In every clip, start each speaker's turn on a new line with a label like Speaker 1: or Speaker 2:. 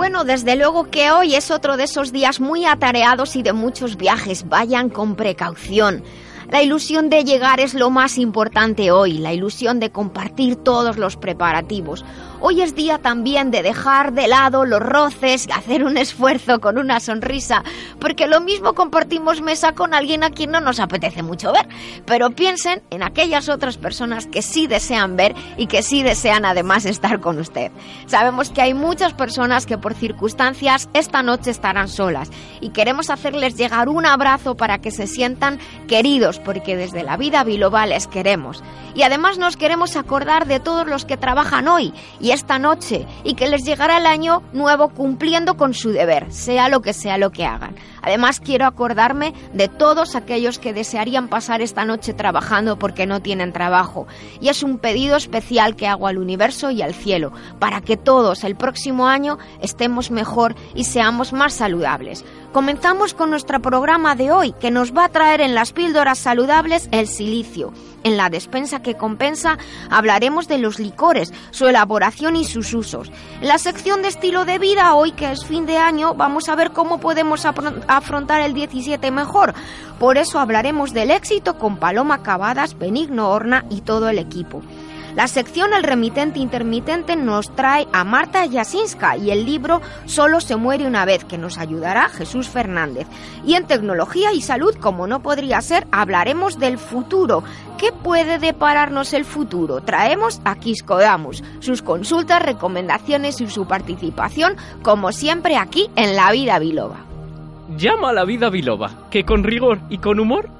Speaker 1: Bueno, desde luego que hoy es otro de esos días muy atareados y de muchos viajes. Vayan con precaución. La ilusión de llegar es lo más importante hoy, la ilusión de compartir todos los preparativos. Hoy es día también de dejar de lado los roces, hacer un esfuerzo con una sonrisa, porque lo mismo compartimos mesa con alguien a quien no nos apetece mucho ver, pero piensen en aquellas otras personas que sí desean ver y que sí desean además estar con usted. Sabemos que hay muchas personas que por circunstancias esta noche estarán solas y queremos hacerles llegar un abrazo para que se sientan queridos, porque desde la vida biloba les queremos. Y además nos queremos acordar de todos los que trabajan hoy y esta noche y que les llegará el año nuevo cumpliendo con su deber, sea lo que sea lo que hagan. Además quiero acordarme de todos aquellos que desearían pasar esta noche trabajando porque no tienen trabajo. Y es un pedido especial que hago al universo y al cielo, para que todos el próximo año estemos mejor y seamos más saludables. Comenzamos con nuestro programa de hoy, que nos va a traer en las píldoras saludables el silicio. En la despensa que compensa hablaremos de los licores, su elaboración y sus usos. En la sección de estilo de vida, hoy que es fin de año, vamos a ver cómo podemos afrontar el 17 mejor. Por eso hablaremos del éxito con Paloma Cavadas, Benigno Horna y todo el equipo. La sección El remitente intermitente nos trae a Marta Jasinska y el libro Solo se muere una vez, que nos ayudará Jesús Fernández. Y en tecnología y salud, como no podría ser, hablaremos del futuro. ¿Qué puede depararnos el futuro? Traemos a Quiscodamus, sus consultas, recomendaciones y su participación, como siempre aquí en La Vida Biloba.
Speaker 2: Llama a La Vida Biloba, que con rigor y con humor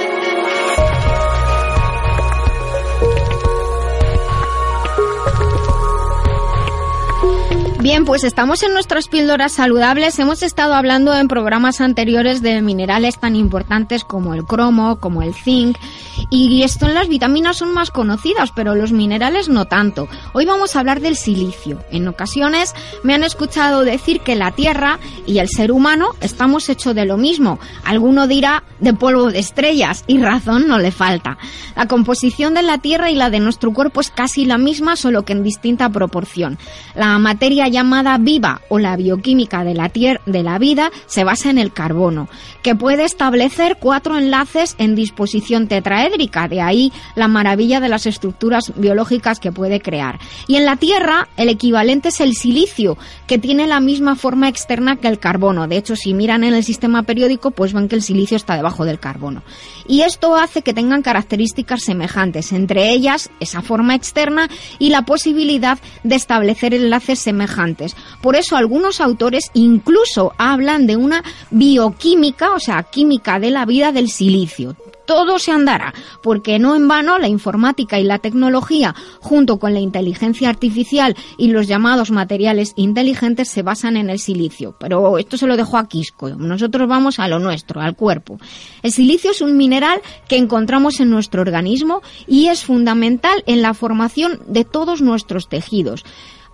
Speaker 1: Bien, pues estamos en nuestras píldoras saludables. Hemos estado hablando en programas anteriores de minerales tan importantes como el cromo, como el zinc. Y esto en las vitaminas son más conocidas, pero los minerales no tanto. Hoy vamos a hablar del silicio. En ocasiones me han escuchado decir que la Tierra y el ser humano estamos hechos de lo mismo. Alguno dirá de polvo de estrellas y razón no le falta. La composición de la Tierra y la de nuestro cuerpo es casi la misma, solo que en distinta proporción. La materia llamada viva o la bioquímica de la, de la vida se basa en el carbono, que puede establecer cuatro enlaces en disposición tetraédrica, de ahí la maravilla de las estructuras biológicas que puede crear. Y en la Tierra el equivalente es el silicio, que tiene la misma forma externa que el carbono. De hecho, si miran en el sistema periódico, pues ven que el silicio está debajo del carbono. Y esto hace que tengan características semejantes, entre ellas esa forma externa y la posibilidad de establecer enlaces semejantes por eso algunos autores incluso hablan de una bioquímica, o sea, química de la vida del silicio todo se andará, porque no en vano la informática y la tecnología, junto con la inteligencia artificial y los llamados materiales inteligentes, se basan en el silicio. Pero esto se lo dejo a Quisco. Nosotros vamos a lo nuestro, al cuerpo. El silicio es un mineral que encontramos en nuestro organismo y es fundamental en la formación de todos nuestros tejidos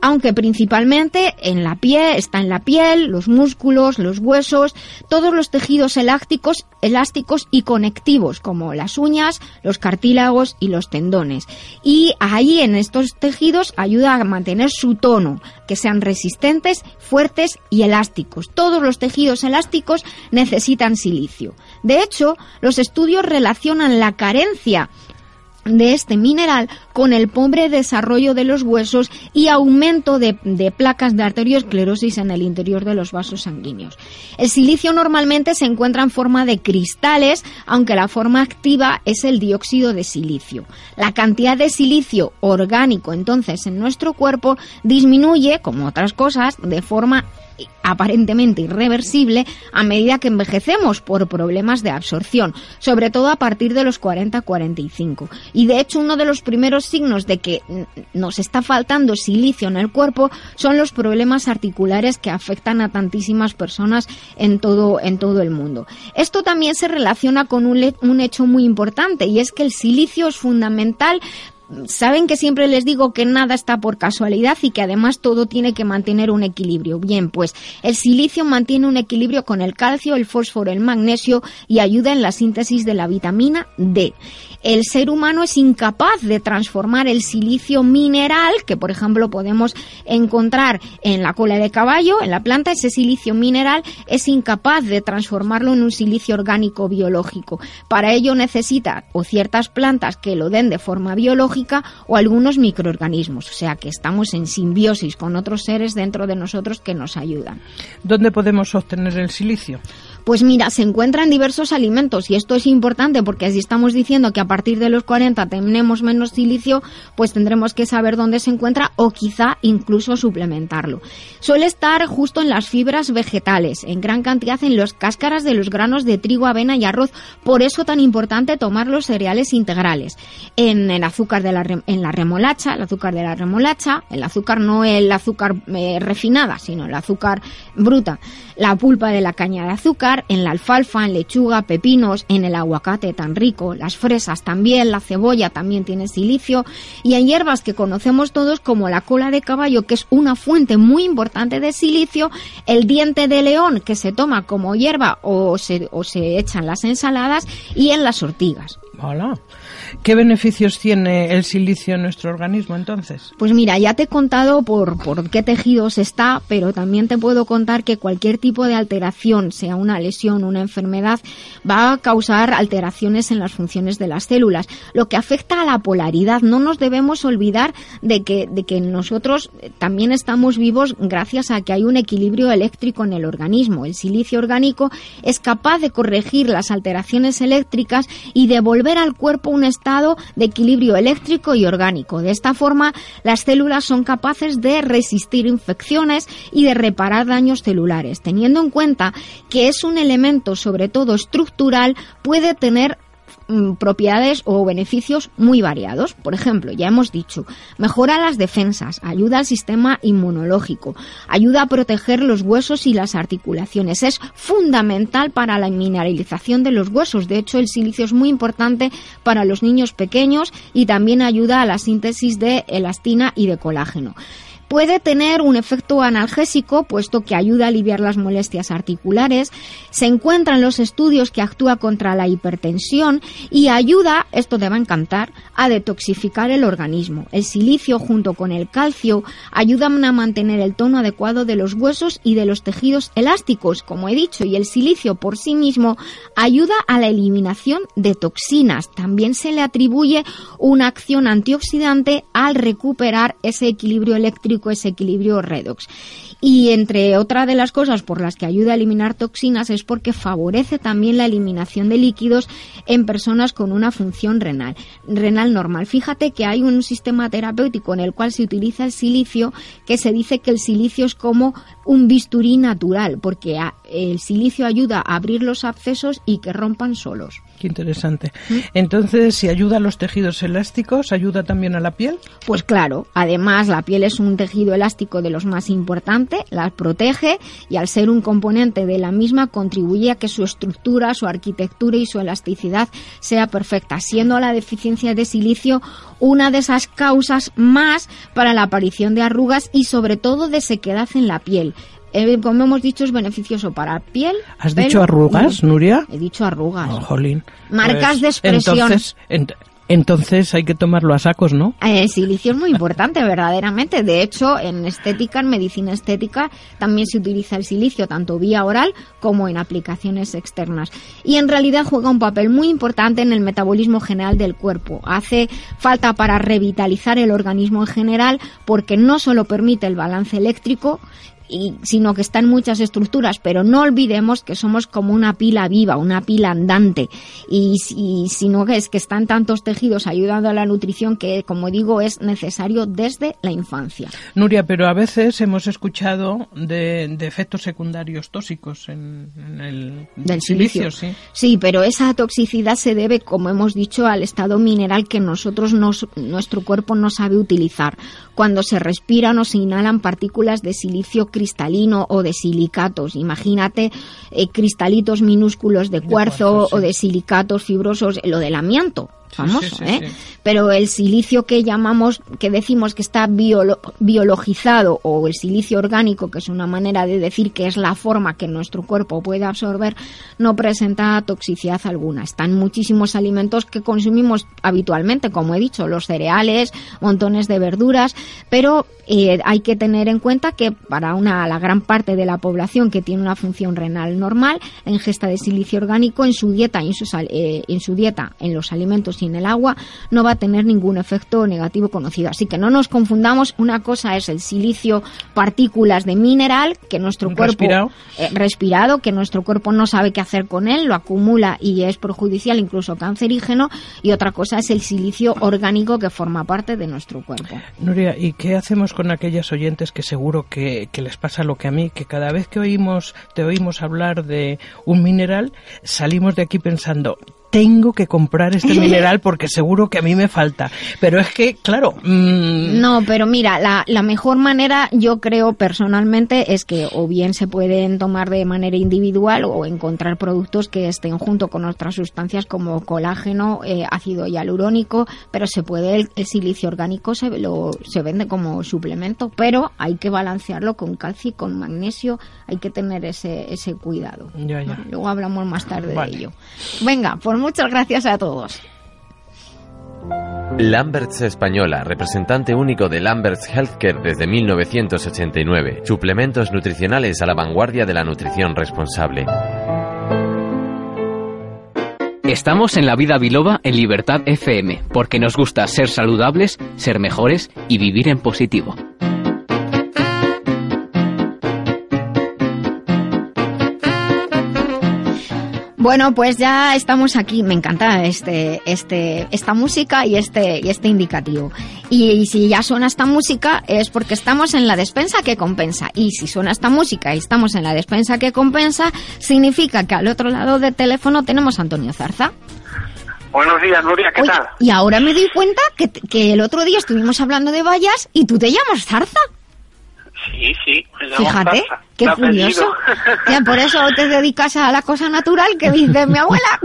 Speaker 1: aunque principalmente en la piel, está en la piel, los músculos, los huesos, todos los tejidos elásticos, elásticos y conectivos, como las uñas, los cartílagos y los tendones. Y ahí en estos tejidos ayuda a mantener su tono, que sean resistentes, fuertes y elásticos. Todos los tejidos elásticos necesitan silicio. De hecho, los estudios relacionan la carencia de este mineral con el pobre desarrollo de los huesos y aumento de, placas de arteriosclerosis en el interior de los vasos sanguíneos. El silicio normalmente se encuentra en forma de cristales, aunque la forma activa es el dióxido de silicio. La cantidad de silicio orgánico entonces en nuestro cuerpo disminuye, como otras cosas, de forma aparentemente irreversible a medida que envejecemos por problemas de absorción, sobre todo a partir de los 40-45. Y de hecho uno de los primeros signos de que nos está faltando silicio en el cuerpo son los problemas articulares que afectan a tantísimas personas en todo, en todo el mundo. Esto también se relaciona con un, un hecho muy importante y es que el silicio es fundamental saben que siempre les digo que nada está por casualidad y que además todo tiene que mantener un equilibrio. Bien, pues el silicio mantiene un equilibrio con el calcio, el fósforo, el magnesio y ayuda en la síntesis de la vitamina D el ser humano es incapaz de transformar el silicio mineral, que por ejemplo podemos encontrar en la cola de caballo, en la planta, ese silicio mineral es incapaz de transformarlo en un silicio orgánico biológico. Para ello necesita o ciertas plantas que lo den de forma biológica o algunos microorganismos, o sea que estamos en simbiosis con otros seres dentro de nosotros que nos ayudan.
Speaker 3: ¿Dónde podemos obtener el silicio?
Speaker 1: Pues mira, se encuentra en diversos alimentos y esto es importante porque si estamos diciendo que a partir de los 40 tenemos menos silicio, pues tendremos que saber dónde se encuentra o quizá incluso suplementarlo. Suele estar justo en las fibras vegetales, en gran cantidad en las cáscaras de los granos de trigo, avena y arroz. Por eso tan importante tomar los cereales integrales. En el azúcar de la, en la remolacha, el azúcar de la remolacha, el azúcar no el azúcar eh, refinada, sino el azúcar bruta, la pulpa de la caña de azúcar, en la alfalfa, en lechuga, pepinos, en el aguacate tan rico, las fresas también, la cebolla también tiene silicio y en hierbas que conocemos todos como la cola de caballo, que es una fuente muy importante de silicio, el diente de león que se toma como hierba o se, o se echan las ensaladas y en las ortigas.
Speaker 3: Hola. ¿Qué beneficios tiene el silicio en nuestro organismo entonces?
Speaker 1: Pues mira, ya te he contado por, por qué tejidos está, pero también te puedo contar que cualquier tipo de alteración, sea una lesión, una enfermedad, va a causar alteraciones en las funciones de las células. Lo que afecta a la polaridad, no nos debemos olvidar de que, de que nosotros también estamos vivos gracias a que hay un equilibrio eléctrico en el organismo. El silicio orgánico es capaz de corregir las alteraciones eléctricas y al cuerpo un estado de equilibrio eléctrico y orgánico. De esta forma, las células son capaces de resistir infecciones y de reparar daños celulares. Teniendo en cuenta que es un elemento sobre todo estructural, puede tener propiedades o beneficios muy variados. Por ejemplo, ya hemos dicho, mejora las defensas, ayuda al sistema inmunológico, ayuda a proteger los huesos y las articulaciones. Es fundamental para la mineralización de los huesos. De hecho, el silicio es muy importante para los niños pequeños y también ayuda a la síntesis de elastina y de colágeno. Puede tener un efecto analgésico, puesto que ayuda a aliviar las molestias articulares. Se encuentra en los estudios que actúa contra la hipertensión y ayuda, esto te va a encantar, a detoxificar el organismo. El silicio junto con el calcio ayudan a mantener el tono adecuado de los huesos y de los tejidos elásticos, como he dicho, y el silicio por sí mismo ayuda a la eliminación de toxinas. También se le atribuye una acción antioxidante al recuperar ese equilibrio eléctrico ese equilibrio redox. Y entre otras de las cosas por las que ayuda a eliminar toxinas es porque favorece también la eliminación de líquidos en personas con una función renal, renal normal. Fíjate que hay un sistema terapéutico en el cual se utiliza el silicio que se dice que el silicio es como un bisturí natural porque el silicio ayuda a abrir los abscesos y que rompan solos.
Speaker 3: Qué interesante. Entonces, si ayuda a los tejidos elásticos, ¿ayuda también a la piel?
Speaker 1: Pues claro, además la piel es un tejido elástico de los más importantes, la protege y al ser un componente de la misma contribuye a que su estructura, su arquitectura y su elasticidad sea perfecta, siendo la deficiencia de silicio una de esas causas más para la aparición de arrugas y sobre todo de sequedad en la piel. Eh, como hemos dicho, es beneficioso para piel.
Speaker 3: ¿Has dicho arrugas, Nuria?
Speaker 1: He dicho arrugas.
Speaker 3: Oh, jolín.
Speaker 1: Marcas pues, de expresión.
Speaker 3: Entonces, Entonces hay que tomarlo a sacos, ¿no?
Speaker 1: El silicio es muy importante, verdaderamente. De hecho, en estética, en medicina estética, también se utiliza el silicio, tanto vía oral como en aplicaciones externas. Y en realidad juega un papel muy importante en el metabolismo general del cuerpo. Hace falta para revitalizar el organismo en general porque no solo permite el balance eléctrico, y, sino que está en muchas estructuras, pero no olvidemos que somos como una pila viva, una pila andante, y, y sino que es que están tantos tejidos ayudando a la nutrición que, como digo, es necesario desde la infancia.
Speaker 3: Nuria, pero a veces hemos escuchado de, de efectos secundarios tóxicos en, en el
Speaker 1: Del
Speaker 3: silicio,
Speaker 1: silicio.
Speaker 3: sí.
Speaker 1: Sí, pero esa toxicidad se debe, como hemos dicho, al estado mineral que nosotros nos- nuestro cuerpo no sabe utilizar. Cuando se respiran o se inhalan partículas de silicio cristalino o de silicatos. Imagínate eh, cristalitos minúsculos de cuarzo,
Speaker 3: cuarzo, sí.
Speaker 1: o de silicatos fibrosos, lo del amianto. Famoso,
Speaker 3: sí, sí,
Speaker 1: ¿eh? Pero el silicio que llamamos, que decimos que está biolo- biologizado o el silicio orgánico, que es una manera de decir que es la forma que nuestro cuerpo puede absorber, no presenta toxicidad alguna. Están muchísimos alimentos que consumimos habitualmente, como he dicho, los cereales, montones de verduras, pero eh, hay que tener en cuenta que para una la gran parte de la población que tiene una función renal normal, la ingesta de silicio orgánico en su dieta, en, sus eh, en su dieta, en los alimentos en el agua, no va a tener ningún efecto negativo conocido. Así que no nos confundamos. Una cosa es el silicio, partículas de mineral que nuestro cuerpo
Speaker 3: Respirado.
Speaker 1: eh, respirado, que nuestro cuerpo no sabe qué hacer con él, lo acumula y es perjudicial, incluso cancerígeno. Y otra cosa es el silicio orgánico que forma parte de nuestro cuerpo.
Speaker 3: Nuria, ¿y qué hacemos con aquellas oyentes que seguro que, que les pasa lo que a mí, que cada vez que oímos, te oímos hablar de un mineral, salimos de aquí pensando, tengo que comprar este mineral porque seguro que a mí me falta. Pero es que, claro, mm,
Speaker 1: No, pero mira, la, la mejor manera, yo creo personalmente, es que o bien se pueden tomar de manera individual o encontrar productos que estén junto con otras sustancias como colágeno, eh, ácido hialurónico, pero se puede, el, el silicio orgánico se, lo, se vende como suplemento, pero hay que balancearlo con calcio y con magnesio, hay que tener ese, ese cuidado.
Speaker 3: Ya, ya.
Speaker 1: Luego hablamos más tarde
Speaker 3: Vale.
Speaker 1: de ello. Venga, muchas gracias a todos.
Speaker 4: Lamberts Española, representante único de Lamberts Healthcare desde 1989. Suplementos nutricionales a la vanguardia de la nutrición responsable.
Speaker 2: Estamos en la vida biloba en Libertad FM, porque nos gusta ser saludables, ser mejores y vivir en positivo.
Speaker 1: Bueno, pues ya estamos aquí. Me encanta este, este, esta música y este, y este indicativo. Y, y si ya suena esta música es porque estamos en la despensa que compensa. Y si suena esta música y estamos en la despensa que compensa, significa que al otro lado del teléfono tenemos a Antonio Zarza.
Speaker 5: Buenos días, Nuria, ¿qué
Speaker 1: Oye,
Speaker 5: tal?
Speaker 1: y ahora me doy cuenta que, que el otro día estuvimos hablando de vallas y tú te llamas Zarza.
Speaker 5: Sí, sí,
Speaker 1: Fíjate, qué curioso. Ya por eso te dedicas a la cosa natural que dice mi abuela.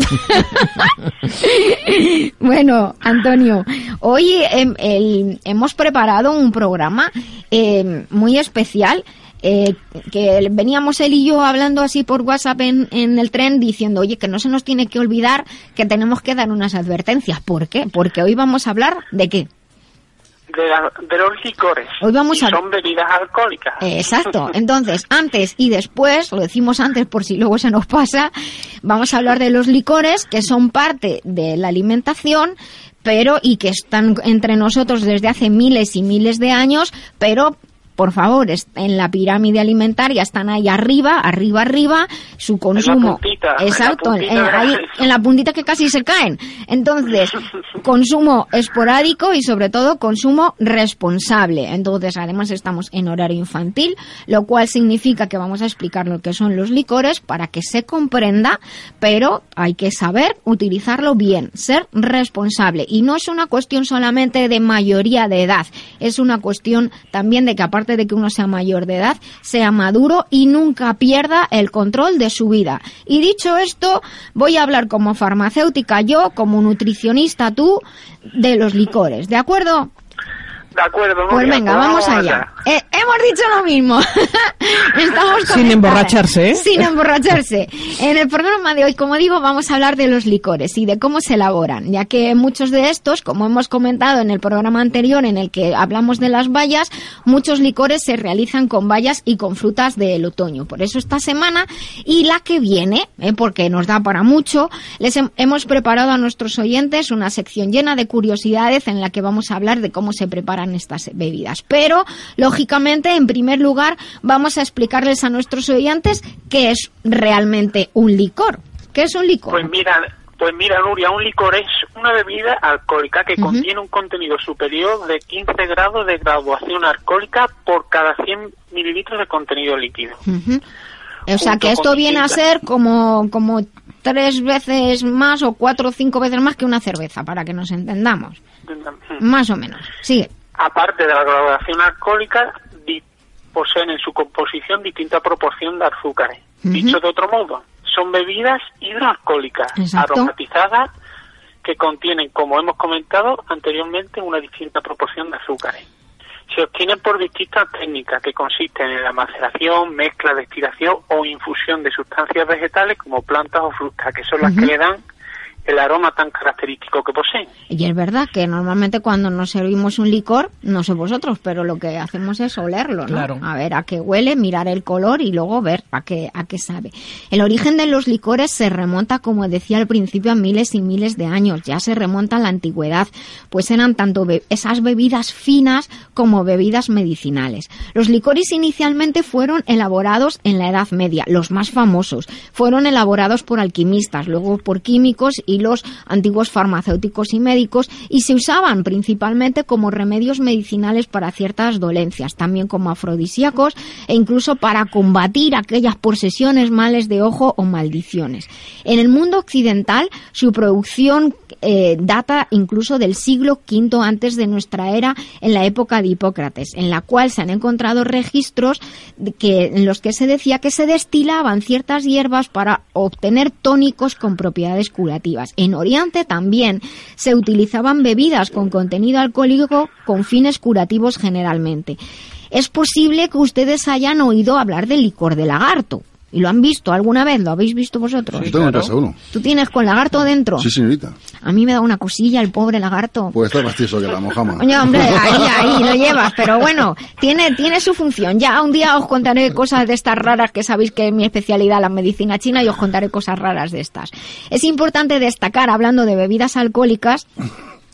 Speaker 1: bueno, Antonio, hoy em, el- hemos preparado un programa em, muy especial. eh, que veníamos él y yo hablando así por WhatsApp en, en el tren diciendo, oye, que no se nos tiene que olvidar que tenemos que dar unas advertencias. ¿Por qué? Porque hoy vamos a hablar de qué.
Speaker 5: De, la- de los licores.
Speaker 1: Hoy vamos
Speaker 5: Y
Speaker 1: a-
Speaker 5: Son bebidas alcohólicas.
Speaker 1: Exacto. Entonces, antes y después, lo decimos antes por si luego se nos pasa, vamos a hablar de los licores que son parte de la alimentación, pero y que están entre nosotros desde hace miles y miles de años, pero por favor, en la pirámide alimentaria están ahí arriba, arriba, arriba, su consumo.
Speaker 5: en la
Speaker 1: Exacto, en,
Speaker 5: puntita de-
Speaker 1: ahí, en la puntita que casi se caen. Entonces, consumo esporádico y sobre todo consumo responsable. Entonces, además estamos en horario infantil, lo cual significa que vamos a explicar lo que son los licores para que se comprenda, pero hay que saber utilizarlo bien, ser responsable. Y no es una cuestión solamente de mayoría de edad, es una cuestión también de que aparte de que uno sea mayor de edad, sea maduro y nunca pierda el control de su vida. Y dicho esto, voy a hablar como farmacéutica yo, como nutricionista tú, de los licores, ¿de acuerdo?
Speaker 5: De acuerdo,
Speaker 1: Pues venga, vamos allá. Eh, hemos dicho lo mismo. Estamos
Speaker 3: Sin emborracharse, ¿eh?
Speaker 1: Sin emborracharse. En el programa de hoy, como digo, vamos a hablar de los licores y de cómo se elaboran, ya que muchos de estos, como hemos comentado en el programa anterior en el que hablamos de las bayas, muchos licores se realizan con bayas y con frutas del otoño. Por eso esta semana y la que viene, eh, porque nos da para mucho, les hem- hemos preparado a nuestros oyentes una sección llena de curiosidades en la que vamos a hablar de cómo se preparan estas bebidas. Pero, lógicamente, en primer lugar, vamos a explicarles a nuestros oyentes qué es realmente un licor. ¿Qué es un licor?
Speaker 5: Pues mira, pues mira, Nuria, un licor es una bebida alcohólica que contiene un contenido superior de 15 grados de graduación alcohólica por cada 100 mililitros de contenido líquido.
Speaker 1: O sea, que esto viene a ser como, como tres veces más o cuatro o cinco veces más que una cerveza, para que nos entendamos. Más o menos. Sigue.
Speaker 5: Aparte de la graduación alcohólica, poseen en su composición distinta proporción de azúcares. Dicho de otro modo, son bebidas hidroalcohólicas,
Speaker 1: Exacto.
Speaker 5: aromatizadas, que contienen, como hemos comentado anteriormente, una distinta proporción de azúcares. Se obtienen por distintas técnicas que consisten en la maceración, mezcla, destilación o infusión de sustancias vegetales como plantas o frutas, que son las que le dan el aroma tan característico que poseen.
Speaker 1: Y es verdad que normalmente cuando nos servimos un licor, no sé vosotros, pero lo que hacemos es olerlo, ¿no?
Speaker 3: Claro.
Speaker 1: A ver a qué huele, mirar el color y luego ver a qué, a qué sabe. El origen de los licores se remonta, como decía al principio, a miles y miles de años. Ya se remonta a la antigüedad, pues eran tanto be- esas bebidas finas como bebidas medicinales. Los licores inicialmente fueron elaborados en la Edad Media, los más famosos. Fueron elaborados por alquimistas, luego por químicos y los antiguos farmacéuticos y médicos y se usaban principalmente como remedios medicinales para ciertas dolencias, también como afrodisíacos e incluso para combatir aquellas posesiones, males de ojo o maldiciones. En el mundo occidental su producción eh, data incluso del siglo V antes de nuestra era, en la época de Hipócrates, en la cual se han encontrado registros que, en los que se decía que se destilaban ciertas hierbas para obtener tónicos con propiedades curativas. En Oriente también se utilizaban bebidas con contenido alcohólico con fines curativos generalmente. Es posible que ustedes hayan oído hablar del licor de lagarto. ¿Y lo han visto alguna vez? ¿Lo habéis visto vosotros?
Speaker 3: Sí.
Speaker 6: Yo tengo en casa uno.
Speaker 1: ¿Tú tienes con lagarto dentro?
Speaker 6: Sí, señorita.
Speaker 1: A mí me da una cosilla el pobre lagarto.
Speaker 6: Pues está más tieso que la mojama.
Speaker 1: Oye, hombre, ahí, ahí lo llevas, pero bueno, tiene, tiene su función. Ya un día os contaré cosas de estas raras que sabéis que es mi especialidad, la medicina china, y os contaré cosas raras de estas. Es importante destacar, hablando de bebidas alcohólicas,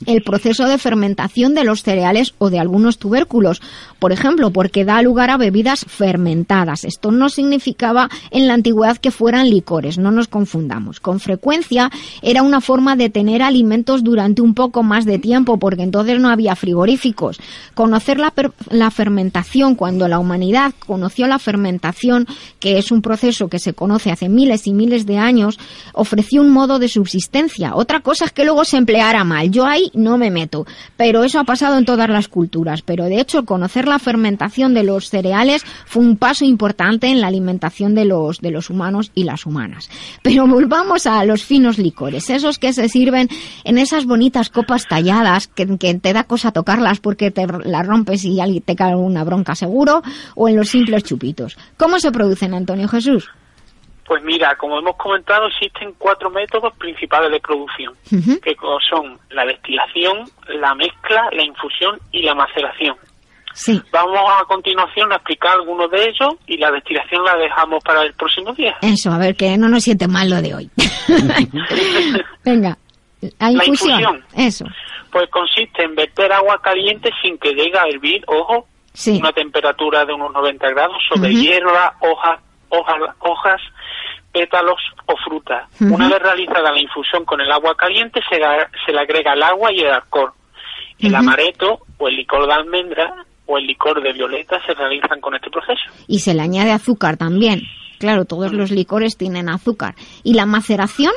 Speaker 1: el proceso de fermentación de los cereales o de algunos tubérculos, por ejemplo, porque da lugar a bebidas fermentadas. Esto no significaba en la antigüedad que fueran licores, no nos confundamos. Con frecuencia era una forma de tener alimentos durante un poco más de tiempo, porque entonces no había frigoríficos. Conocer la, la fermentación, cuando la humanidad conoció la fermentación, que es un proceso que se conoce hace miles y miles de años, ofreció un modo de subsistencia. Otra cosa es que luego se empleara mal. Yo ahí no me meto, pero eso ha pasado en todas las culturas. Pero de hecho, conocer la fermentación de los cereales fue un paso importante en la alimentación de los, de los humanos y las humanas. Pero volvamos a los finos licores, esos que se sirven en esas bonitas copas talladas que, que te da cosa tocarlas porque te las rompes y te cae una bronca seguro, o en los simples chupitos. ¿Cómo se producen, Antonio Jesús?
Speaker 5: Pues mira, como hemos comentado, existen cuatro métodos principales de producción, que son la destilación, la mezcla, la infusión y la maceración.
Speaker 1: Sí.
Speaker 5: Vamos a continuación a explicar algunos de ellos y la destilación la dejamos para el próximo día.
Speaker 1: Eso, a ver, que no nos siente mal lo de hoy. Venga, la infusión.
Speaker 5: infusión.
Speaker 1: Eso,
Speaker 5: Pues consiste en verter agua caliente sin que llegue a hervir, ojo,
Speaker 1: sí.
Speaker 5: una temperatura de unos 90 grados sobre hierba, hojas, hojas, hojas, pétalos o frutas.
Speaker 1: Ujú.
Speaker 5: Una vez realizada la infusión con el agua caliente, se, se le agrega el agua y el alcohol. El
Speaker 1: Ujú.
Speaker 5: amaretto o el licor de almendra o el licor de violeta se realizan con este proceso.
Speaker 1: Y se le añade azúcar también. Claro, todos los licores tienen azúcar. ¿Y la maceración?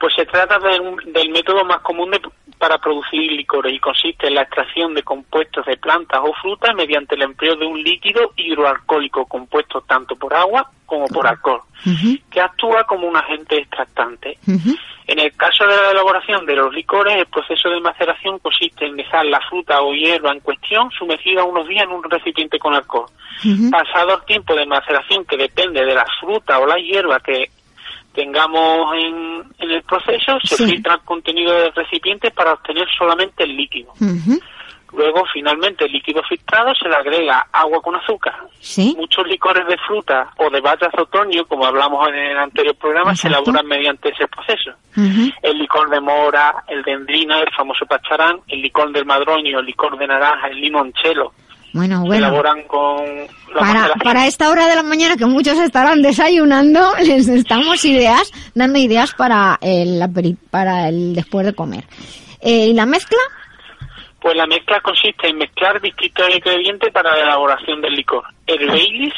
Speaker 5: Pues se trata del método más común de para producir licores y consiste en la extracción de compuestos de plantas o frutas mediante el empleo de un líquido hidroalcohólico compuesto tanto por agua como por alcohol, que actúa como un agente extractante. En el caso de la elaboración de los licores, el proceso de maceración consiste en dejar la fruta o hierba en cuestión sumergida unos días en un recipiente con alcohol. Pasado el tiempo de maceración, que depende de la fruta o la hierba que tengamos en, el proceso, se filtra el contenido del recipiente para obtener solamente el líquido. Luego, finalmente, el líquido filtrado se le agrega agua con azúcar. Muchos licores de fruta o de bayas de otoño, como hablamos en el anterior programa, se elaboran mediante ese proceso. El licor de mora, el de endrina, el famoso pacharán, el licor del madroño, el licor de naranja, el limonchelo,
Speaker 1: bueno, bueno.
Speaker 5: elaboran con
Speaker 1: para, para esta hora de la mañana que muchos estarán desayunando, les estamos ideas, dando ideas para el, para el después de comer. Eh, ¿Y la mezcla?
Speaker 5: Pues la mezcla consiste en mezclar distintos ingredientes para la elaboración del licor. El Baileys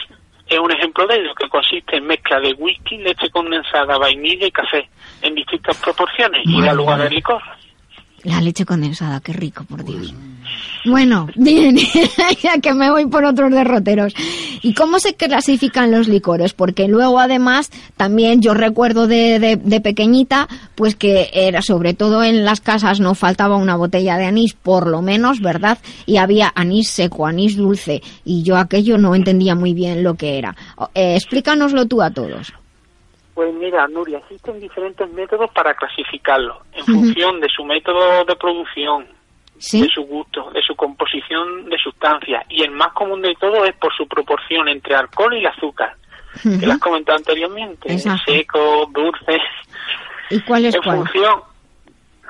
Speaker 5: es un ejemplo de ello, que consiste en mezcla de whisky, leche condensada, vainilla y café en distintas proporciones y da lugar al licor.
Speaker 1: La leche condensada, qué rico, por Dios. Bueno, bien, ya que me voy por otros derroteros. ¿Y cómo se clasifican los licores? Porque luego, además, también yo recuerdo de, de, pequeñita, pues que era sobre todo en las casas no faltaba una botella de anís, por lo menos, ¿verdad? Y había anís seco, anís dulce, y yo aquello no entendía muy bien lo que era. Eh, explícanoslo tú a todos.
Speaker 5: Pues mira, Nuria, existen diferentes métodos para clasificarlo, en función de su método de producción, de su gusto, de su composición de sustancias, y el más común de todo es por su proporción entre alcohol y azúcar, que las comenté anteriormente, seco, dulce.
Speaker 1: ¿Y cuál es
Speaker 5: en función,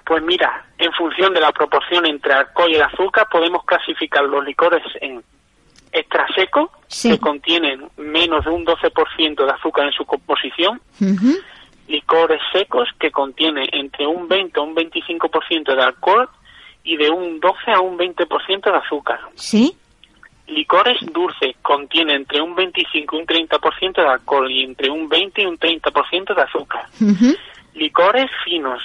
Speaker 5: pues mira, en función de la proporción entre alcohol y el azúcar podemos clasificar los licores en extra seco, que contienen menos de un 12% de azúcar en su composición, licores secos, que contienen entre un 20 a un 25% de alcohol y de un 12 a un 20% de azúcar.
Speaker 1: ¿Sí?
Speaker 5: Licores dulces, contienen entre un 25 y un 30% de alcohol y entre un 20 y un 30% de azúcar. Licores finos,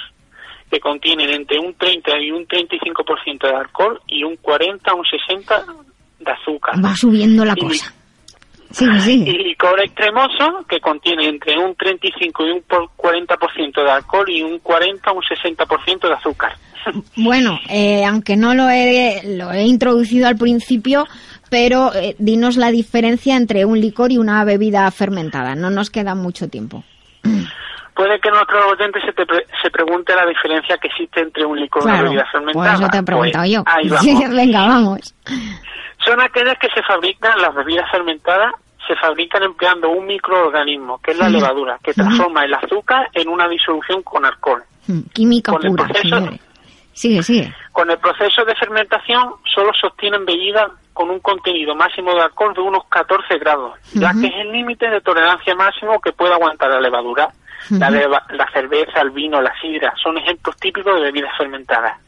Speaker 5: que contienen entre un 30 y un 35% de alcohol y un 40 a un 60 de azúcar.
Speaker 1: Va subiendo la cosa. Sí, sí.
Speaker 5: Y licor extremoso, que contiene entre un 35 y un 40% de alcohol y un 40 a un 60% de azúcar.
Speaker 1: Bueno, eh, aunque no lo he, lo he introducido al principio, pero eh, dinos la diferencia entre un licor y una bebida fermentada. No nos queda mucho tiempo.
Speaker 5: Puede que nuestro oyente se, se pregunte la diferencia que existe entre un licor y una bebida fermentada.
Speaker 1: Pues eso te he preguntado
Speaker 5: pues,
Speaker 1: yo.
Speaker 5: Ahí vamos.
Speaker 1: Venga, vamos
Speaker 5: son aquellas que se fabrican, las bebidas fermentadas, se fabrican empleando un microorganismo, que es la levadura, que transforma el azúcar en una disolución con alcohol.
Speaker 1: Mm, química con pura, el proceso, Sigue, sigue.
Speaker 5: Con el proceso de fermentación solo se obtienen bebidas con un contenido máximo de alcohol de unos 14 grados, ya que es el límite de tolerancia máximo que puede aguantar la levadura. la, la, cerveza, el vino, la sidra, son ejemplos típicos de bebidas fermentadas.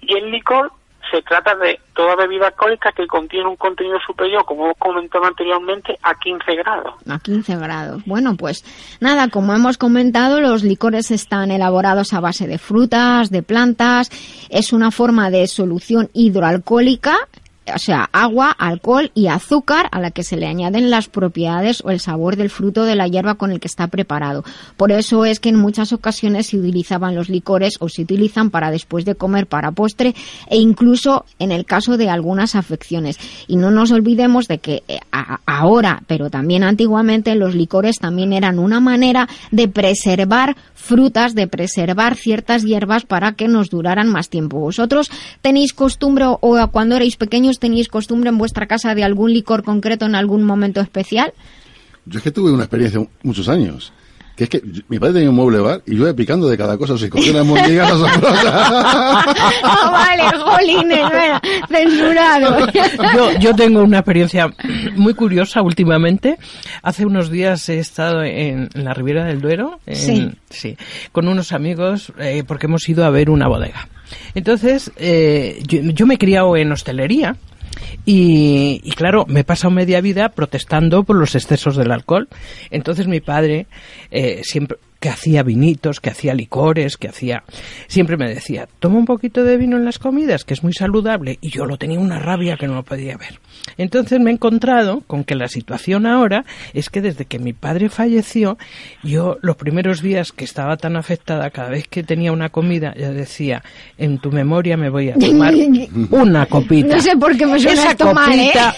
Speaker 5: Y el licor se trata de toda bebida alcohólica que contiene un contenido superior, como hemos comentado anteriormente, a 15 grados.
Speaker 1: A 15 grados. Bueno, pues nada, como hemos comentado, los licores están elaborados a base de frutas, de plantas, es una forma de solución hidroalcohólica o sea, agua, alcohol y azúcar a la que se le añaden las propiedades o el sabor del fruto de la hierba con el que está preparado. Por eso es que en muchas ocasiones se utilizaban los licores o se utilizan para después de comer para postre e incluso en el caso de algunas afecciones. Y no nos olvidemos de que eh, ahora, pero también antiguamente, los licores también eran una manera de preservar frutas, de preservar ciertas hierbas para que nos duraran más tiempo. ¿Vosotros tenéis costumbre o cuando erais pequeños tenéis costumbre en vuestra casa de algún licor concreto en algún momento especial?
Speaker 6: Yo es que tuve una experiencia muchos años que es que mi padre tenía un mueble bar y yo iba picando de cada cosa, si cogía unas mordigas
Speaker 1: oh, vale, jolines, censurado.
Speaker 3: yo, yo tengo una experiencia muy curiosa últimamente. Hace unos días he estado en, la Riviera del Duero,
Speaker 1: sí.
Speaker 3: sí, con unos amigos eh, porque hemos ido a ver una bodega. Entonces, eh, yo, yo me he criado en hostelería y, claro, me he pasado media vida protestando por los excesos del alcohol. Entonces mi padre eh, siempre que hacía vinitos, que hacía licores, que hacía... Siempre me decía, toma un poquito de vino en las comidas, que es muy saludable, y yo lo tenía una rabia que no lo podía ver. Entonces me he encontrado con que la situación ahora es que desde que mi padre falleció, yo los primeros días que estaba tan afectada, cada vez que tenía una comida, ya decía, en tu memoria me voy a tomar una copita.
Speaker 1: No sé por qué me suena
Speaker 3: esa
Speaker 1: esto mal, ¿eh?
Speaker 3: copita,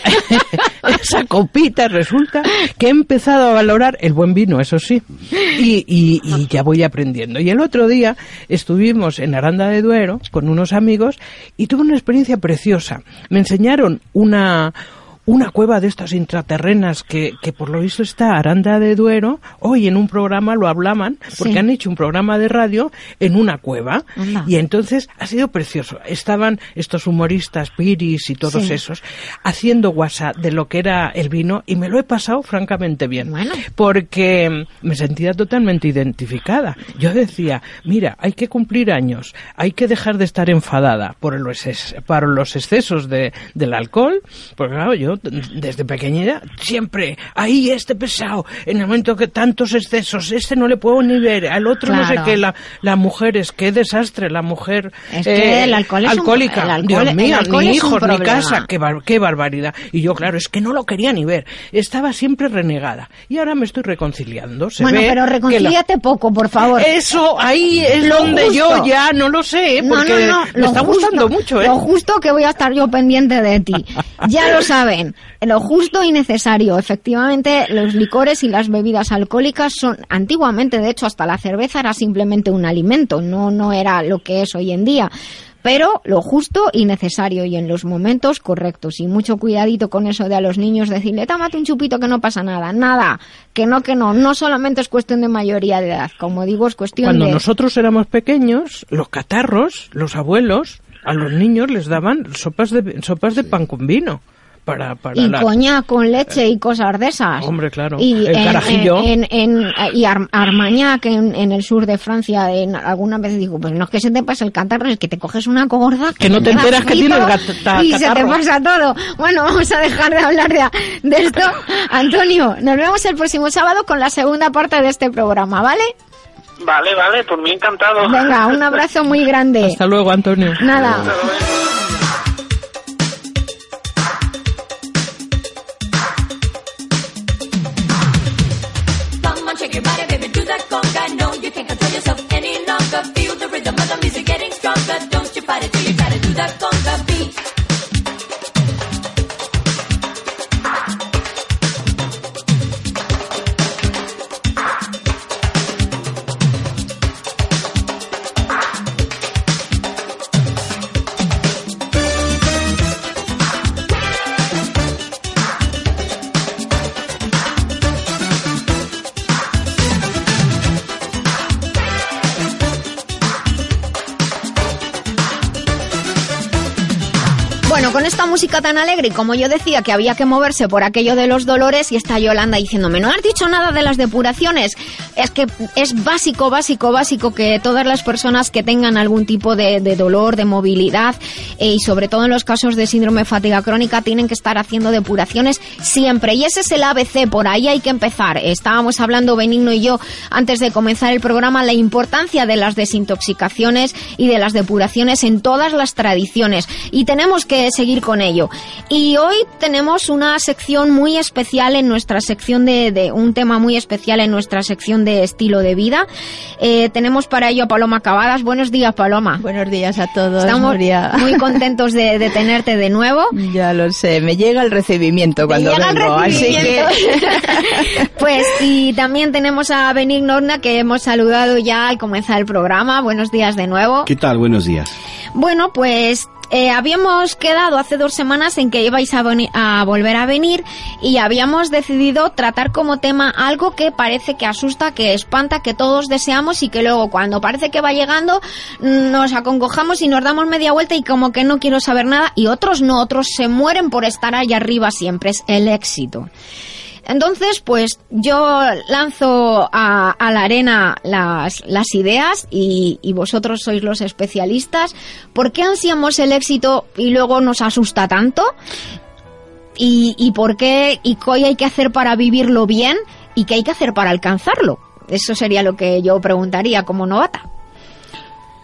Speaker 3: esa copita resulta que he empezado a valorar el buen vino, eso sí, y, y- y ya voy aprendiendo. Y el otro día estuvimos en Aranda de Duero con unos amigos y tuve una experiencia preciosa. Me enseñaron una una cueva de estas intraterrenas que, que por lo visto está Aranda de Duero. Hoy en un programa lo hablaban porque
Speaker 1: Sí.
Speaker 3: han hecho un programa de radio en una cueva
Speaker 1: Anda.
Speaker 3: y entonces ha sido precioso. Estaban estos humoristas, Piris y todos
Speaker 1: Sí.
Speaker 3: esos, haciendo WhatsApp de lo que era el vino y me lo he pasado francamente bien.
Speaker 1: Bueno.
Speaker 3: Porque me sentía totalmente identificada. Yo decía, mira, hay que cumplir años, hay que dejar de estar enfadada por los, ex- por los excesos de, del alcohol. Porque claro, yo desde pequeña siempre, ahí este pesado, en el momento que tantos excesos, este no le puedo ni ver, al otro no sé qué, la, la mujer es qué desastre, la mujer
Speaker 1: Es que el alcohol es un-
Speaker 3: alcohólica.
Speaker 1: el alcohol-
Speaker 3: Dios
Speaker 1: el
Speaker 3: mío,
Speaker 1: alcohol
Speaker 3: ni
Speaker 1: es un
Speaker 3: hijos, ni casa, qué, bar- qué barbaridad. Y yo, claro, es que no lo quería ni ver. Estaba siempre renegada. Y ahora me estoy reconciliando. Se
Speaker 1: bueno,
Speaker 3: ve
Speaker 1: pero
Speaker 3: la-
Speaker 1: reconcíliate poco, por favor.
Speaker 3: Eso, ahí es
Speaker 1: Lo
Speaker 3: donde yo ya no lo sé, ¿eh?
Speaker 1: No, no, no,
Speaker 3: me
Speaker 1: lo
Speaker 3: está
Speaker 1: justo-
Speaker 3: gustando mucho, ¿eh?
Speaker 1: Lo justo que voy a estar yo pendiente de ti. Ya lo Lo justo y necesario. Efectivamente, los licores y las bebidas alcohólicas son, antiguamente, de hecho, hasta la cerveza era simplemente un alimento, no, no era lo que es hoy en día. Pero lo justo y necesario y en los momentos correctos. Y mucho cuidadito con eso de a los niños decirle, tómate un chupito que no pasa nada. Nada. Que no, que no. No solamente es cuestión de mayoría de edad. Como digo, es cuestión
Speaker 3: Cuando
Speaker 1: de...
Speaker 3: nosotros éramos pequeños, los catarros, los abuelos, a los niños les daban sopas de, sopas de pan con vino. Para, para
Speaker 1: y
Speaker 3: la-
Speaker 1: coñac con leche y cosas de esas.
Speaker 3: Hombre, claro.
Speaker 1: Y
Speaker 3: El
Speaker 1: en,
Speaker 3: carajillo.
Speaker 1: En, en- en- y Ar- Armagnac en, en el sur de Francia, en, alguna vez digo, pues no es que se te pase el catarro, es que te coges una gorda.
Speaker 3: Que no te enteras que tienes gata-
Speaker 1: Y se te
Speaker 3: catarro.
Speaker 1: pasa todo. Bueno, vamos a dejar de hablar de, de esto. Antonio, nos vemos el próximo sábado con la segunda parte de este programa, ¿vale?
Speaker 5: Vale, vale, por mí encantado.
Speaker 1: Venga, un abrazo muy grande.
Speaker 3: Hasta luego, Antonio.
Speaker 1: Nada.
Speaker 7: Feel the rhythm of the music getting stronger. Don't you fight it till you to do that
Speaker 1: Bueno, con esta música tan alegre y como yo decía que había que moverse por aquello de los dolores y está Yolanda diciéndome, no has dicho nada de las depuraciones. Es que es básico, básico, básico que todas las personas que tengan algún tipo de, dolor, de movilidad eh, y sobre todo en los casos de síndrome de fatiga crónica tienen que estar haciendo depuraciones siempre. Y ese es el ABC, por ahí hay que empezar. Estábamos hablando Benigno y yo antes de comenzar el programa la importancia de las desintoxicaciones y de las depuraciones en todas las tradiciones y tenemos que seguir con ello. Y hoy tenemos una sección muy especial en nuestra sección de, de- un tema muy especial en nuestra sección de estilo de vida. Eh, tenemos para ello a Paloma Cavadas. Buenos días, Paloma.
Speaker 8: Buenos días a todos,
Speaker 1: Estamos muy contentos de, de tenerte de nuevo.
Speaker 8: Ya lo sé, me llega el recibimiento cuando
Speaker 1: el
Speaker 8: vengo, así que
Speaker 1: pues y también tenemos a Benigno Horna que hemos saludado ya al comenzar el programa. Buenos días de nuevo.
Speaker 9: ¿Qué tal? Buenos días.
Speaker 1: Bueno, pues eh, habíamos quedado hace dos semanas en que ibais a, a volver a venir y habíamos decidido tratar como tema algo que parece que asusta, que espanta, que todos deseamos y que luego cuando parece que va llegando mm, nos acongojamos y nos damos media vuelta y como que no quiero saber nada y otros no, otros se mueren por estar ahí arriba siempre, es el éxito. Entonces, pues yo lanzo a, a la arena las, ideas y, y vosotros sois los especialistas. ¿Por qué ansiamos el éxito y luego nos asusta tanto? ¿Y, y por qué? ¿Y qué hay que hacer para vivirlo bien? ¿Y qué hay que hacer para alcanzarlo? Eso sería lo que yo preguntaría como novata.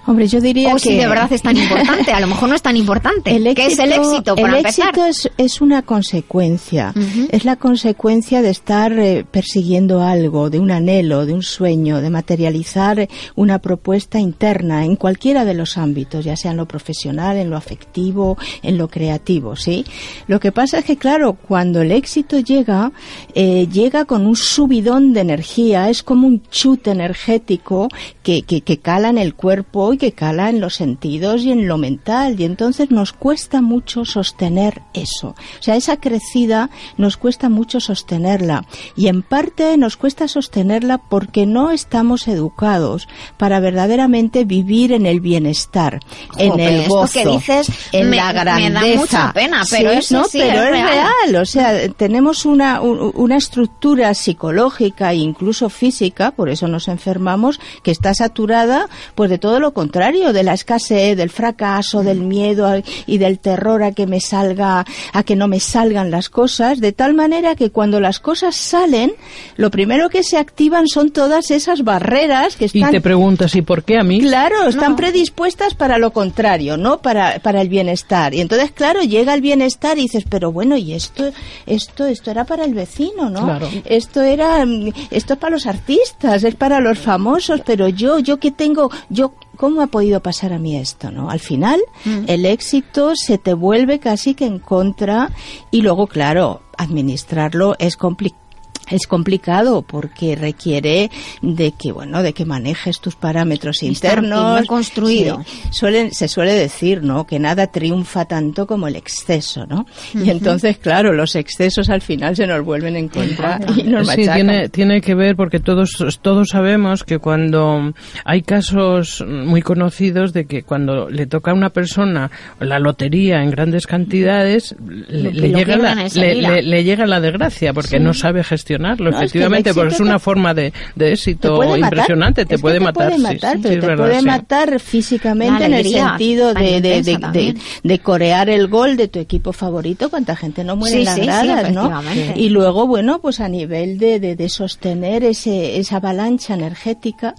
Speaker 8: Hombre, yo diría
Speaker 1: O
Speaker 8: que
Speaker 1: si de verdad es tan importante. A lo mejor no es tan importante.
Speaker 8: El
Speaker 1: ¿Qué es el éxito, para
Speaker 8: el
Speaker 1: empezar?
Speaker 8: éxito es, es una consecuencia. Es la consecuencia de estar eh, persiguiendo algo, de un anhelo, de un sueño, de materializar eh, una propuesta interna en cualquiera de los ámbitos, ya sea en lo profesional, en lo afectivo, en lo creativo, ¿sí? Lo que pasa es que, claro, cuando el éxito llega, eh, llega con un subidón de energía, es como un chute energético que, que, que cala en el cuerpo y que cala en los sentidos y en lo mental y entonces nos cuesta mucho sostener eso. O sea, esa crecida nos cuesta mucho sostenerla y en parte nos cuesta sostenerla porque no estamos educados para verdaderamente vivir en el bienestar, en el
Speaker 1: esto
Speaker 8: gozo,
Speaker 1: que dices
Speaker 8: en
Speaker 1: me-
Speaker 8: la
Speaker 1: me da
Speaker 8: grandeza.
Speaker 1: mucha pena, pero
Speaker 8: Sí,
Speaker 1: eso
Speaker 8: no,
Speaker 1: sí
Speaker 8: pero
Speaker 1: es
Speaker 8: es
Speaker 1: real.
Speaker 8: real. O sea, tenemos una, un- una estructura psicológica e incluso física, por eso nos enfermamos, que está saturada pues de todo lo contrario, de la escasez, del fracaso, del miedo a- y del terror a que me salga, a que no me salgan las cosas, de tal manera que cuando las cosas salen, lo primero que se activan son todas esas barreras que
Speaker 3: Y
Speaker 8: están
Speaker 3: te preguntas, ¿y por qué a mí?
Speaker 8: Claro, están predispuestas para lo contrario, ¿no? Para, para el bienestar. Y entonces, claro, llega el bienestar y dices, pero bueno, y esto, esto, esto era para el vecino, ¿no?
Speaker 3: Claro.
Speaker 8: Esto era, mm, esto es para los artistas, es para los famosos, pero yo, yo que tengo, yo, ¿cómo ha podido pasar a mí esto, no? Al final, el éxito se te vuelve casi que en contra y luego, claro, administrarlo es complicado. Es complicado porque requiere de que bueno de que manejes tus parámetros internos
Speaker 1: construido.
Speaker 8: Sí. Suelen- se suele decir no que nada triunfa tanto como el exceso no y entonces claro los excesos al final se nos vuelven en contra y nos
Speaker 3: Sí,
Speaker 8: machacan.
Speaker 3: tiene, tiene que ver porque todos, todos sabemos que cuando hay casos muy conocidos de que cuando le toca a una persona la lotería en grandes cantidades, le, llega, la, le, le- le llega la desgracia porque no sabe gestionarlo,
Speaker 8: No, es que
Speaker 3: efectivamente, porque es una
Speaker 8: te-
Speaker 3: forma de, éxito impresionante, te
Speaker 8: Es que
Speaker 3: puede
Speaker 8: te
Speaker 3: matar.
Speaker 8: puede
Speaker 3: sí,
Speaker 8: matar,
Speaker 3: sí,
Speaker 8: pero
Speaker 3: es
Speaker 8: te
Speaker 3: verdad,
Speaker 8: puede matar físicamente en el sentido de, de,
Speaker 1: intensa
Speaker 8: de, de,
Speaker 1: también.
Speaker 8: de corear el gol de tu equipo favorito. Cuánta gente no muere
Speaker 1: Sí,
Speaker 8: en las
Speaker 1: sí, sí,
Speaker 8: gradas, ¿no?
Speaker 1: efectivamente.
Speaker 8: Y luego, bueno, pues a nivel de, de, de sostener ese, esa avalancha energética.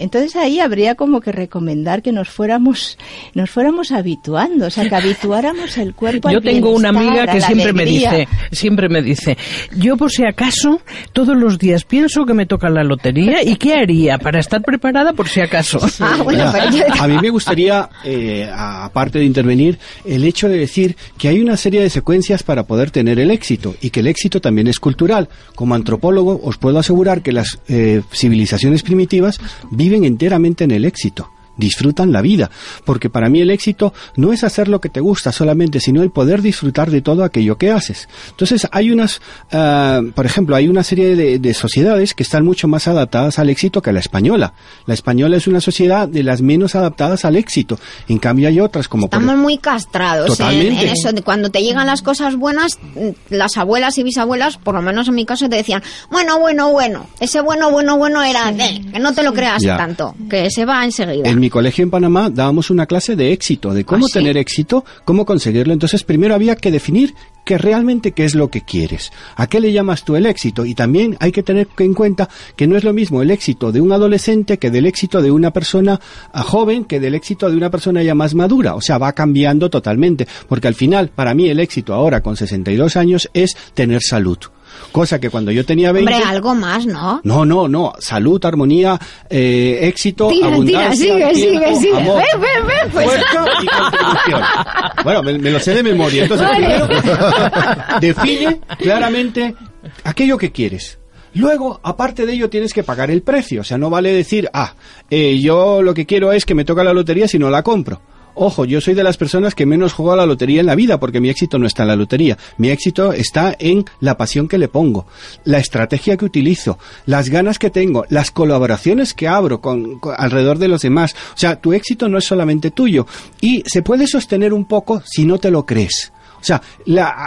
Speaker 8: Entonces ahí habría como que recomendar que nos fuéramos, nos fuéramos habituando, o sea, que habituáramos el cuerpo
Speaker 3: Yo
Speaker 8: al
Speaker 3: tengo una amiga
Speaker 8: a
Speaker 3: que
Speaker 8: la
Speaker 3: siempre me dice, siempre me dice, yo por si acaso todos los días pienso que me toca la lotería y qué haría para estar preparada por si acaso.
Speaker 1: Ah, bueno, pero yo-
Speaker 9: A mí me gustaría, eh, a- aparte de intervenir, el hecho de decir que hay una serie de secuencias para poder tener el éxito y que el éxito también es cultural. Como antropólogo os puedo asegurar que las eh, civilizaciones primitivas viven enteramente en el éxito. Disfrutan la vida, porque para mí el éxito no es hacer lo que te gusta solamente, sino el poder disfrutar de todo aquello que haces. Entonces hay unas, ah, por ejemplo, hay una serie de, de sociedades que están mucho más adaptadas al éxito que la española. La española es una sociedad de las menos adaptadas al éxito. En cambio hay otras como por
Speaker 1: Estamos muy castrados en,
Speaker 9: Totalmente.
Speaker 1: en eso. de Cuando te llegan las cosas buenas, mm, las abuelas y bisabuelas, por lo menos en mi caso, te decían, bueno, bueno, bueno. Ese bueno, bueno, bueno era, eh, que no te lo creas
Speaker 9: Ya.
Speaker 1: tanto, que se va enseguida.
Speaker 9: En mi colegio en Panamá dábamos una clase de éxito, de cómo
Speaker 1: ¿Ah, sí?
Speaker 9: tener éxito, cómo conseguirlo. Entonces primero había que definir que realmente qué es lo que quieres. ¿A qué le llamas tú el éxito? Y también hay que tener en cuenta que no es lo mismo el éxito de un adolescente que del éxito de una persona ah, joven que del éxito de una persona ya más madura. O sea, va cambiando totalmente. Porque al final, para mí el éxito ahora con 62 años es tener salud. Cosa que cuando yo tenía 20...
Speaker 1: Hombre, algo más, ¿no?
Speaker 9: No, no, no. Salud, armonía, eh, éxito,
Speaker 1: Tira, tira,
Speaker 9: abundancia,
Speaker 1: sigue, sigue,
Speaker 9: tiempo,
Speaker 1: sigue.
Speaker 9: amor,
Speaker 1: Ven, ven, ven, pues.
Speaker 9: y contribución. Bueno, me, me lo sé de memoria. Entonces, primero, define claramente aquello que quieres. Luego, aparte de ello, tienes que pagar el precio. O sea, no vale decir, ah, eh, yo lo que quiero es que me toca la lotería si no la compro. Ojo, yo soy de las personas que menos juego a la lotería en la vida porque mi éxito no está en la lotería. Mi éxito está en la pasión que le pongo, la estrategia que utilizo, las ganas que tengo, las colaboraciones que abro con, alrededor de los demás. O sea, tu éxito no es solamente tuyo y se puede sostener un poco si no te lo crees. O sea,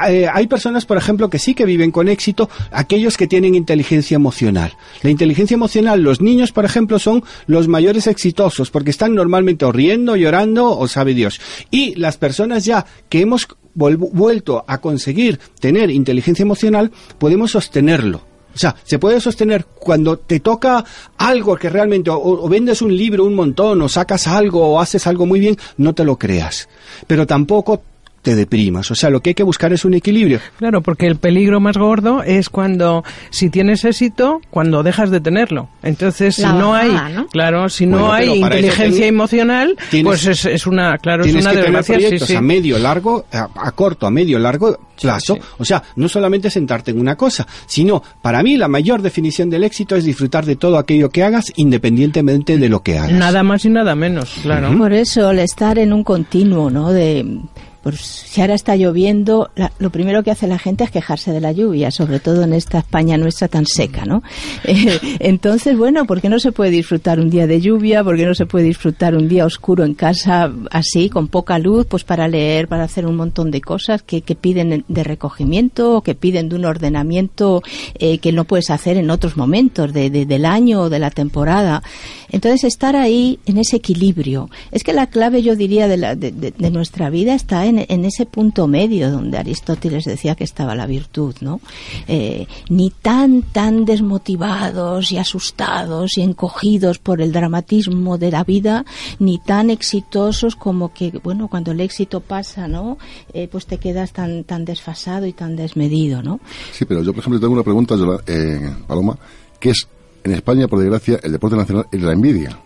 Speaker 9: eh, hay personas, por ejemplo, que sí que viven con éxito, aquellos que tienen inteligencia emocional. La inteligencia emocional, los niños, por ejemplo, son los mayores exitosos porque están normalmente o riendo, llorando o sabe Dios. Y las personas ya que hemos vuelto a conseguir tener inteligencia emocional, podemos sostenerlo. O sea, se puede sostener cuando te toca algo que realmente, o, o vendes un libro un montón, o sacas algo, o haces algo muy bien, no te lo creas. Pero tampoco te deprimas. O sea, lo que hay que buscar es un equilibrio.
Speaker 3: Claro, porque el peligro más gordo es cuando, si tienes éxito, cuando dejas de tenerlo. Entonces, si
Speaker 1: La
Speaker 3: no
Speaker 1: bajada,
Speaker 3: hay,
Speaker 1: ¿no?
Speaker 3: claro, si
Speaker 9: Bueno,
Speaker 3: no hay inteligencia
Speaker 9: ten-
Speaker 3: emocional,
Speaker 9: tienes-
Speaker 3: pues es, es una, claro, es una
Speaker 9: que tener
Speaker 3: desgracia.
Speaker 9: Proyectos
Speaker 3: sí.
Speaker 9: a medio, largo, a, a corto, a medio, largo plazo.
Speaker 3: sí.
Speaker 9: O sea, no solamente sentarte en una cosa, sino, para mí, la mayor definición del éxito es disfrutar de todo aquello que hagas, independientemente de lo que hagas.
Speaker 3: Nada más y nada menos, claro.
Speaker 8: Por eso, el estar en un continuo, ¿no? De, pues si ahora está lloviendo, la- lo primero que hace la gente es quejarse de la lluvia, sobre todo en esta España nuestra tan seca, ¿no? Eh, entonces, bueno, ¿por qué no se puede disfrutar un día de lluvia? ¿Por qué no se puede disfrutar un día oscuro en casa, así, con poca luz, pues para leer, para hacer un montón de cosas que, que piden de recogimiento, que piden de un ordenamiento eh, que no puedes hacer en otros momentos de- de- del año o de la temporada? Entonces, estar ahí en ese equilibrio. Es que la clave, yo diría, de, la- de nuestra vida está en, en ese punto medio donde Aristóteles decía que estaba la virtud, ¿no? Eh, ni tan, tan desmotivados y asustados y encogidos por el dramatismo de la vida, ni tan exitosos como que, bueno, cuando el éxito pasa, ¿no? Eh, pues te quedas tan, tan desfasado y tan desmedido, ¿no?
Speaker 6: Sí, pero yo, por ejemplo, tengo una pregunta, eh, Paloma, que es, en España, por desgracia, el deporte nacional es la envidia.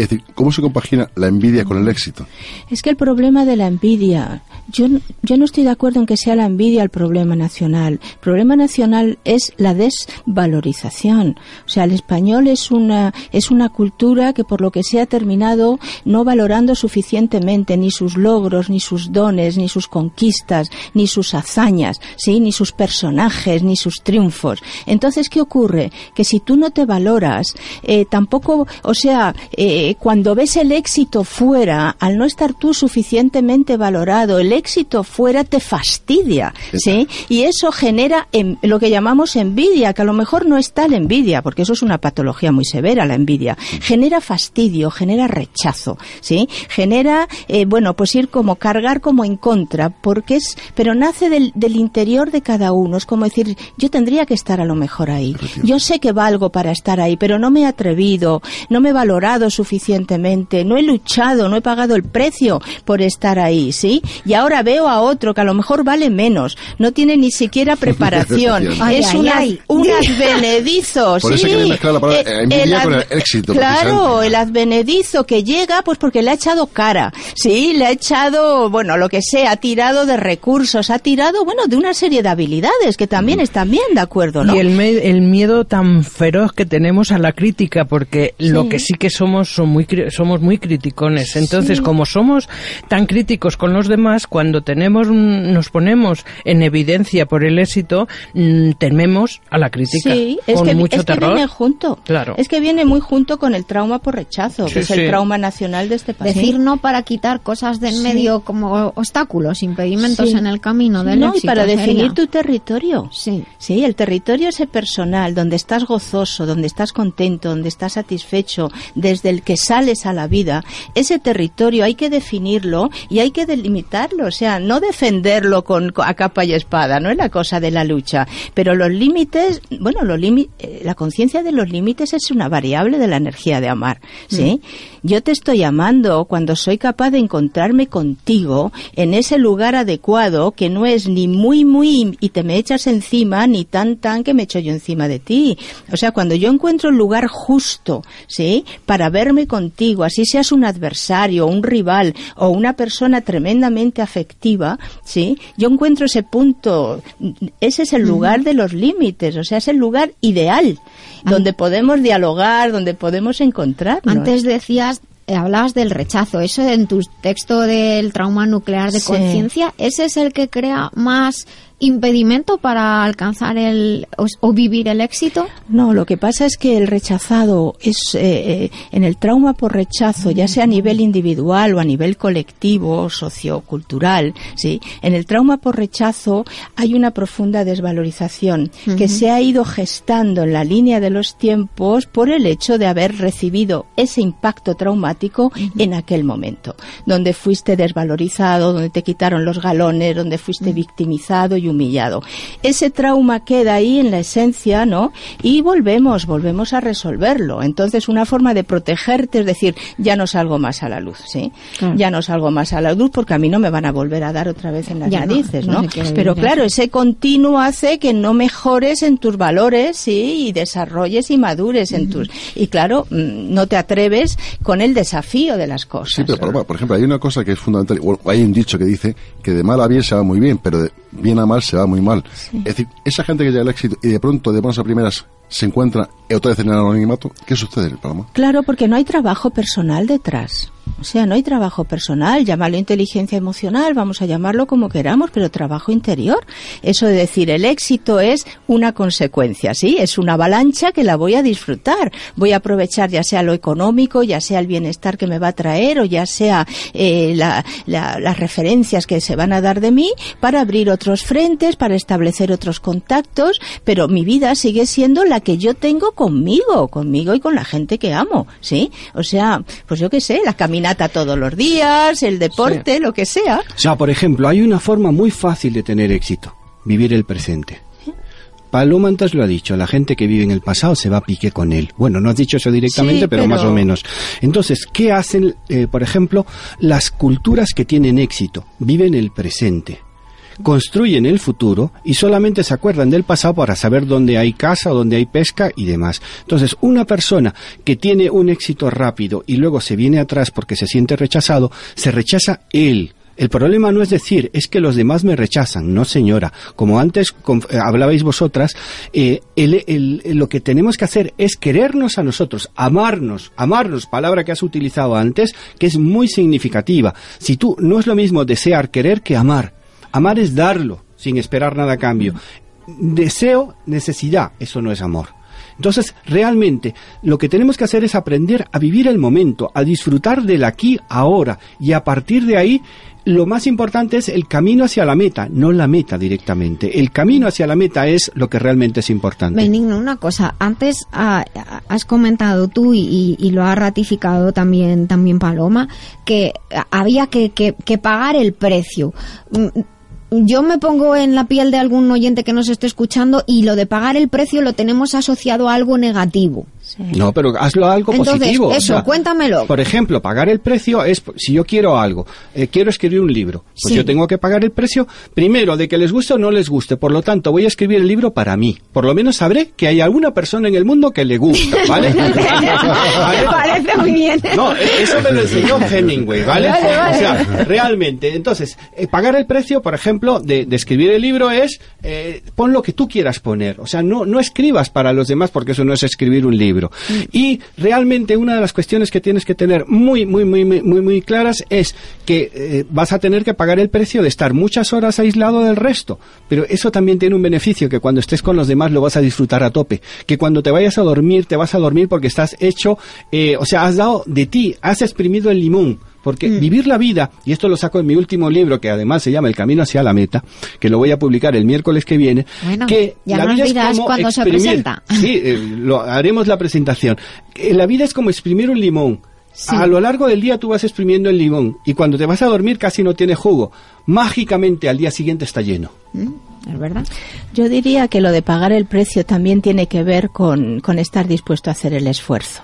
Speaker 6: Es decir, ¿cómo se compagina la envidia con el éxito?
Speaker 8: Es que el problema de la envidia, yo, yo no estoy de acuerdo en que sea la envidia el problema nacional. El problema nacional es la desvalorización. O sea, el español es una, es una cultura que por lo que se ha terminado no valorando suficientemente ni sus logros, ni sus dones, ni sus conquistas, ni sus hazañas, ¿sí? ni sus personajes, ni sus triunfos. Entonces, ¿qué ocurre? Que si tú no te valoras, eh, tampoco, o sea, eh, cuando ves el éxito fuera, al no estar tú suficientemente valorado, el éxito fuera te fastidia, ¿sí? Y eso genera em- lo que llamamos envidia, que a lo mejor no es tal envidia, porque eso es una patología muy severa, la envidia. Genera fastidio, genera rechazo, ¿sí? Genera, eh, bueno, pues ir como cargar como en contra, porque es, pero nace del, del interior de cada uno. Es como decir, yo tendría que estar a lo mejor ahí. Yo sé que valgo para estar ahí, pero no me he atrevido, no me he valorado suficientemente, no he luchado, no he pagado el precio por estar ahí, ¿sí? Y ahora veo a otro que a lo mejor vale menos, no tiene ni siquiera preparación,
Speaker 1: Ay,
Speaker 8: es
Speaker 1: ay,
Speaker 8: una-
Speaker 1: ay.
Speaker 8: un advenedizo,
Speaker 6: Por eso
Speaker 8: sí.
Speaker 6: la palabra,
Speaker 8: Eh,
Speaker 6: eh, con el éxito,
Speaker 8: Claro, el advenedizo que llega pues porque le ha echado cara, sí, le ha echado, bueno, lo que sea, ha tirado de recursos, ha tirado, bueno, de una serie de habilidades que también están bien, de acuerdo, ¿no?
Speaker 3: Y el, me- el miedo tan feroz que tenemos a la crítica, porque lo que sí que somos son muy, somos muy criticones. Entonces, como somos tan críticos con los demás, cuando tenemos un- nos ponemos en evidencia por el éxito, mm, tememos a la crítica.
Speaker 8: Sí, es
Speaker 3: con
Speaker 8: que,
Speaker 3: mucho
Speaker 8: es que
Speaker 3: terror.
Speaker 8: viene junto.
Speaker 3: Claro.
Speaker 8: Es que viene muy junto con el trauma por rechazo,
Speaker 3: Sí,
Speaker 8: que es el trauma nacional de este país.
Speaker 1: Decir no para quitar cosas de en
Speaker 8: Sí.
Speaker 1: medio como obstáculos, impedimentos
Speaker 8: Sí.
Speaker 1: en el camino del
Speaker 8: no, y para definir tu territorio.
Speaker 1: Sí.
Speaker 8: Sí, el territorio ese personal, donde estás gozoso, donde estás contento, donde estás satisfecho, desde el que sales a la vida, ese territorio hay que definirlo y hay que delimitarlo, o sea, no defenderlo con, a capa y espada, no es la cosa de la lucha, pero los límites, bueno, los eh, la conciencia de los límites es una variable de la energía de amar, ¿sí? Yo te estoy amando cuando soy capaz de encontrarme contigo en ese lugar adecuado que no es ni muy muy y te me echas encima ni tan tan que me echo yo encima de ti. O sea, cuando yo encuentro el lugar justo, ¿sí? Para verme contigo, así seas un adversario, un rival o una persona tremendamente afectiva, ¿sí? Yo encuentro ese punto, ese es el lugar de los límites, o sea, es el lugar ideal donde podemos dialogar, donde podemos encontrarnos.
Speaker 1: Antes decías, eh, hablabas del rechazo. Eso en tu texto del trauma nuclear de
Speaker 8: Sí.
Speaker 1: conciencia, ¿ese es el que crea más impedimento para alcanzar el o, o vivir el éxito?
Speaker 8: No, lo que pasa es que el rechazado es eh, eh, en el trauma por rechazo, ya sea a nivel individual o a nivel colectivo, sociocultural, sí. En el trauma por rechazo hay una profunda desvalorización que se ha ido gestando en la línea de los tiempos por el hecho de haber recibido ese impacto traumático en aquel momento, donde fuiste desvalorizado, donde te quitaron los galones, donde fuiste victimizado y humillado. Ese trauma queda ahí en la esencia, ¿no? Y volvemos, volvemos a resolverlo. Entonces, una forma de protegerte es decir, ya no salgo más a la luz, ¿sí?
Speaker 1: Claro.
Speaker 8: Ya no salgo más a la luz porque a mí no me van a volver a dar otra vez en las
Speaker 1: Ya
Speaker 8: narices,
Speaker 1: no
Speaker 8: Pero claro, ese continuo hace que no mejores en tus valores, sí, y desarrolles y madures en tus... Y claro, mm, no te atreves con el desafío de las cosas.
Speaker 6: Sí, pero por ejemplo, hay una cosa que es fundamental, bueno, hay un dicho que dice que de mal a bien se va muy bien, pero de bien a mal se va muy mal. Es decir, esa gente que llega al éxito y de pronto, de buenas a primeras, se encuentra otra vez en el anonimato, ¿qué sucede, Paloma?
Speaker 8: Claro, porque no hay trabajo personal detrás. O sea, no hay trabajo personal, llámalo inteligencia emocional, vamos a llamarlo como queramos, pero trabajo interior. Eso de decir el éxito es una consecuencia, ¿sí? Es una avalancha que la voy a disfrutar. Voy a aprovechar ya sea lo económico, ya sea el bienestar que me va a traer o ya sea eh, la- la- las referencias que se van a dar de mí para abrir otros frentes, para establecer otros contactos, pero mi vida sigue siendo la que yo tengo conmigo, conmigo y con la gente que amo, ¿sí? O sea, pues yo qué sé, la caminata todos los días, el deporte, lo que sea.
Speaker 9: O sea, por ejemplo, hay una forma muy fácil de tener éxito, vivir el presente. Paloma antes lo ha dicho, la gente que vive en el pasado se va a pique con él. Bueno, no has dicho eso directamente,
Speaker 8: Sí,
Speaker 9: pero,
Speaker 8: pero-
Speaker 9: más o menos. Entonces, ¿qué hacen, eh, por ejemplo, las culturas que tienen éxito? Viven el presente. Construyen el futuro y solamente se acuerdan del pasado para saber dónde hay casa, dónde hay pesca y demás. Entonces, una persona que tiene un éxito rápido y luego se viene atrás porque se siente rechazado, se rechaza él. El problema no es decir, es que los demás me rechazan. No, señora. Como antes eh, hablabais vosotras, eh, el- lo que tenemos que hacer es querernos a nosotros, amarnos, amarnos, palabra que has utilizado antes, que es muy significativa. Si tú no es lo mismo desear, querer que amar. Amar es darlo, sin esperar nada a cambio. Deseo, necesidad, eso no es amor. Entonces, realmente, lo que tenemos que hacer es aprender a vivir el momento, a disfrutar del aquí, ahora, y a partir de ahí, lo más importante es el camino hacia la meta, no la meta directamente. El camino hacia la meta es lo que realmente es importante.
Speaker 1: Benigno, una cosa. Antes ah, ah, has comentado tú y, lo ha ratificado también, también Paloma, que había que, pagar el precio. Yo me pongo en la piel de algún oyente que nos esté escuchando y lo de pagar el precio lo tenemos asociado a algo negativo.
Speaker 9: No, pero hazlo algo
Speaker 1: Entonces,
Speaker 9: positivo. o
Speaker 1: eso,
Speaker 9: sea,
Speaker 1: cuéntamelo.
Speaker 9: Por ejemplo, pagar el precio es, si yo quiero algo, eh, quiero escribir un libro, pues
Speaker 1: Sí.
Speaker 9: yo tengo que pagar el precio, primero, de que les guste o no les guste. Por lo tanto, voy a escribir el libro para mí. Por lo menos sabré que hay alguna persona en el mundo que le gusta, ¿vale?
Speaker 1: Me parece muy bien.
Speaker 9: No, eso me lo enseñó Hemingway, ¿vale?
Speaker 1: Vale, vale.
Speaker 9: O sea, realmente. Entonces, eh, pagar el precio, por ejemplo, de, de escribir el libro es eh, pon lo que tú quieras poner. O sea, no, no escribas para los demás porque eso no es escribir un libro. Y realmente una de las cuestiones que tienes que tener muy, muy, muy, muy, muy, muy claras es que eh, vas a tener que pagar el precio de estar muchas horas aislado del resto. Pero eso también tiene un beneficio, que cuando estés con los demás lo vas a disfrutar a tope. Que cuando te vayas a dormir, te vas a dormir porque estás hecho, eh, o sea, has dado de ti, has exprimido el limón. Porque
Speaker 1: Mm.
Speaker 9: vivir la vida, y esto lo saco en mi último libro, que además se llama El Camino hacia la Meta, que lo voy a publicar el miércoles que viene,
Speaker 1: Bueno,
Speaker 9: que
Speaker 1: ya
Speaker 9: la vida es como
Speaker 1: cuándo se
Speaker 9: exprimir-
Speaker 1: presenta.
Speaker 9: Sí, eh, lo haremos la presentación. Que La vida es como exprimir un limón.
Speaker 1: Sí.
Speaker 9: A lo largo del día tú vas exprimiendo el limón y cuando te vas a dormir casi no tiene jugo. Mágicamente al día siguiente está lleno.
Speaker 1: ¿Es verdad?
Speaker 8: Yo diría que lo de pagar el precio también tiene que ver con, con estar dispuesto a hacer el esfuerzo.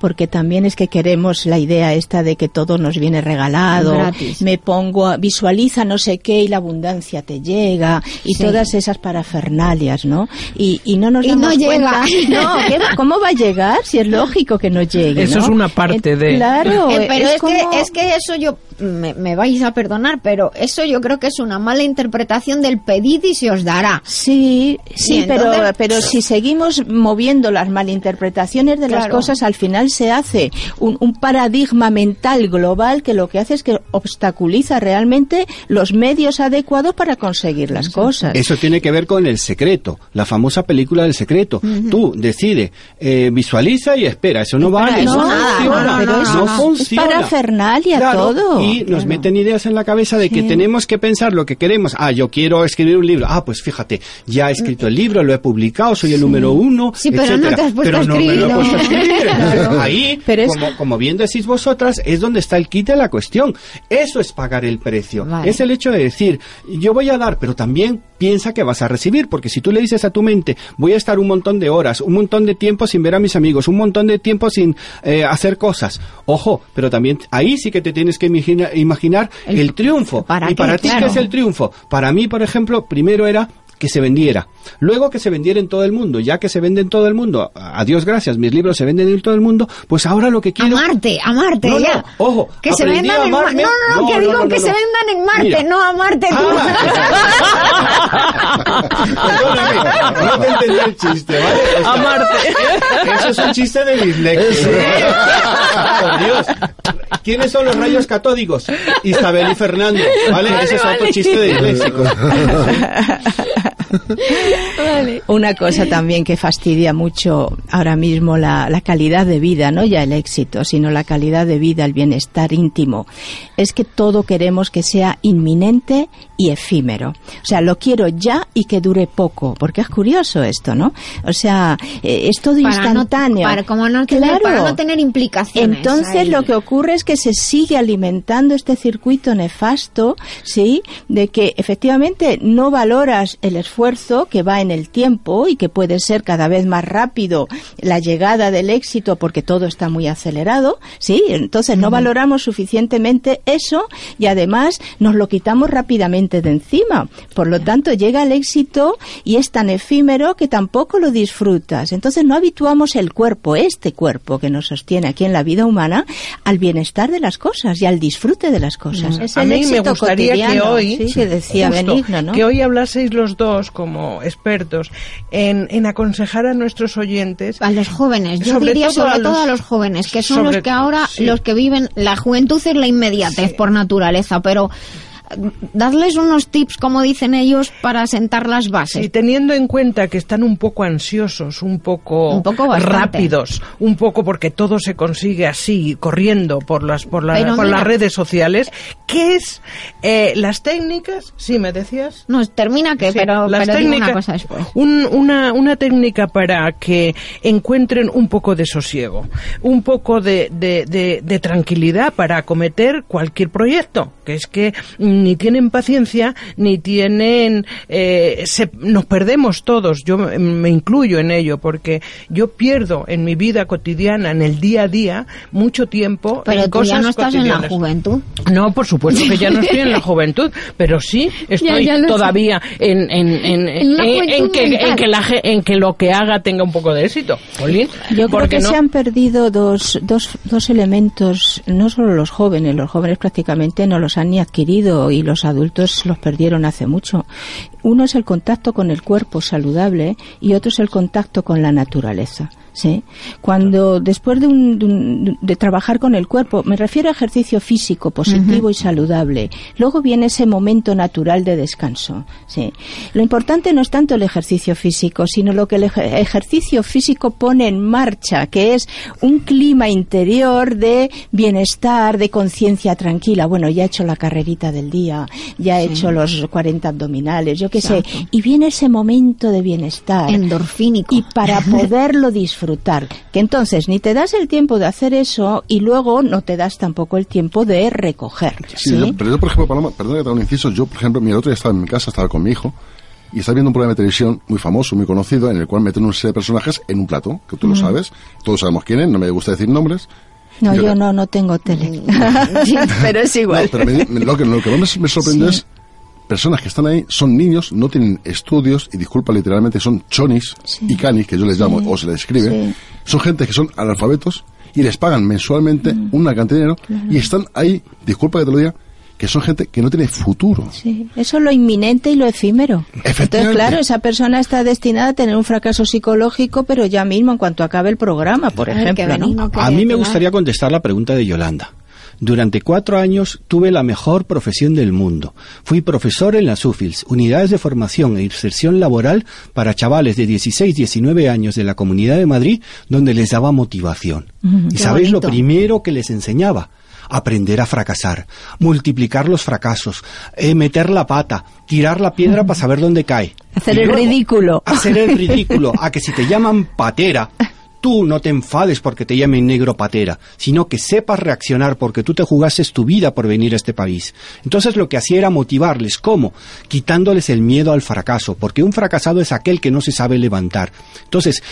Speaker 8: Porque también es que queremos la idea esta de que todo nos viene regalado,
Speaker 1: Gratis.
Speaker 8: me pongo, a- visualiza no sé qué y la abundancia te llega y
Speaker 1: Sí.
Speaker 8: todas esas parafernalias, ¿no? Y, y no nos
Speaker 1: Y
Speaker 8: damos
Speaker 1: no llega.
Speaker 8: cuenta- No, ¿qué va- ¿cómo va a llegar? Si es lógico que no llegue,
Speaker 3: Eso
Speaker 8: ¿no?
Speaker 3: es una parte
Speaker 8: Eh,
Speaker 3: de-
Speaker 8: Claro,
Speaker 1: Eh, pero es,
Speaker 8: como-
Speaker 1: que, es que eso yo, me, me vais a perdonar, pero eso yo creo que es una mala interpretación del pedid y se os dará.
Speaker 8: Sí, sí, pero,
Speaker 1: entonces-
Speaker 8: pero si seguimos moviendo las malinterpretaciones de las cosas, al final se hace un, un paradigma mental global que lo que hace es que obstaculiza realmente los medios adecuados para conseguir las cosas.
Speaker 9: Eso tiene que ver con el secreto, la famosa película del secreto. Tú decide, eh, visualiza y espera. Eso no vale,
Speaker 1: eso
Speaker 9: no
Speaker 1: nada,
Speaker 9: funciona,
Speaker 1: no, no, no, no,
Speaker 8: es
Speaker 9: funciona.
Speaker 8: parafernalia
Speaker 9: Claro,
Speaker 8: todo.
Speaker 9: Y nos meten ideas en la cabeza de que tenemos que pensar lo que queremos. Ah, yo quiero escribir un libro. Ah, pues fíjate, ya he escrito el libro, lo he publicado, soy el número uno.
Speaker 1: Sí, pero no te has puesto
Speaker 9: Pero no me lo he puesto a escribir.
Speaker 8: Claro.
Speaker 9: Ahí,
Speaker 8: Pero es-
Speaker 9: como, como bien decís vosotras, es donde está el kit de la cuestión. Eso es pagar el precio.
Speaker 1: Vale.
Speaker 9: Es el hecho de decir, yo voy a dar, pero también piensa que vas a recibir, porque si tú le dices a tu mente, voy a estar un montón de horas, un montón de tiempo sin ver a mis amigos, un montón de tiempo sin eh, hacer cosas, ojo, pero también ahí sí que te tienes que imagina- imaginar el, triunfo.
Speaker 1: ¿para
Speaker 9: ¿Y
Speaker 1: qué?
Speaker 9: para ti
Speaker 1: Claro.
Speaker 9: qué es el triunfo? Para mí, por ejemplo, primero era que se vendiera. Luego que se vendiera en todo el mundo. Ya que se vende en todo el mundo, a a Dios gracias, mis libros se venden en todo el mundo, pues ahora lo que quiero...
Speaker 1: Amarte, amarte,
Speaker 9: No, no,
Speaker 1: ya.
Speaker 9: ojo,
Speaker 1: Que se vendan
Speaker 9: a
Speaker 1: en Marte. No, no, que digo que se vendan en Marte, no amarte tú.
Speaker 9: Perdóname, no te entendí el chiste, ¿vale? O sea,
Speaker 3: Amarte.
Speaker 9: Eso es un chiste de dislexia. Por Dios. ¿Quiénes son los rayos catódicos? Isabel y Fernando, ¿vale? Ese es otro chiste de disléxicos.
Speaker 8: Una cosa también que fastidia mucho ahora mismo la, la calidad de vida, no ya el éxito, sino la calidad de vida, el bienestar íntimo, es que todo queremos que sea inminente y efímero. O sea, lo quiero ya y que dure poco, porque es curioso esto, ¿no? O sea, eh, es todo
Speaker 1: Para no-
Speaker 8: instantáneo.
Speaker 1: para como no tener- para no tener implicaciones
Speaker 8: Entonces
Speaker 1: ahí.
Speaker 8: lo que ocurre es que se sigue alimentando este circuito nefasto, ¿sí? De que efectivamente no valoras el esfuerzo que va en el tiempo y que puede ser cada vez más rápido la llegada del éxito porque todo está muy acelerado, ¿sí? Entonces no valoramos suficientemente eso y además nos lo quitamos rápidamente de encima. Por lo tanto, llega el éxito y es tan efímero que tampoco lo disfrutas. Entonces no habituamos el cuerpo, este cuerpo que nos sostiene aquí en la vida humana, al bienestar de las cosas y al disfrute de las cosas. Es
Speaker 3: a
Speaker 8: el
Speaker 3: mí me gustaría que hoy,
Speaker 8: sí, que decía
Speaker 3: justo,
Speaker 8: Benigno, ¿no?
Speaker 3: que hoy hablaseis los dos como expertos en, en aconsejar a nuestros oyentes.
Speaker 1: A los jóvenes, yo
Speaker 3: Sobre
Speaker 1: diría
Speaker 3: todo
Speaker 1: sobre
Speaker 3: a los-
Speaker 1: todo a los jóvenes, que son los que ahora,
Speaker 3: sí.
Speaker 1: los que viven, la juventud es la inmediatez por naturaleza, pero dadles unos tips, como dicen ellos, para sentar las bases.
Speaker 3: Y teniendo en cuenta que están un poco ansiosos, un poco,
Speaker 1: Un poco bastante.
Speaker 3: rápidos, un poco porque todo se consigue así, corriendo por las por, la- por
Speaker 1: mira-
Speaker 3: las redes sociales, ¿qué es eh, las técnicas? Sí, me decías.
Speaker 1: No, termina que,
Speaker 3: Sí,
Speaker 1: pero,
Speaker 3: las
Speaker 1: pero digo una cosa después.
Speaker 3: un- una, una técnica para que encuentren un poco de sosiego, un poco de, de- de- de tranquilidad para acometer cualquier proyecto, que es que ni tienen paciencia ni tienen... eh, se- nos perdemos todos, yo me- incluyo en ello, porque yo pierdo en mi vida cotidiana, en el día a día, mucho tiempo
Speaker 1: Pero
Speaker 3: en
Speaker 1: tú
Speaker 3: cosas
Speaker 1: ya no estás en la juventud.
Speaker 3: No, por supuesto que ya no estoy en la juventud, pero sí estoy
Speaker 1: Ya, ya lo sé.
Speaker 3: todavía en, en, en,
Speaker 1: En
Speaker 3: en que, en, que la en que lo que haga tenga un poco de éxito. Jolín,
Speaker 8: Yo creo que
Speaker 3: no?
Speaker 8: se han perdido dos, dos, dos elementos, no solo los jóvenes, los jóvenes prácticamente no los han ni adquirido y los adultos los perdieron hace mucho. Uno es el contacto con el cuerpo saludable y otro es el contacto con la naturaleza. ¿Sí? Cuando después de, un- de un- de trabajar con el cuerpo, me refiero a ejercicio físico positivo y saludable, luego viene ese momento natural de descanso. ¿sí? Lo importante no es tanto el ejercicio físico, sino lo que el ej- ejercicio físico pone en marcha, que es un clima interior de bienestar, de conciencia tranquila. Bueno, ya he hecho la carrerita del día, ya he hecho los 40 abdominales, yo qué sé. Y viene ese momento de bienestar
Speaker 1: Endorfínico.
Speaker 8: y para poderlo disfrutar. Que entonces ni te das el tiempo de hacer eso y luego no te das tampoco el tiempo de recoger.
Speaker 6: Sí,
Speaker 8: ¿sí?
Speaker 6: yo- pero yo, por ejemplo, Paloma, perdón que te haga un inciso, yo, por ejemplo, mi otro día estaba en mi casa, estaba con mi hijo, y estaba viendo un programa de televisión muy famoso, muy conocido, en el cual meten una serie de personajes en un plato, que tú lo sabes, todos sabemos quién es, no me gusta decir nombres.
Speaker 8: No,
Speaker 6: Y
Speaker 8: yo no, no tengo tele. pero es igual.
Speaker 6: No, pero me- me- lo, que, lo que más me sorprende
Speaker 8: Sí.
Speaker 6: es personas que están ahí, son niños, no tienen estudios, y disculpa literalmente, son chonis
Speaker 8: Sí.
Speaker 6: y canis, que yo les llamo, o se les escribe,
Speaker 8: Sí.
Speaker 6: son gente que son analfabetos y les pagan mensualmente
Speaker 8: Mm.
Speaker 6: una cantidad de dinero y están ahí, disculpa que te lo diga, que son gente que no tiene futuro.
Speaker 8: Sí, eso es lo inminente y lo efímero. Entonces, claro, esa persona está destinada a tener un fracaso psicológico, pero ya mismo en cuanto acabe el programa, por ejemplo,
Speaker 9: A mí me gustaría contestar la pregunta de Yolanda. Durante cuatro años tuve la mejor profesión del mundo. Fui profesor en las UFILS, unidades de formación e inserción laboral para chavales de 16, 19 años de la Comunidad de Madrid, donde les daba motivación.
Speaker 8: Mm,
Speaker 9: ¿Y sabéis lo primero que les enseñaba? Aprender a fracasar, multiplicar los fracasos, eh, meter la pata, tirar la piedra para saber dónde cae.
Speaker 8: Hacer
Speaker 9: Y
Speaker 8: el
Speaker 9: luego,
Speaker 8: ridículo.
Speaker 9: Hacer el ridículo, a que si te llaman patera, tú no te enfades porque te llamen negro patera, sino que sepas reaccionar porque tú te jugaste tu vida por venir a este país. Entonces lo que hacía era motivarles, ¿cómo? Quitándoles el miedo al fracaso, porque un fracasado es aquel que no se sabe levantar. Entonces,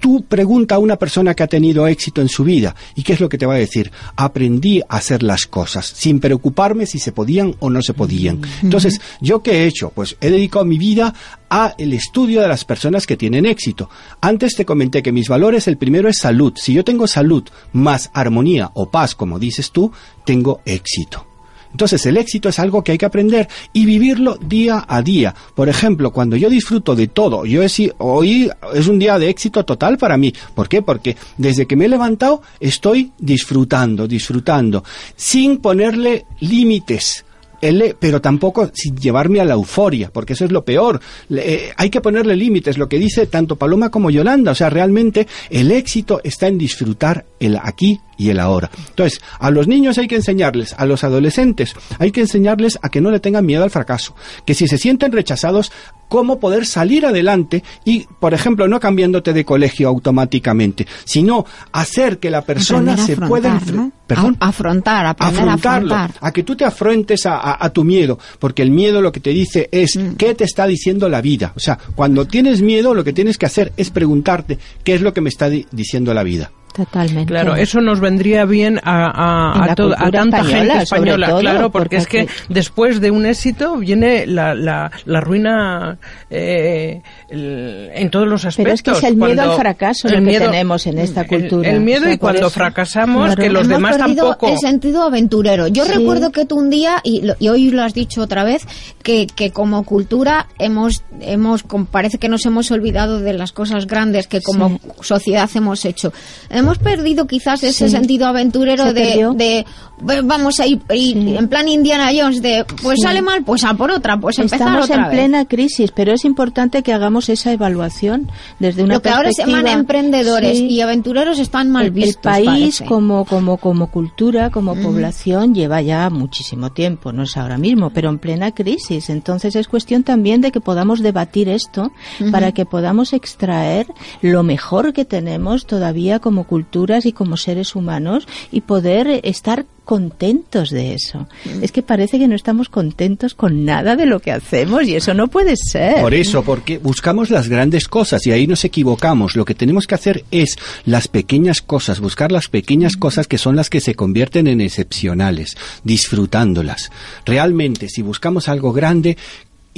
Speaker 9: Tú pregunta a una persona que ha tenido éxito en su vida y qué es lo que te va a decir. Aprendí a hacer las cosas sin preocuparme si se podían o no se podían. Entonces, ¿yo qué he hecho? Pues he dedicado mi vida a el estudio de las personas que tienen éxito. Antes te comenté que mis valores, el primero es salud. Si yo tengo salud más armonía o paz, como dices tú, tengo éxito. Entonces el éxito es algo que hay que aprender y vivirlo día a día. Por ejemplo, cuando yo disfruto de todo, yo he hoy es un día de éxito total para mí. ¿Por qué? Porque desde que me he levantado estoy disfrutando, disfrutando, sin ponerle límites. Pero tampoco sin llevarme a la euforia, porque eso es lo peor. Eh, hay que ponerle límites, lo que dice tanto Paloma como Yolanda. O sea, realmente el éxito está en disfrutar el aquí y el ahora. Entonces, a los niños hay que enseñarles, a los adolescentes hay que enseñarles a que no le tengan miedo al fracaso, que si se sienten rechazados, cómo poder salir adelante y, por ejemplo, no cambiándote de colegio automáticamente, sino hacer que la persona
Speaker 1: a
Speaker 9: se
Speaker 1: afrontar,
Speaker 9: pueda enfre-
Speaker 1: ¿no?
Speaker 9: Perdón
Speaker 1: A- afrontar, a
Speaker 9: afrontarlo,
Speaker 1: afrontar.
Speaker 9: a que tú te afrontes a, a- a tu miedo, porque el miedo lo que te dice es
Speaker 1: Mm.
Speaker 9: qué te está diciendo la vida. O sea, cuando tienes miedo, lo que tienes que hacer es preguntarte qué es lo que me está di- diciendo la vida.
Speaker 8: Totalmente.
Speaker 3: Claro, eso nos vendría bien a, a- a to- tanta
Speaker 8: española,
Speaker 3: gente española,
Speaker 8: todo,
Speaker 3: claro, porque,
Speaker 8: porque
Speaker 3: es que después de un éxito viene la, la, la ruina eh, el- en todos los aspectos.
Speaker 8: Pero es que es el miedo
Speaker 3: Cuando-
Speaker 8: al fracaso
Speaker 3: el
Speaker 8: lo que
Speaker 3: miedo-
Speaker 8: tenemos en esta cultura.
Speaker 3: El, miedo
Speaker 8: O sea,
Speaker 3: y cuando
Speaker 8: eso-
Speaker 3: fracasamos,
Speaker 8: Claro.
Speaker 3: que los
Speaker 1: Hemos
Speaker 3: demás tampoco...
Speaker 1: el sentido aventurero. Yo
Speaker 8: Sí.
Speaker 1: recuerdo que tú un día, y, lo- y hoy lo has dicho otra vez, que, que como cultura hemos, hemos, parece que nos hemos olvidado de las cosas grandes que como
Speaker 8: Sí.
Speaker 1: sociedad hemos hecho. Hemos perdido quizás ese
Speaker 8: Sí.
Speaker 1: sentido aventurero
Speaker 8: Se
Speaker 1: de,
Speaker 8: perdió.
Speaker 1: de, "Ve- vamos a ir,
Speaker 8: Sí.
Speaker 1: en plan Indiana Jones, de pues
Speaker 8: Sí.
Speaker 1: sale mal, pues a por otra, pues empezar
Speaker 8: Estamos
Speaker 1: otra
Speaker 8: en
Speaker 1: vez.
Speaker 8: plena crisis, pero es importante que hagamos esa evaluación desde una
Speaker 1: Lo que ahora se llaman
Speaker 8: perspectiva-
Speaker 1: emprendedores y aventureros están mal
Speaker 8: el, el
Speaker 1: vistos.
Speaker 8: país
Speaker 1: parece.
Speaker 8: como como como cultura como población lleva ya muchísimo tiempo no es ahora mismo pero en plena crisis entonces es cuestión también de que podamos debatir esto para que podamos extraer lo mejor que tenemos todavía como culturas y como seres humanos y poder estar contentos de eso. Es que parece que no estamos contentos con nada de lo que hacemos y eso no puede ser.
Speaker 9: Por eso, porque buscamos las grandes cosas y ahí nos equivocamos. Lo que tenemos que hacer es las pequeñas cosas, buscar las pequeñas cosas que son las que se convierten en excepcionales, disfrutándolas. Realmente, si buscamos algo grande,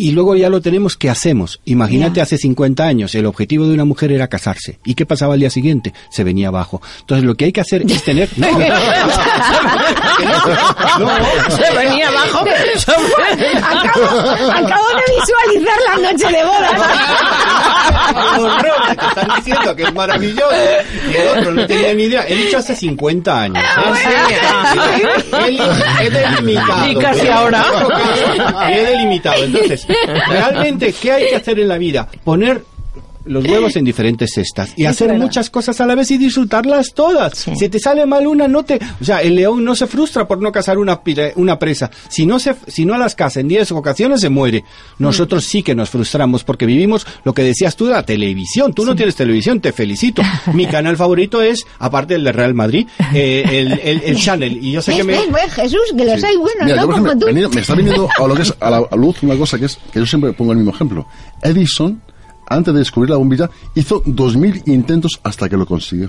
Speaker 9: y luego ya lo tenemos, ¿qué hacemos? Imagínate hace 50 años, el objetivo de una mujer era casarse. ¿Y qué pasaba al día siguiente? Se venía abajo. Entonces lo que hay que hacer es tener... No, no,
Speaker 3: abajo.
Speaker 1: acabo, acabo de visualizar la noche de bodas.
Speaker 9: horror, te están diciendo que es maravilloso y el otro no tenía ni idea. He dicho hace 50 años. ¿eh? He, he delimitado.
Speaker 3: Y casi ahora.
Speaker 9: He delimitado. Entonces, realmente, ¿qué hay que hacer en la vida? Poner los huevos en diferentes cestas y hacer
Speaker 8: verdad.
Speaker 9: muchas cosas a la vez y disfrutarlas todas.
Speaker 8: Sí.
Speaker 9: Si te sale mal una, no te... O sea, el león no se frustra por no cazar una, pire- una presa. Si no, se, si no las caza en 10 ocasiones, se muere. Nosotros sí que nos frustramos porque vivimos lo que decías tú de la televisión. Tú no tienes televisión, te felicito. Mi canal favorito es, aparte del de Real Madrid, eh, el, el, el Channel. Y yo sé que
Speaker 1: ¿Ves,
Speaker 9: me...
Speaker 1: Jesús, que los
Speaker 6: Sí.
Speaker 1: hay buenos,
Speaker 6: Mira,
Speaker 1: ¿no? Como tú.
Speaker 6: me está viniendo a lo que es a la a luz una cosa que es que yo siempre pongo el mismo ejemplo. Edison, antes de descubrir la bombilla, hizo 2.000 intentos hasta que lo consiguió.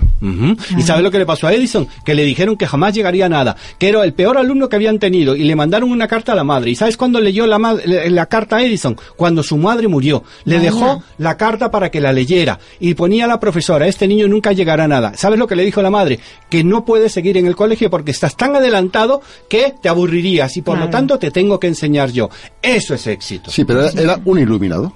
Speaker 9: ¿Y sabes lo que le pasó a Edison? Que le dijeron que jamás llegaría a nada, que era el peor alumno que habían tenido y le mandaron una carta a la madre. ¿Y sabes cuándo leyó la, ma- la- carta a Edison? Cuando su madre murió. Le
Speaker 1: Vaya.
Speaker 9: dejó la carta para que la leyera y ponía a la profesora, este niño nunca llegará a nada. ¿Sabes lo que le dijo la madre? Que no puedes seguir en el colegio porque estás tan adelantado que te aburrirías y por lo tanto te tengo que enseñar yo. Eso es éxito.
Speaker 6: Sí, pero era, era un iluminado.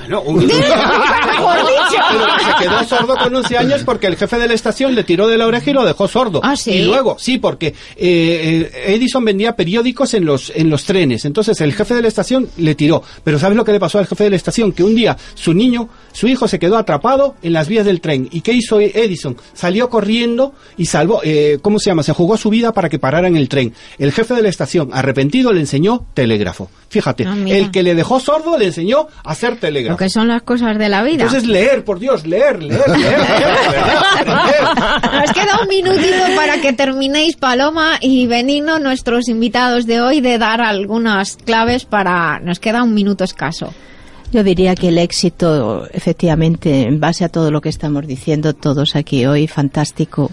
Speaker 9: Bueno, un- Pero que se quedó sordo con 11 años porque el jefe de la estación le tiró de la oreja y lo dejó sordo.
Speaker 1: ¿Ah, sí?
Speaker 9: Y luego, sí, porque eh, Edison vendía periódicos en los, en los trenes. Entonces el jefe de la estación le tiró. Pero ¿sabes lo que le pasó al jefe de la estación? Que un día su niño, su hijo se quedó atrapado en las vías del tren. ¿Y qué hizo Edison? Salió corriendo y salvó, eh, ¿cómo se llama? Se jugó su vida para que parara en el tren. El jefe de la estación, arrepentido, le enseñó telégrafo. Fíjate,
Speaker 1: Ah,
Speaker 9: el que le dejó sordo le enseñó a hacer
Speaker 1: Lo
Speaker 9: telégrafo.
Speaker 1: que son las cosas de la vida.
Speaker 9: Entonces leer, por Dios, leer,
Speaker 1: preguntarle. Nos queda un minutito para que terminéis, Paloma y Benino, nuestros invitados de hoy, de dar algunas claves para... Nos queda un minuto escaso.
Speaker 8: Yo diría que el éxito, efectivamente, en base a todo lo que estamos diciendo todos aquí hoy, fantástico,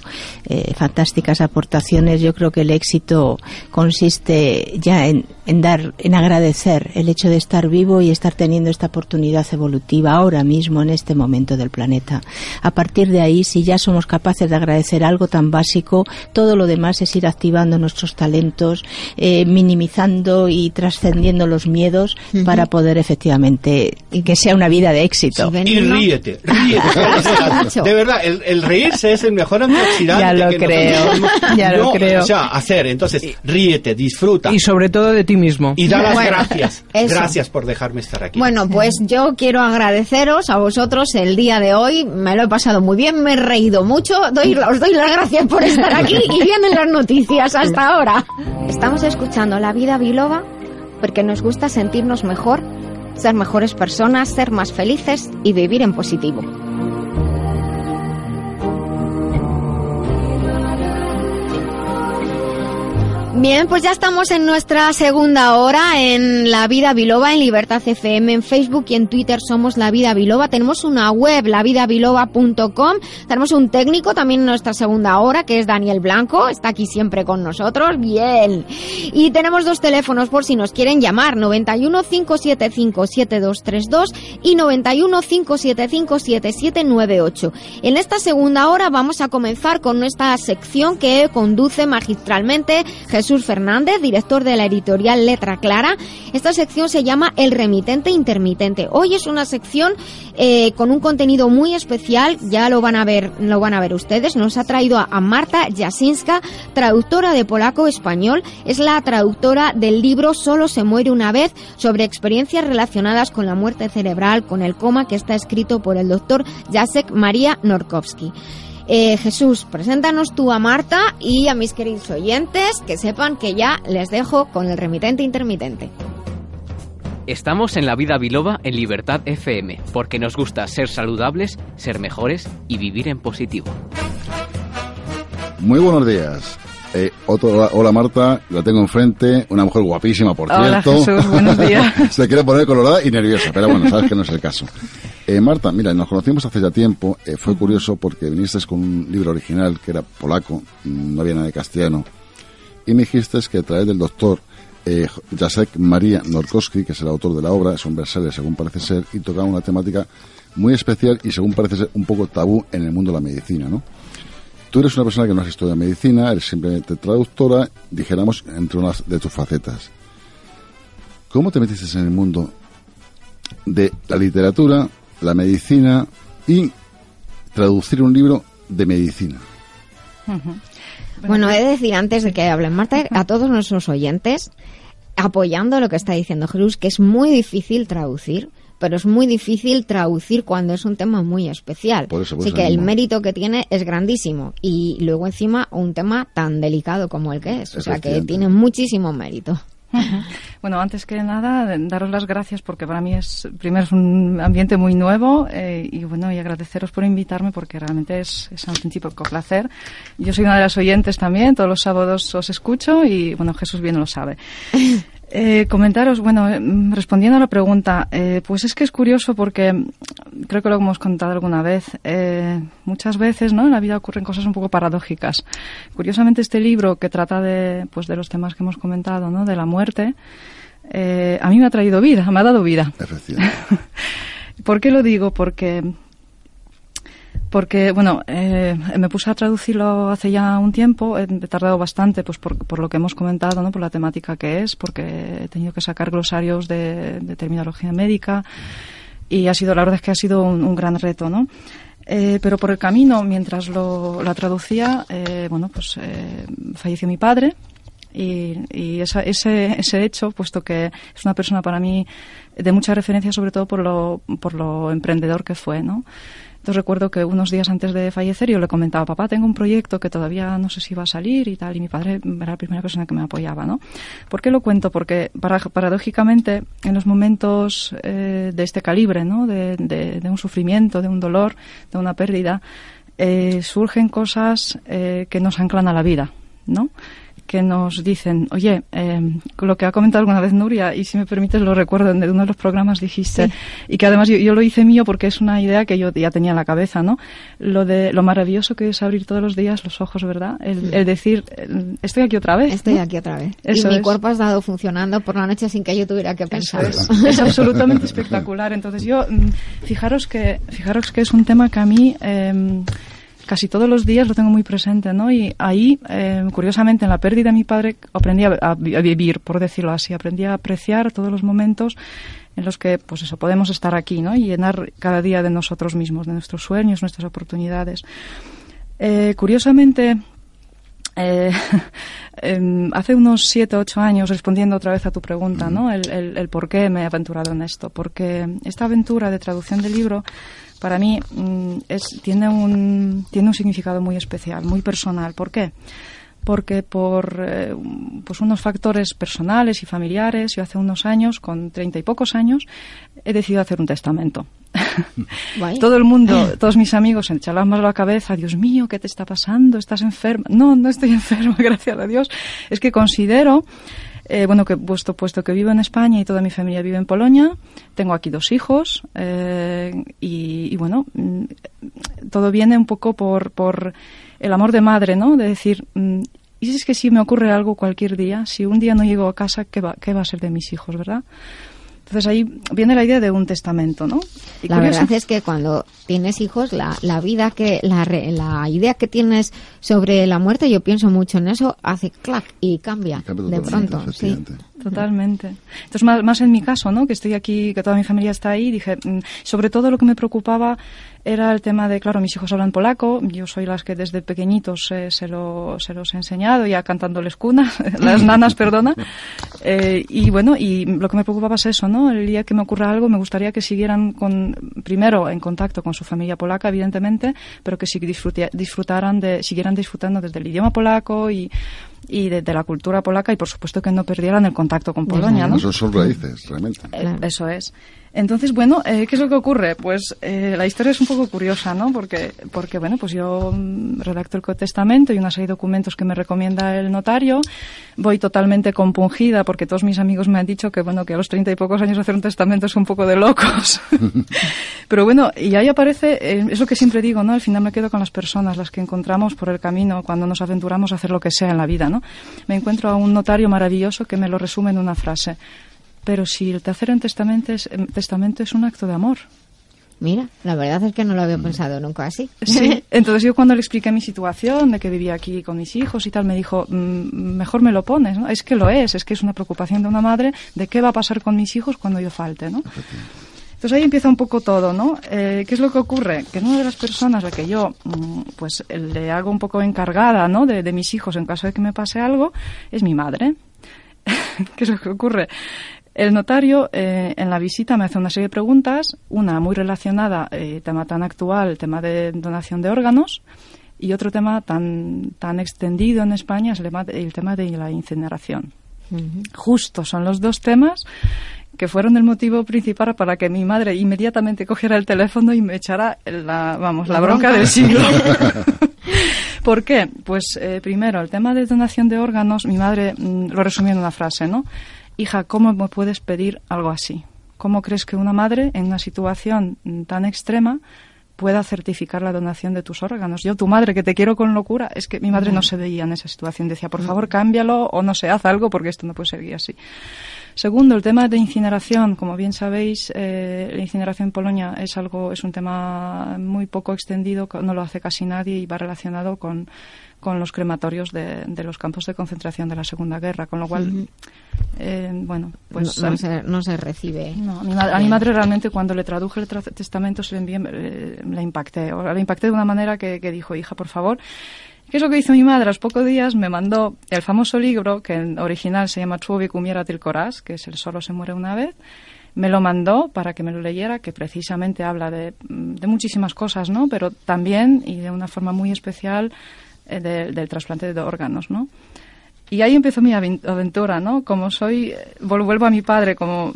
Speaker 8: eh, fantásticas aportaciones. Yo creo que el éxito consiste ya en, en dar, en agradecer el hecho de estar vivo y estar teniendo esta oportunidad evolutiva ahora mismo en este momento del planeta. A partir de ahí, si ya somos capaces de agradecer algo tan básico, todo lo demás es ir activando nuestros talentos, eh, minimizando y trascendiendo los miedos para poder efectivamente y que sea una vida de éxito.
Speaker 9: Y ríete, ríete. de verdad, el, el reírse es el mejor antioxidante.
Speaker 8: Ya lo
Speaker 9: que
Speaker 8: creo,
Speaker 3: ya lo
Speaker 9: no,
Speaker 3: creo.
Speaker 9: O sea, hacer. Entonces, ríete, disfruta.
Speaker 3: Y sobre todo de ti mismo.
Speaker 9: Y da las
Speaker 1: Bueno,
Speaker 9: gracias.
Speaker 1: eso.
Speaker 9: Gracias por dejarme estar aquí.
Speaker 1: Bueno, pues yo quiero agradeceros a vosotros el día de hoy. Me lo he pasado muy bien, me he reído mucho. Doy, os doy las gracias por estar aquí y vienen las noticias hasta ahora. Estamos escuchando La Vida Biloba porque nos gusta sentirnos mejor, ser mejores personas, ser más felices y vivir en positivo. Bien, pues ya estamos en nuestra segunda hora en La Vida Biloba, en Libertad FM, en Facebook y en Twitter somos La Vida Biloba. Tenemos una web, lavidabiloba.com. Tenemos un técnico también en nuestra segunda hora, que es Daniel Blanco. Está aquí siempre con nosotros. Bien. Y tenemos dos teléfonos por si nos quieren llamar, 91 575 7232 y 91 575 7798. En esta segunda hora vamos a comenzar con nuestra sección que conduce magistralmente Jesús Fernández, director de la editorial Letra Clara. Esta sección se llama El remitente intermitente. Hoy es una sección eh, con un contenido muy especial, ya lo van a ver, lo van a ver ustedes. Nos ha traído a, a Marta Jasinska, traductora de polaco-español. Es la traductora del libro Solo se muere una vez sobre experiencias relacionadas con la muerte cerebral, con el coma, que está escrito por el doctor Jacek María Norkowski. Eh, Jesús, preséntanos tú a Marta y a mis queridos oyentes que sepan que ya les dejo con el remitente intermitente.
Speaker 2: Estamos en La Vida Biloba en Libertad FM, porque nos gusta ser saludables, ser mejores y vivir en positivo.
Speaker 6: Muy buenos días. Eh, otro, hola, Marta, la tengo enfrente, una mujer guapísima, por
Speaker 3: Hola,
Speaker 6: cierto.
Speaker 3: Jesús, buenos días.
Speaker 6: Se quiere poner colorada y nerviosa, pero bueno, sabes que no es el caso. Eh, Marta, mira, nos conocimos hace ya tiempo, eh, fue curioso porque viniste con un libro original que era polaco, no había nada de castellano, y me dijiste que a través del doctor eh, Jacek María Norkowski, que es el autor de la obra, es un bestseller según parece ser, y tocaba una temática muy especial y según parece ser un poco tabú en el mundo de la medicina, ¿no? Tú eres una persona que no has estudiado medicina, eres simplemente traductora, dijéramos, entre unas de tus facetas. ¿Cómo te metiste en el mundo de la literatura, la medicina y traducir un libro de medicina?
Speaker 1: Bueno, he de decir antes de que hablen Marta, a todos nuestros oyentes, apoyando lo que está diciendo Jesús, que es muy difícil traducir, pero es muy difícil traducir cuando es un tema muy especial.
Speaker 6: Por eso, por
Speaker 1: Así
Speaker 6: eso
Speaker 1: que el mérito que tiene es grandísimo. Y luego encima un tema tan delicado como el que es. O sea que tiene muchísimo mérito.
Speaker 10: Bueno, antes que nada, daros las gracias porque para mí es, primero, es un ambiente muy nuevo eh, y bueno, y agradeceros por invitarme porque realmente es, es un auténtico placer. Yo soy una de las oyentes también, todos los sábados os escucho y bueno, Jesús bien lo sabe. Eh, comentaros, bueno, mm, respondiendo a la pregunta, eh, pues es que es curioso porque creo que lo hemos contado alguna vez. eh, muchas veces, ¿no? En la vida ocurren cosas un poco paradójicas. Curiosamente, este libro que trata de, pues, de los temas que hemos comentado, ¿no? De la muerte, eh, a mí me ha traído vida, me ha dado vida. ¿Por qué lo digo? Porque porque, bueno, eh, me puse a traducirlo hace ya un tiempo, he tardado bastante, pues por, lo que hemos comentado, ¿no? Por la temática que es, porque he tenido que sacar glosarios de, terminología médica y ha sido, la verdad es que ha sido un, gran reto, ¿no? Eh, pero por el camino, mientras lo, la traducía, eh, bueno, pues eh, falleció mi padre y, y esa- ese, ese hecho, puesto que es una persona para mí de mucha referencia, sobre todo por lo, por lo emprendedor que fue, ¿no? Entonces recuerdo que unos días antes de fallecer yo le comentaba, papá, tengo un proyecto que todavía no sé si va a salir y tal, y mi padre era la primera persona que me apoyaba, ¿no? ¿Por qué lo cuento? Porque para- paradójicamente en los momentos eh, de este calibre, ¿no? De, un sufrimiento, de un dolor, de una pérdida, eh, surgen cosas eh, que nos anclan a la vida, ¿no? Que nos dicen, oye, eh, lo que ha comentado alguna vez Nuria, y si me permites lo recuerdo, en uno de los programas dijiste, y que además yo, yo lo hice mío porque es una idea que yo ya tenía en la cabeza, ¿no? Lo de lo maravilloso que es abrir todos los días los ojos, ¿verdad? El, el decir, eh, estoy aquí otra vez.
Speaker 1: Estoy
Speaker 10: ¿no?
Speaker 1: aquí otra vez.
Speaker 10: Eso
Speaker 1: y mi
Speaker 10: es.
Speaker 1: cuerpo ha estado funcionando por la noche sin que yo tuviera que
Speaker 10: Eso
Speaker 1: pensar.
Speaker 10: es, es absolutamente espectacular. Entonces yo, mm, fijaros que, fijaros que es un tema que a mí eh, casi todos los días lo tengo muy presente, ¿no? Y ahí, eh, curiosamente, en la pérdida de mi padre aprendí a, a vi- a vivir, por decirlo así, aprendí a apreciar todos los momentos en los que, pues eso, podemos estar aquí, ¿no? Y llenar cada día de nosotros mismos, de nuestros sueños, nuestras oportunidades. Eh, curiosamente, eh, em, hace unos siete o ocho años, respondiendo otra vez a tu pregunta, ¿no? El, el- el por qué me he aventurado en esto. Porque esta aventura de traducción del libro, para mí, mm, es, tiene, un, tiene un significado muy especial, muy personal. ¿Por qué? Porque por eh, pues unos factores personales y familiares, yo hace unos años, con treinta y pocos años, he decidido hacer un testamento. Todo el mundo, todos mis amigos se echaban más la cabeza, Dios mío, ¿qué te está pasando? ¿Estás enferma? No, no estoy enferma, gracias a Dios. Es que considero, eh, bueno, que puesto, puesto que vivo en España y toda mi familia vive en Polonia, tengo aquí dos hijos eh, y, y bueno, mm, todo viene un poco por, por el amor de madre, ¿no? De decir, mm, y si es que si me ocurre algo cualquier día, si un día no llego a casa, ¿qué va, qué va a ser de mis hijos, verdad? Entonces ahí viene la idea de un testamento, ¿no? Y
Speaker 1: La
Speaker 10: curioso-
Speaker 1: verdad es que cuando tienes hijos, la, la vida que, la, re- la idea que tienes sobre la muerte, yo pienso mucho en eso, hace clac y cambia,
Speaker 6: Cambia
Speaker 1: de pronto. Sí.
Speaker 10: Totalmente. Entonces, más, más en mi caso, ¿no? Que estoy aquí, que toda mi familia está ahí, dije, mm, sobre todo lo que me preocupaba era el tema de, claro, mis hijos hablan polaco, yo soy las que desde pequeñitos eh, se, lo, se los he enseñado, ya cantándoles cunas, las nanas, perdona. Eh, y bueno, y lo que me preocupaba es eso, ¿no? El día que me ocurra algo, me gustaría que siguieran con, primero en contacto con su familia polaca, evidentemente, pero que disfruti- disfrutaran de, siguieran disfrutando desde el idioma polaco y, y de, de la cultura polaca y por supuesto que no perdieran el contacto con Polonia,
Speaker 6: son raíces, realmente.
Speaker 10: Eh, Eso es. Entonces, bueno, eh, ¿qué es lo que ocurre? Pues eh, la historia es un poco curiosa, ¿no? Porque, porque bueno, pues yo mm, redacto el testamento y una serie de documentos que me recomienda el notario. Voy totalmente compungida porque todos mis amigos me han dicho que, bueno, que a los treinta y pocos años hacer un testamento es un poco de locos. Pero bueno, y ahí aparece, eh, es lo que siempre digo, ¿no? Al final me quedo con las personas, las que encontramos por el camino cuando nos aventuramos a hacer lo que sea en la vida, ¿no? Me encuentro a un notario maravilloso que me lo resume en una frase. Pero si el te hacer un testamento es, em, testamento es un acto de amor.
Speaker 1: Mira, la verdad es que no lo había pensado nunca así.
Speaker 10: Sí. Entonces yo cuando le expliqué mi situación, de que vivía aquí con mis hijos y tal, me dijo, "Mm, mejor me lo pones, ¿no? Es que lo es, es que es una preocupación de una madre de qué va a pasar con mis hijos cuando yo falte, ¿no? Entonces ahí empieza un poco todo, ¿no? Eh, ¿Qué es lo que ocurre? Que una de las personas a la que yo, mm, pues, le hago un poco encargada, ¿no? De, de mis hijos en caso de que me pase algo, es mi madre. ¿Qué es lo que ocurre? El notario eh, en la visita me hace una serie de preguntas, una muy relacionada, eh, tema tan actual, tema de donación de órganos, y otro tema tan, tan extendido en España es el tema de- el la incineración. Justo son los dos temas que fueron el motivo principal para que mi madre inmediatamente cogiera el teléfono y me echara la, vamos, la,
Speaker 1: La
Speaker 10: bronca,
Speaker 1: bronca.
Speaker 10: del siglo. ¿Por qué? Pues eh, primero, el tema de donación de órganos, mi madre mm, lo resumió en una frase, ¿no? Hija, ¿cómo me puedes pedir algo así? ¿Cómo crees que una madre en una situación tan extrema pueda certificar la donación de tus órganos? Yo, tu madre, que te quiero con locura, es que mi madre no se veía en esa situación. Decía, por favor, cámbialo o no se haz algo porque esto no puede seguir así. Segundo, el tema de incineración. Como bien sabéis, eh, la incineración en Polonia es algo, es un tema muy poco extendido, no lo hace casi nadie y va relacionado con, con los crematorios de, de los campos de concentración de la Segunda Guerra, con lo cual, eh, bueno, pues
Speaker 1: no, se, no se recibe.
Speaker 10: no, a, mi madre, a mi madre realmente cuando le traduje el tra- testamento se le envié, eh, la impacté. O la impacté de una manera que, que dijo, hija, por favor. ¿Qué es lo que hizo mi madre? A los pocos días me mandó el famoso libro, que en original se llama Człowiek umiera till coraz, que es el solo se muere una vez. me lo mandó para que me lo leyera, que precisamente habla de, de muchísimas cosas, ¿no? Pero también, y de una forma muy especial, eh, de- del trasplante de órganos, ¿no? Y ahí empezó mi aven- aventura, ¿no? Como soy, vol- vuelvo a mi padre, como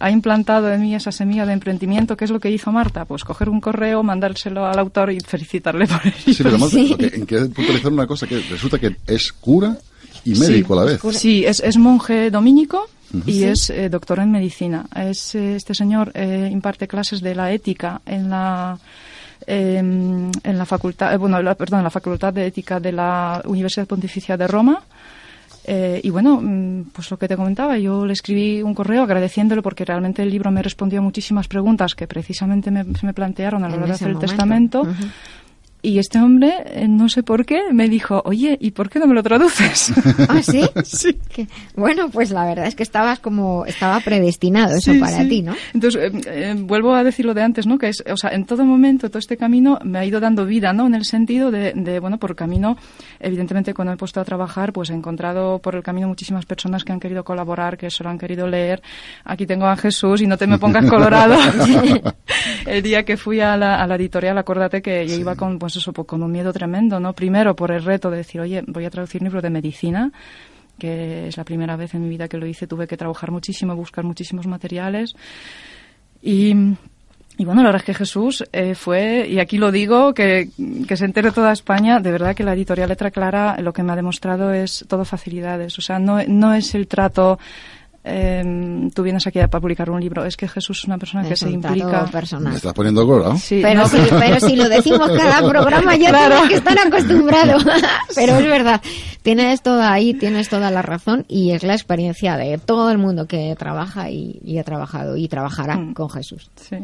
Speaker 10: ha implantado en mí esa semilla de emprendimiento, ¿qué es lo que hizo Marta? Pues coger un correo, mandárselo al autor y felicitarle por ello.
Speaker 6: Sí, pero Marta, lo que- en que puntualizar una cosa que resulta que es cura y médico a la vez.
Speaker 10: Sí, es, es monje dominico
Speaker 6: Ujú.
Speaker 10: y
Speaker 6: Sí.
Speaker 10: es eh, doctor en medicina. Es, eh, este señor eh, imparte clases de la ética en la eh, en la facultad, eh, bueno, la- perdón, en la facultad de ética de la Universidad Pontificia de Roma. Eh, y bueno, mm, pues lo que te comentaba, yo le escribí un correo agradeciéndolo porque realmente el libro me respondió a muchísimas preguntas que precisamente me, se me plantearon a la
Speaker 1: En
Speaker 10: hora de hacer el
Speaker 1: momento.
Speaker 10: testamento. Y este hombre, eh, no sé por qué, me dijo, oye, ¿y por qué no me lo traduces?
Speaker 1: ¿Ah, sí?
Speaker 10: sí.
Speaker 1: Que- bueno, pues la verdad es que estabas como, estaba predestinado eso
Speaker 10: Sí,
Speaker 1: para
Speaker 10: sí.
Speaker 1: ti, ¿no?
Speaker 10: Entonces, eh, eh, vuelvo a decir lo de antes, ¿no? Que es, o sea, en todo momento, todo este camino me ha ido dando vida, ¿no? En el sentido de, de, bueno, por camino, evidentemente, cuando me he puesto a trabajar, pues he encontrado por el camino muchísimas personas que han querido colaborar, que solo han querido leer. Aquí tengo a Jesús y no te me pongas colorado. el día que fui a la, a la editorial, acuérdate que yo iba con, pues eso, pues, con un miedo tremendo, ¿no? Primero por el reto de decir, oye, voy a traducir un libro de medicina, que es la primera vez en mi vida que lo hice, tuve que trabajar muchísimo, buscar muchísimos materiales. Y, y bueno, la verdad es que Jesús eh, fue, y aquí lo digo, que, que se entere toda España, de verdad que la editorial Letra Clara lo que me ha demostrado es todo facilidades. O sea, no, no es el trato. Eh, tú vienes aquí a publicar un libro, es que Jesús es una persona que
Speaker 1: Es
Speaker 10: se implica.
Speaker 1: personal.
Speaker 6: Me estás poniendo colorado.
Speaker 10: Sí,
Speaker 1: pero,
Speaker 10: no,
Speaker 1: si, pero si lo decimos cada programa ya
Speaker 10: Claro.
Speaker 1: tienes que estar acostumbrado. pero es verdad, tienes toda ahí, tienes toda la razón y es la experiencia de todo el mundo que trabaja y, y ha trabajado y trabajará
Speaker 10: Mm.
Speaker 1: con Jesús.
Speaker 10: Sí.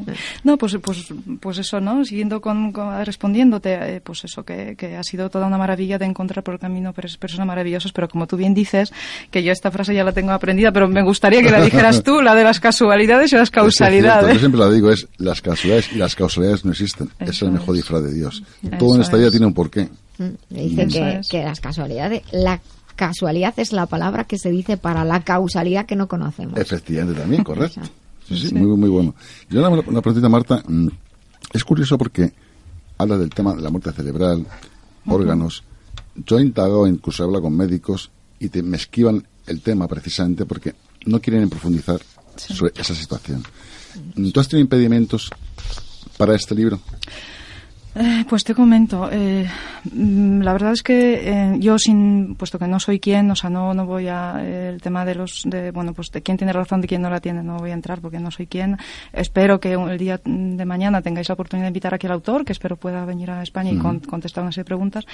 Speaker 10: No, pues, pues, pues eso, ¿no? Siguiendo con, con- respondiéndote, eh, pues eso, que, que ha sido toda una maravilla de encontrar por el camino pers- personas maravillosas, pero como tú bien dices, que yo esta frase ya la tengo aprendida, pero me gustaría que la dijeras tú, la de las casualidades y las
Speaker 6: Es que es cierto,
Speaker 10: causalidades.
Speaker 6: yo siempre la digo, es las casualidades y las causalidades no existen. es
Speaker 10: Eso
Speaker 6: el mejor
Speaker 10: es.
Speaker 6: disfraz de Dios.
Speaker 10: Eso
Speaker 6: Todo en esta vida
Speaker 10: es.
Speaker 6: tiene un porqué.
Speaker 1: Mm, Dice
Speaker 10: Eso
Speaker 1: que,
Speaker 10: es.
Speaker 1: que las casualidades, la casualidad es la palabra que se dice para la causalidad que no conocemos.
Speaker 6: Efectivamente, también, correcto.
Speaker 1: Exacto.
Speaker 6: Sí, sí, muy, muy bueno. Yo una, una preguntita, Marta. mm, Es curioso porque habla del tema de la muerte cerebral, órganos. Yo he indagado, incluso he hablado con médicos y te, me esquivan el tema precisamente porque no quieren profundizar sobre esa situación. ¿Tú has tenido impedimentos para este libro?
Speaker 10: Eh, pues te comento, eh, mm, la verdad es que eh, yo sin, puesto que no soy quien, o sea, no, no voy a, el tema de los, de, bueno, pues de quién tiene razón, de quién no la tiene, no voy a entrar porque no soy quien. Espero que el día mm, de mañana tengáis la oportunidad de invitar aquí al autor, que espero pueda venir a España y con- contestar una serie de preguntas,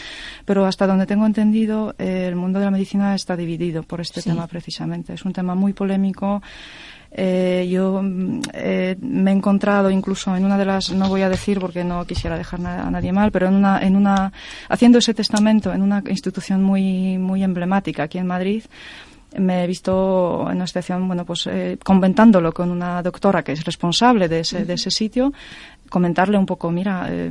Speaker 10: pero hasta donde tengo entendido, el mundo de la medicina está dividido por este
Speaker 1: Sí.
Speaker 10: tema precisamente. Es un tema muy polémico. Eh, yo mm, eh, me he encontrado incluso en una de las, no voy a decir porque no quisiera dejar na- a nadie mal, pero en una, en una, haciendo ese testamento en una institución muy, muy emblemática aquí en Madrid, me he visto en una situación, bueno, pues eh, comentándolo con una doctora que es responsable de ese, de ese sitio, comentarle un poco, mira, eh,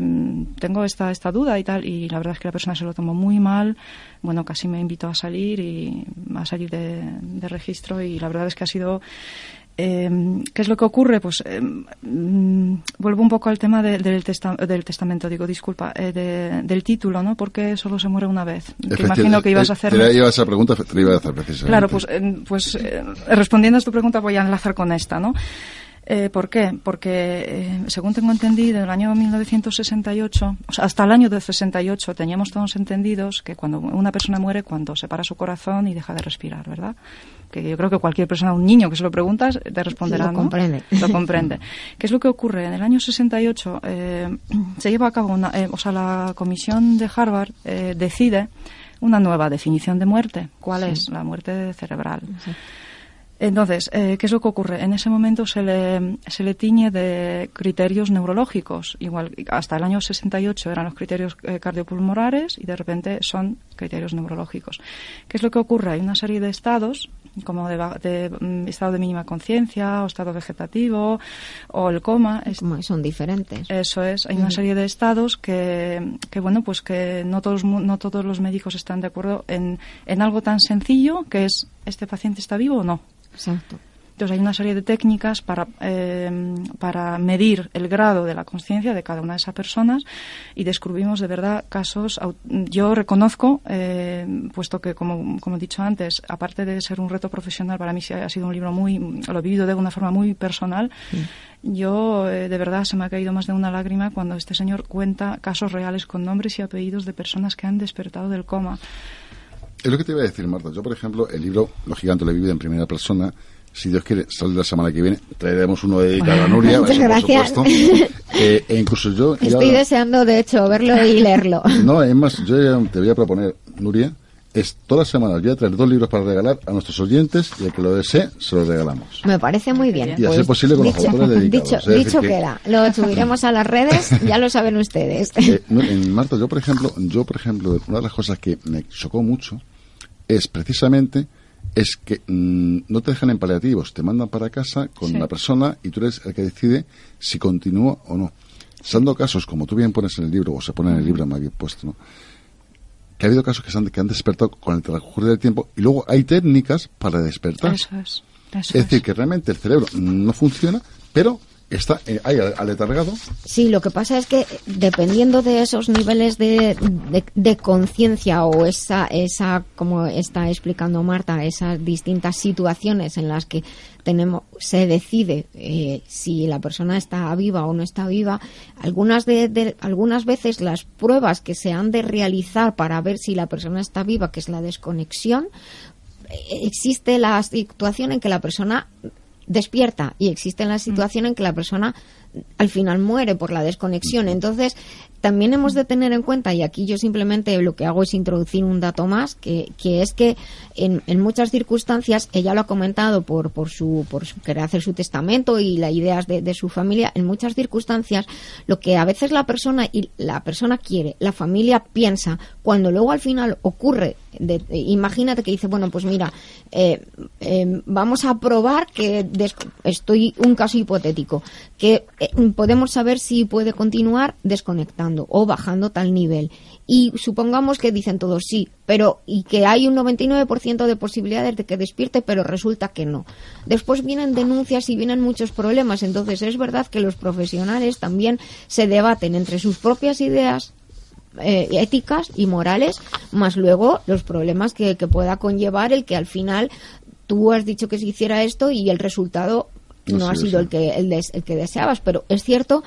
Speaker 10: tengo esta, esta duda y tal, y la verdad es que la persona se lo tomó muy mal, bueno, casi me invitó a salir y a salir de, de registro y la verdad es que ha sido eh, ¿Qué es lo que ocurre? Pues eh, mm, vuelvo un poco al tema de- del, testa- del testamento, digo, disculpa, eh, de- del título, ¿no? Porque solo se muere una vez. Que imagino que ibas a hacer.
Speaker 6: Te la iba a esa pregunta, te la iba a hacer precisamente.
Speaker 10: Claro, pues, eh, pues eh, respondiendo a tu pregunta voy a enlazar con esta, ¿no? Eh, ¿Por qué? Porque, eh, según tengo entendido, en el año 1968, o sea, hasta el año de 68, teníamos todos entendidos que cuando una persona muere, cuando se para su corazón y deja de respirar, ¿verdad? Que yo creo que cualquier persona, un niño que se lo preguntas, te responderá,
Speaker 1: Lo
Speaker 10: ¿no?
Speaker 1: comprende.
Speaker 10: Lo comprende. ¿Qué es lo que ocurre? En el año 68 eh, se lleva a cabo una, eh, o sea, la comisión de Harvard eh, decide una nueva definición de muerte. ¿Cuál
Speaker 1: Sí.
Speaker 10: es? La muerte cerebral. Entonces, eh, ¿qué es lo que ocurre? En ese momento se le, se le tiñe de criterios neurológicos. Igual, hasta el año 68 eran los criterios eh, cardiopulmonares y de repente son criterios neurológicos. ¿Qué es lo que ocurre? Hay una serie de estados, como de, de, mm, estado de mínima conciencia o estado vegetativo o el coma.
Speaker 1: Como son diferentes.
Speaker 10: eso es, hay una serie de estados que, que bueno, pues que no todos, no todos los médicos están de acuerdo en, en algo tan sencillo que es, ¿este paciente está vivo o no?
Speaker 1: Exacto.
Speaker 10: Entonces hay una serie de técnicas para, eh, para medir el grado de la conciencia de cada una de esas personas y descubrimos de verdad casos. Yo reconozco, eh, puesto que, como, como he dicho antes, aparte de ser un reto profesional, para mí sí ha sido un libro muy, lo he vivido de una forma muy personal. Yo, eh, de verdad, se me ha caído más de una lágrima cuando este señor cuenta casos reales con nombres y apellidos de personas que han despertado del coma.
Speaker 6: Es lo que te iba a decir, Marta. Yo, por ejemplo, el libro Los gigantes lo he vivido en primera persona. Si Dios quiere, sale la semana que viene. Traeremos uno dedicado a Nuria.
Speaker 1: Muchas
Speaker 6: eso por
Speaker 1: gracias.
Speaker 6: supuesto. Eh, e incluso yo... ya-
Speaker 1: Estoy deseando, de hecho, verlo y leerlo.
Speaker 6: No, es más, yo ya te voy a proponer, Nuria, es todas las semanas voy a traer dos libros para regalar a nuestros oyentes y el que lo desee se los regalamos.
Speaker 1: Me parece muy bien.
Speaker 6: Y a ser posible con los
Speaker 1: dicho,
Speaker 6: autores dedicados.
Speaker 1: dicho,
Speaker 6: Es
Speaker 1: dicho
Speaker 6: que-
Speaker 1: queda. Lo subiremos a las redes, ya lo saben ustedes.
Speaker 6: Eh, no, en Marta, yo por ejemplo, yo por ejemplo, una de las cosas que me chocó mucho es precisamente es que mm, no te dejan en paliativos, te mandan para casa con
Speaker 10: Sí.
Speaker 6: una persona y tú eres el que decide si continúa o no. Dando casos, como tú bien pones en el libro, o se pone en el libro más bien puesto, ¿no? que ha habido casos que, se han, que han despertado con el transcurso del tiempo y luego hay técnicas para despertar.
Speaker 10: Eso es. Eso
Speaker 6: es decir, que realmente el cerebro no funciona, pero está eh, aletargado.
Speaker 1: Sí, lo que pasa es que dependiendo de esos niveles de, de, de conciencia o esa, esa, como está explicando Marta, esas distintas situaciones en las que tenemos, se decide eh, si la persona está viva o no está viva, algunas de, de- algunas veces las pruebas que se han de realizar para ver si la persona está viva, que es la desconexión, eh, existe la situación en que la persona despierta y existe la situación en que la persona al final muere por la desconexión. Entonces, también hemos de tener en cuenta, y aquí yo simplemente lo que hago es introducir un dato más, que, que es que en, en muchas circunstancias, ella lo ha comentado por, por, su, por su querer hacer su testamento y las ideas de, de su familia, en muchas circunstancias, lo que a veces la persona y la persona quiere, la familia piensa, cuando luego al final ocurre, de- de- imagínate que dice, bueno, pues mira, eh, eh, vamos a probar que des- estoy un caso hipotético, que eh, podemos saber si puede continuar desconectando o bajando tal nivel. Y supongamos que dicen todos sí, pero y que hay un 99% de posibilidades de que despierte, pero resulta que no. Después vienen denuncias y vienen muchos problemas. Entonces es verdad que los profesionales también se debaten entre sus propias ideas eh, éticas y morales, más luego los problemas que, que pueda conllevar el que al final tú has dicho que se hiciera esto y el resultado no ha sido el que el, des- el que deseabas, pero es cierto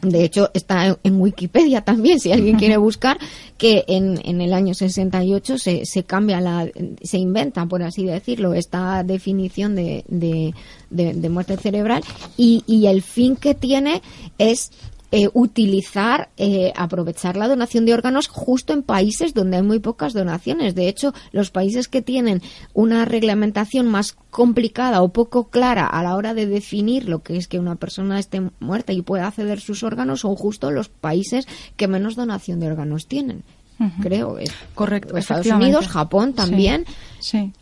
Speaker 1: de hecho, está en- en Wikipedia también, si alguien quiere buscar, que en, en el año 68 se, se cambia la, se inventa, por así decirlo, esta definición de, de, de- de muerte cerebral y, y el fin que tiene es eh, utilizar, eh, aprovechar la donación de órganos justo en países donde hay muy pocas donaciones. De hecho, los países que tienen una reglamentación más complicada o poco clara a la hora de definir lo que es que una persona esté muerta y pueda acceder sus órganos son justo los países que menos donación de órganos tienen. Creo. eh,
Speaker 10: Correcto,
Speaker 1: Estados. Unidos, Japón también.
Speaker 10: Sí.
Speaker 1: Es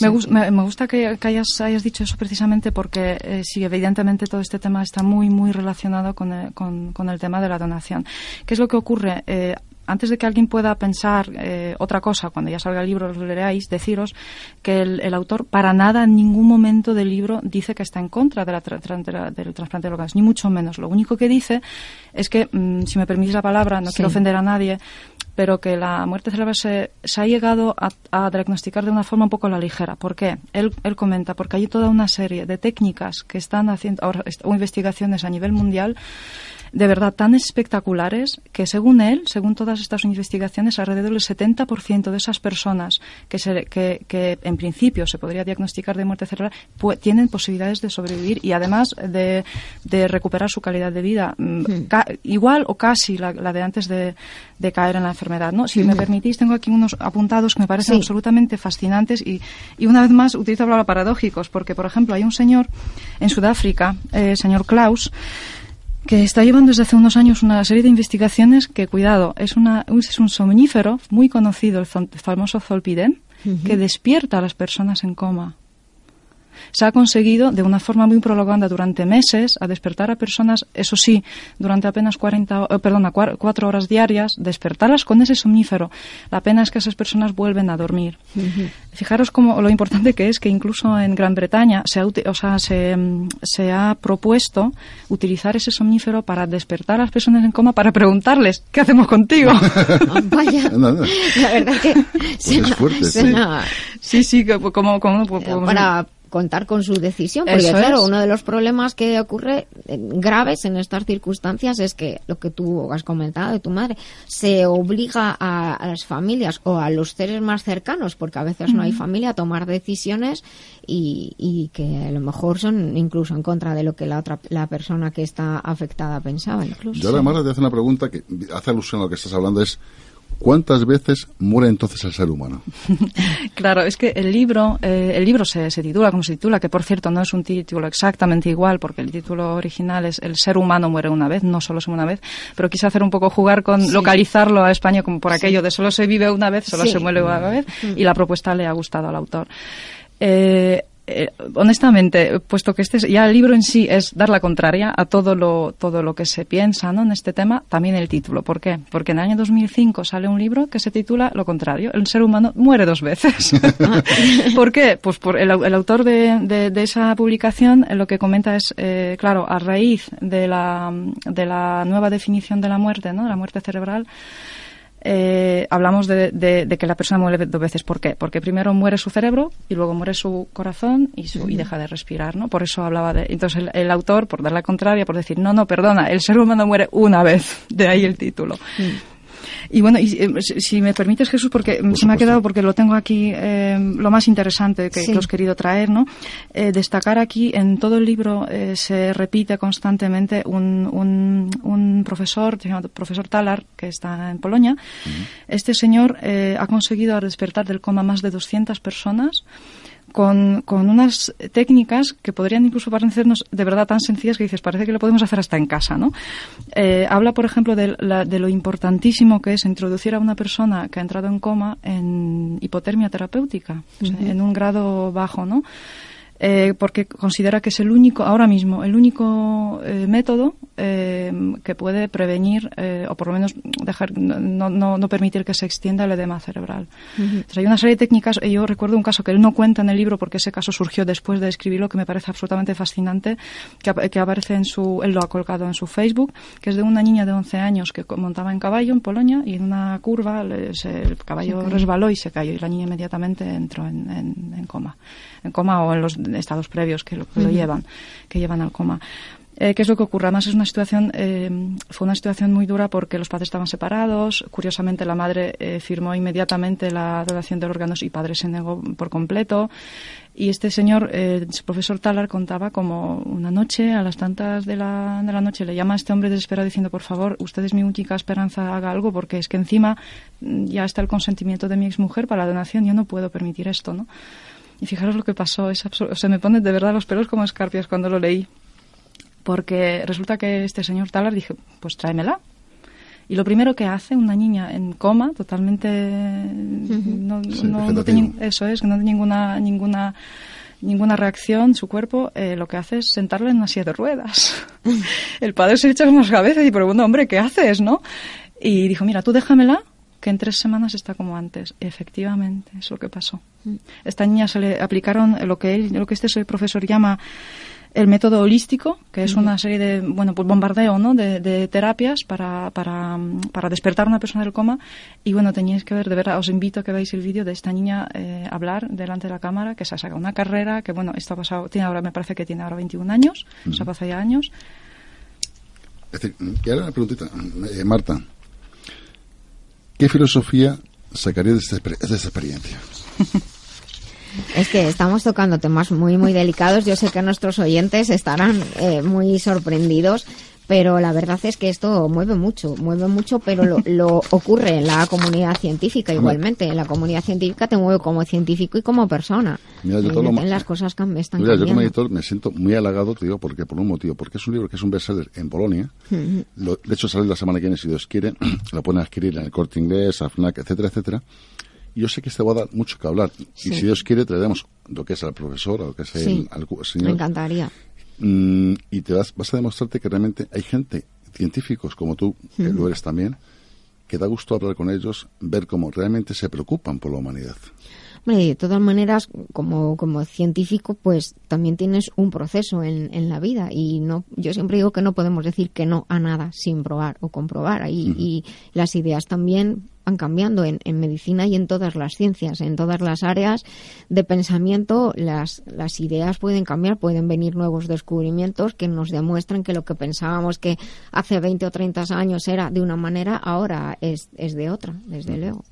Speaker 10: Me, gus- me- me gusta que, que hayas, hayas dicho eso precisamente porque eh, sí, evidentemente todo este tema está muy, muy relacionado con el, con, con el tema de la donación. ¿Qué es lo que ocurre? Eh, antes de que alguien pueda pensar eh, otra cosa, cuando ya salga el libro lo leáis, deciros que el, el autor para nada en ningún momento del libro dice que está en contra de la tra- del trasplante de órganos, ni mucho menos. Lo único que dice es que, mm, si me permitís la palabra, no
Speaker 1: Sí.
Speaker 10: quiero ofender a nadie, pero que la muerte cerebral se, se ha llegado a, a diagnosticar de una forma un poco a la ligera. ¿Por qué? Él, él comenta, porque hay toda una serie de técnicas que están haciendo, ahora, o investigaciones a nivel mundial, de verdad tan espectaculares que según él, según todas estas investigaciones, alrededor del 70% de esas personas que, se, que, que en principio se podría diagnosticar de muerte cerebral tienen posibilidades de sobrevivir y además de, de recuperar su calidad de vida mm, ca- igual o casi la, la de antes de, de caer en la enfermedad. ¿no? Si me permitís, tengo aquí unos apuntados que me parecen
Speaker 1: Sí.
Speaker 10: absolutamente fascinantes y, y una vez más utilizo la palabra paradójicos porque, por ejemplo, hay un señor en Sudáfrica, eh, señor Klaus, que está llevando desde hace unos años una serie de investigaciones que, cuidado, es, una, es un somnífero muy conocido, el famoso zolpidem, que despierta a las personas en coma. Se ha conseguido de una forma muy prolongada durante meses a despertar a personas, eso sí, durante apenas 40, eh, perdona, cua- cuatro horas diarias, despertarlas con ese somnífero. La pena es que esas personas vuelven a dormir. Fijaros cómo lo importante que es que incluso en Gran Bretaña se ha, uti- o sea, se, se ha propuesto utilizar ese somnífero para despertar a las personas en coma para preguntarles ¿qué hacemos contigo?
Speaker 1: Vaya,
Speaker 6: Anda, anda.
Speaker 1: la verdad que suena,
Speaker 6: es fuerte, sí.
Speaker 1: suena-
Speaker 10: sí, sí, como, como, como-
Speaker 1: para contar con su decisión, porque
Speaker 10: Eso
Speaker 1: claro,
Speaker 10: es.
Speaker 1: uno de los problemas que ocurre eh, graves en estas circunstancias es que lo que tú has comentado de tu madre, se obliga a, a las familias o a los seres más cercanos, porque a veces no hay familia, a tomar decisiones y, y que a lo mejor son incluso en contra de lo que la otra la persona que está afectada pensaba incluso.
Speaker 6: Yo Marta, te hace una pregunta que hace alusión a lo que estás hablando, es ¿cuántas veces muere entonces el ser humano?
Speaker 10: Claro, es que el libro, eh, el libro se, se titula como se titula, que por cierto no es un título exactamente igual, porque el título original es El ser humano muere una vez, no solo se muere una vez, pero quise hacer un poco jugar con localizarlo a España como por aquello de solo se vive una vez, solo
Speaker 1: Sí.
Speaker 10: se muere una vez, y la propuesta le ha gustado al autor. Eh, eh, honestamente, puesto que este es- ya el libro en sí es dar la contraria a todo lo todo lo que se piensa ¿no? en este tema, también el título. ¿Por qué? Porque en el año 2005 sale un libro que se titula lo contrario, el ser humano muere dos veces. ¿Por qué? Pues por el, au- el autor de, de- de esa publicación eh, lo que comenta es, eh, claro, a raíz de la, de la nueva definición de la muerte, ¿no? la muerte cerebral, eh, hablamos de, de- de que la persona muere dos veces. ¿Por qué? Porque primero muere su cerebro y luego muere su corazón y, su- y deja de respirar, ¿no? Por eso hablaba de... Entonces el, el autor, por dar la contraria, por decir, no, no, perdona, el ser humano muere una vez. De ahí el título. Y bueno, y, eh, si, si me permites, Jesús, porque se me ha quedado, porque lo tengo aquí, eh, lo más interesante que,
Speaker 1: Sí.
Speaker 10: que os he querido traer, ¿no? Eh, destacar aquí, en todo el libro eh, se repite constantemente un, un, un profesor, se llama profesor Talar, que está en Polonia. Este señor eh, ha conseguido despertar del coma más de 200 personas con, con unas técnicas que podrían incluso parecernos de verdad tan sencillas que dices, parece que lo podemos hacer hasta en casa, ¿no? Eh, habla, por ejemplo, de, la- de lo importantísimo que es introducir a una persona que ha entrado en coma en hipotermia terapéutica, o sea, en un grado bajo, ¿no? Eh, porque considera que es el único, ahora mismo, el único eh, método eh, que puede prevenir eh, o por lo menos dejar, no, no, no permitir que se extienda el edema cerebral. Entonces, hay una serie de técnicas. eh, Yo recuerdo un caso que él no cuenta en el libro porque ese caso surgió después de escribirlo, que me parece absolutamente fascinante, que, que aparece en su, él lo ha colgado en su Facebook, que es de una niña de 11 años que montaba en caballo en Polonia y en una curva le- se- el caballo resbaló y se cayó y la niña inmediatamente entró en, en- en coma, en coma o en los estados previos que lo, que lo llevan, que llevan al coma. Eh, ¿Qué es lo que ocurre? Además, es una situación, eh, fue una situación muy dura porque los padres estaban separados. Curiosamente, la madre eh, firmó inmediatamente la donación de órganos y el padre se negó por completo. Y este señor, eh, su profesor Talar, contaba como una noche, a las tantas de la, de la noche, le llama a este hombre desesperado diciendo, por favor, usted es mi única esperanza, haga algo, porque es que encima mm, ya está el consentimiento de mi exmujer para la donación, yo no puedo permitir esto, ¿no? Y fijaros lo que pasó, es sea, me pone de verdad los pelos como escarpias cuando lo leí porque resulta que este señor Talar dije, pues tráemela. Y lo primero que hace una niña en coma, totalmente no,
Speaker 6: Sí,
Speaker 10: no- no
Speaker 6: vegetativo.
Speaker 10: tiene- eso es, que no tiene ninguna ninguna ninguna reacción, su cuerpo eh, lo que hace es sentarla en una silla de ruedas. El padre se echa unas cabezas y pregunta, hombre, ¿qué haces, no? Y dijo, mira, tú déjamela, que en tres semanas está como antes. Efectivamente, es lo que pasó. Esta niña se le aplicaron lo que él, lo que este profesor llama el método holístico, que es una serie de, bueno, pues bombardeo, ¿no? De, de terapias para, para, mm, para despertar a una persona del coma. Y bueno, teníais que ver, de verdad, os invito a que veáis el vídeo de esta niña eh, hablar delante de la cámara, que se ha sacado una carrera, que bueno, esto ha pasado, tiene ahora, me parece que tiene ahora 21 años, se ha pasado ya años.
Speaker 6: Es decir, y ahora una preguntita, eh, Marta. ¿Qué filosofía sacaría de esta, experiencia?
Speaker 1: Es que estamos tocando temas muy, muy delicados. Yo sé que nuestros oyentes estarán eh, muy sorprendidos, pero la verdad es que esto mueve mucho, mueve mucho, pero lo, lo ocurre en la comunidad científica igualmente. En la comunidad científica te mueve como científico y como persona.
Speaker 6: Mira, yo todo lo
Speaker 1: en
Speaker 6: ma-
Speaker 1: las cosas cam- están
Speaker 6: Mira, yo como editor me siento muy halagado, te digo, porque por un motivo, porque es un libro que es un bestseller en Polonia. Lo- de hecho, sale la semana que viene, si Dios quiere. lo pueden adquirir en el corte inglés, AFNAC, etcétera, etcétera. Yo sé que este va a dar mucho que hablar. Y si Dios quiere, traeremos lo que es al profesor, lo que es el,
Speaker 1: Sí.
Speaker 6: al cu-
Speaker 1: Me
Speaker 6: señor.
Speaker 1: encantaría.
Speaker 6: Mm, y te vas, vas a demostrarte que realmente hay gente, científicos como tú, que lo eres también, que da gusto hablar con ellos, ver cómo realmente se preocupan por la humanidad.
Speaker 1: Hombre, de todas maneras, como, como científico, pues también tienes un proceso en, en la vida y no, yo siempre digo que no podemos decir que no a nada sin probar o comprobar. Y, y las ideas también cambiando en, en medicina y en todas las ciencias, en todas las áreas de pensamiento, las, las ideas pueden cambiar, pueden venir nuevos descubrimientos que nos demuestran que lo que pensábamos que hace 20 o 30 años era de una manera, ahora es, es de otra, desde luego.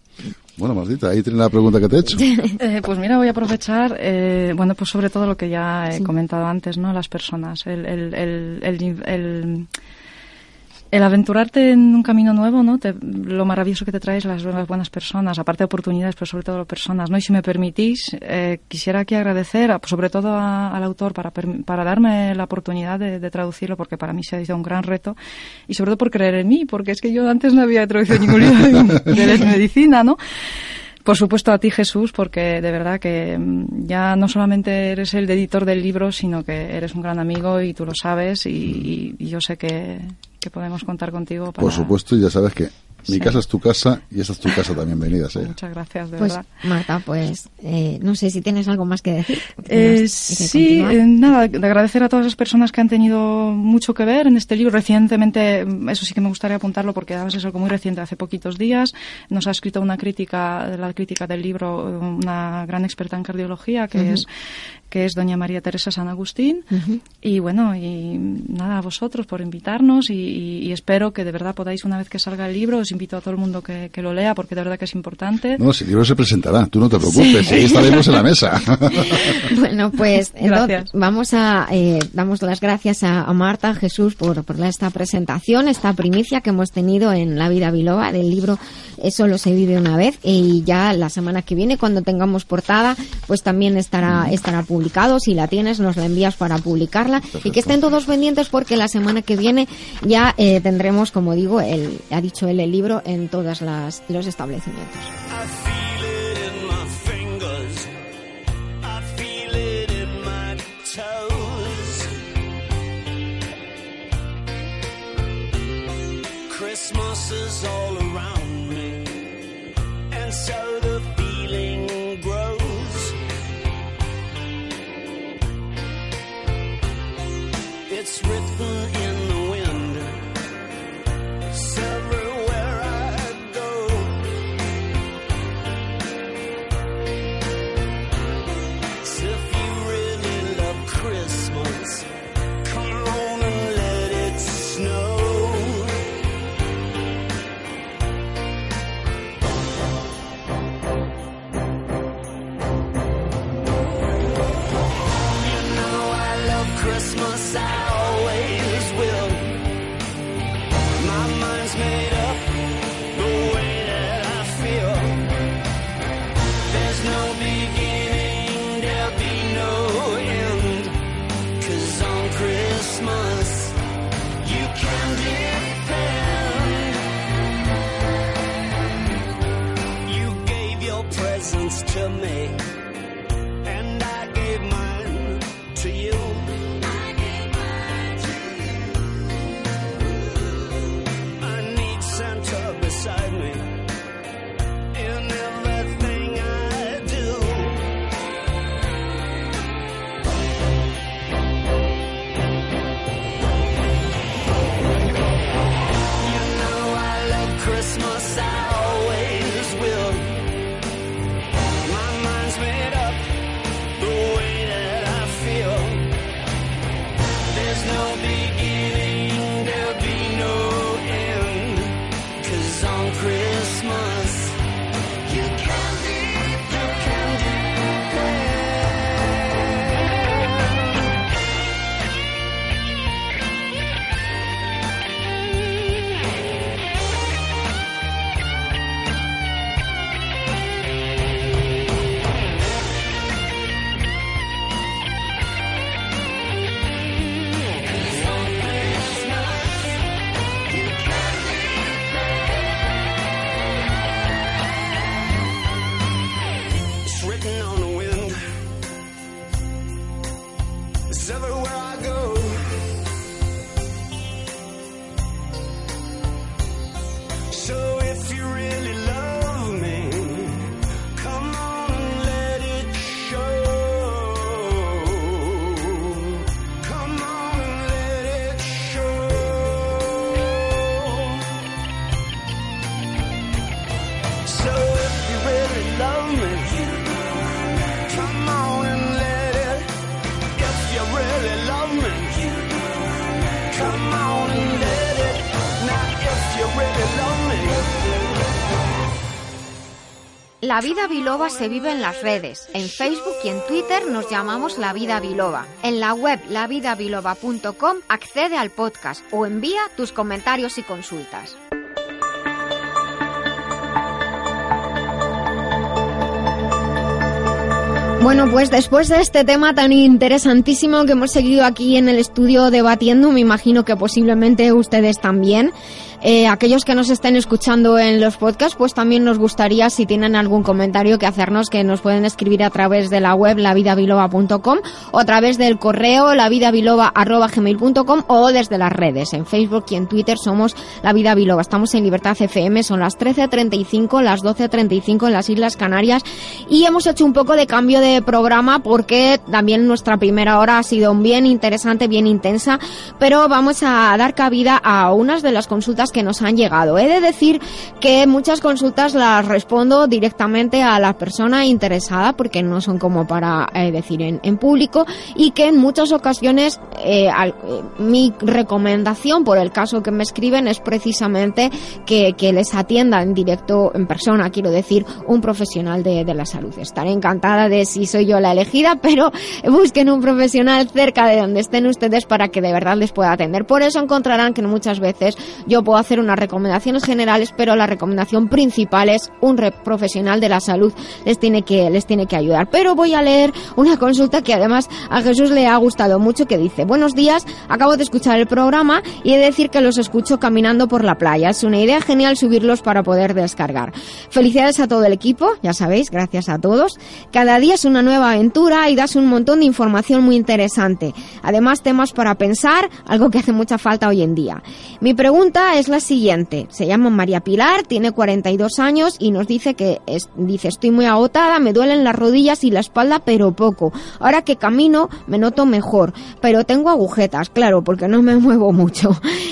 Speaker 6: Bueno, Martita, ahí tienes la pregunta que te he hecho.
Speaker 10: Eh, pues mira, voy a aprovechar, eh, bueno, pues sobre todo lo que ya he comentado antes, ¿no? Las personas, el, el, el, el, el- aventurarte en un camino nuevo, ¿no? Te- lo maravilloso que te traes las, las buenas personas, aparte de oportunidades, pero sobre todo las personas, ¿no? Y si me permitís, eh, quisiera aquí agradecer, a- sobre todo a- al autor, para, para darme la oportunidad de, de traducirlo, porque para mí se ha sido un gran reto, y sobre todo por creer en mí, porque es que yo antes no había traducido ningún libro de, medicina, ¿no? Por supuesto a ti Jesús, porque de verdad que mm, ya no solamente eres el editor del libro, sino que eres un gran amigo y tú lo sabes y yo sé que, que podemos contar contigo para...
Speaker 6: Por supuesto, y ya sabes que mi
Speaker 10: Sí.
Speaker 6: casa es tu casa y esa es tu casa también. Bienvenida sea.
Speaker 10: Muchas gracias, de
Speaker 1: Pues
Speaker 10: verdad.
Speaker 1: Marta, pues eh, no sé si tienes algo más que decir.
Speaker 10: Eh,
Speaker 1: que
Speaker 10: sí, eh, nada, de agradecer a todas las personas que han tenido mucho que ver en este libro. Recientemente, mm, eso sí que me gustaría apuntarlo porque además es algo muy reciente, hace poquitos días. Nos ha escrito una crítica, la crítica del libro, eh, una gran experta en cardiología que
Speaker 1: Ujú.
Speaker 10: es que es doña María Teresa San Agustín.
Speaker 1: Ujú.
Speaker 10: Y bueno, y nada, a vosotros por invitarnos y, y- y espero que de verdad podáis, una vez que salga el libro, os invito a todo el mundo que, que lo lea porque de verdad que es importante.
Speaker 6: No, si el libro se presentará, tú no te preocupes,
Speaker 10: Sí.
Speaker 6: ahí estaremos en la mesa.
Speaker 1: Bueno, pues entonces vamos a eh, damos las gracias a, a Marta, a Jesús por, por esta presentación, esta primicia que hemos tenido en La Vida Biloba del libro Solo se vive una vez y ya la semana que viene cuando tengamos portada pues también estará estará publicado. Si la tienes nos la envías para publicarla y que estén todos pendientes porque la semana que viene ya eh, tendremos, como digo, el, ha dicho él el libro en todos los establecimientos.
Speaker 11: Christmas is all around me, and so the feeling It's written your presents to me,
Speaker 1: La vida biloba se vive en las redes. En Facebook y en Twitter nos llamamos La Vida Biloba. En la web lavidabiloba.com accede al podcast o envía tus comentarios y consultas. Bueno, pues después de este tema tan interesantísimo que hemos seguido aquí en el estudio debatiendo, me imagino que posiblemente ustedes también, eh, aquellos que nos estén escuchando en los podcasts, pues también nos gustaría, si tienen algún comentario que hacernos, que nos pueden escribir a través de la web lavidabiloba.com o a través del correo lavidabiloba.gmail.com o desde las redes. En Facebook y en Twitter somos La Vida Biloba. Estamos en Libertad FM, son las 13.35, las 12.35 en las Islas Canarias y hemos hecho un poco de cambio de programa porque también nuestra primera hora ha sido bien interesante, bien intensa, pero vamos a dar cabida a unas de las consultas que nos han llegado. He de decir que muchas consultas las respondo directamente a la persona interesada porque no son como para eh, decir en, público y que en muchas ocasiones eh, eh, mi recomendación por el caso que me escriben es precisamente que, les atienda en directo, en persona, quiero decir, un profesional de la salud. Estaré encantada de si soy yo la elegida, pero busquen un profesional cerca de donde estén ustedes para que de verdad les pueda atender. Por eso encontrarán que muchas veces yo puedo hacer unas recomendaciones generales, pero la recomendación principal es un profesional de la salud les tiene que les tiene que ayudar. Pero voy a leer una consulta que además a Jesús le ha gustado mucho que dice, "Buenos días, acabo de escuchar el programa y he de decir que los escucho caminando por la playa. Es una idea genial subirlos para poder descargar. Felicidades a todo el equipo, ya sabéis, gracias a todos. Cada día es una nueva aventura y das un montón de información muy interesante. Además, temas para pensar, algo que hace mucha falta hoy en día. Mi pregunta es la siguiente. Se llama María Pilar, tiene 42 años y nos dice que es- dice estoy muy agotada, me duelen las rodillas y la espalda, pero poco. Ahora que camino me noto mejor, pero tengo agujetas, claro, porque no me muevo mucho.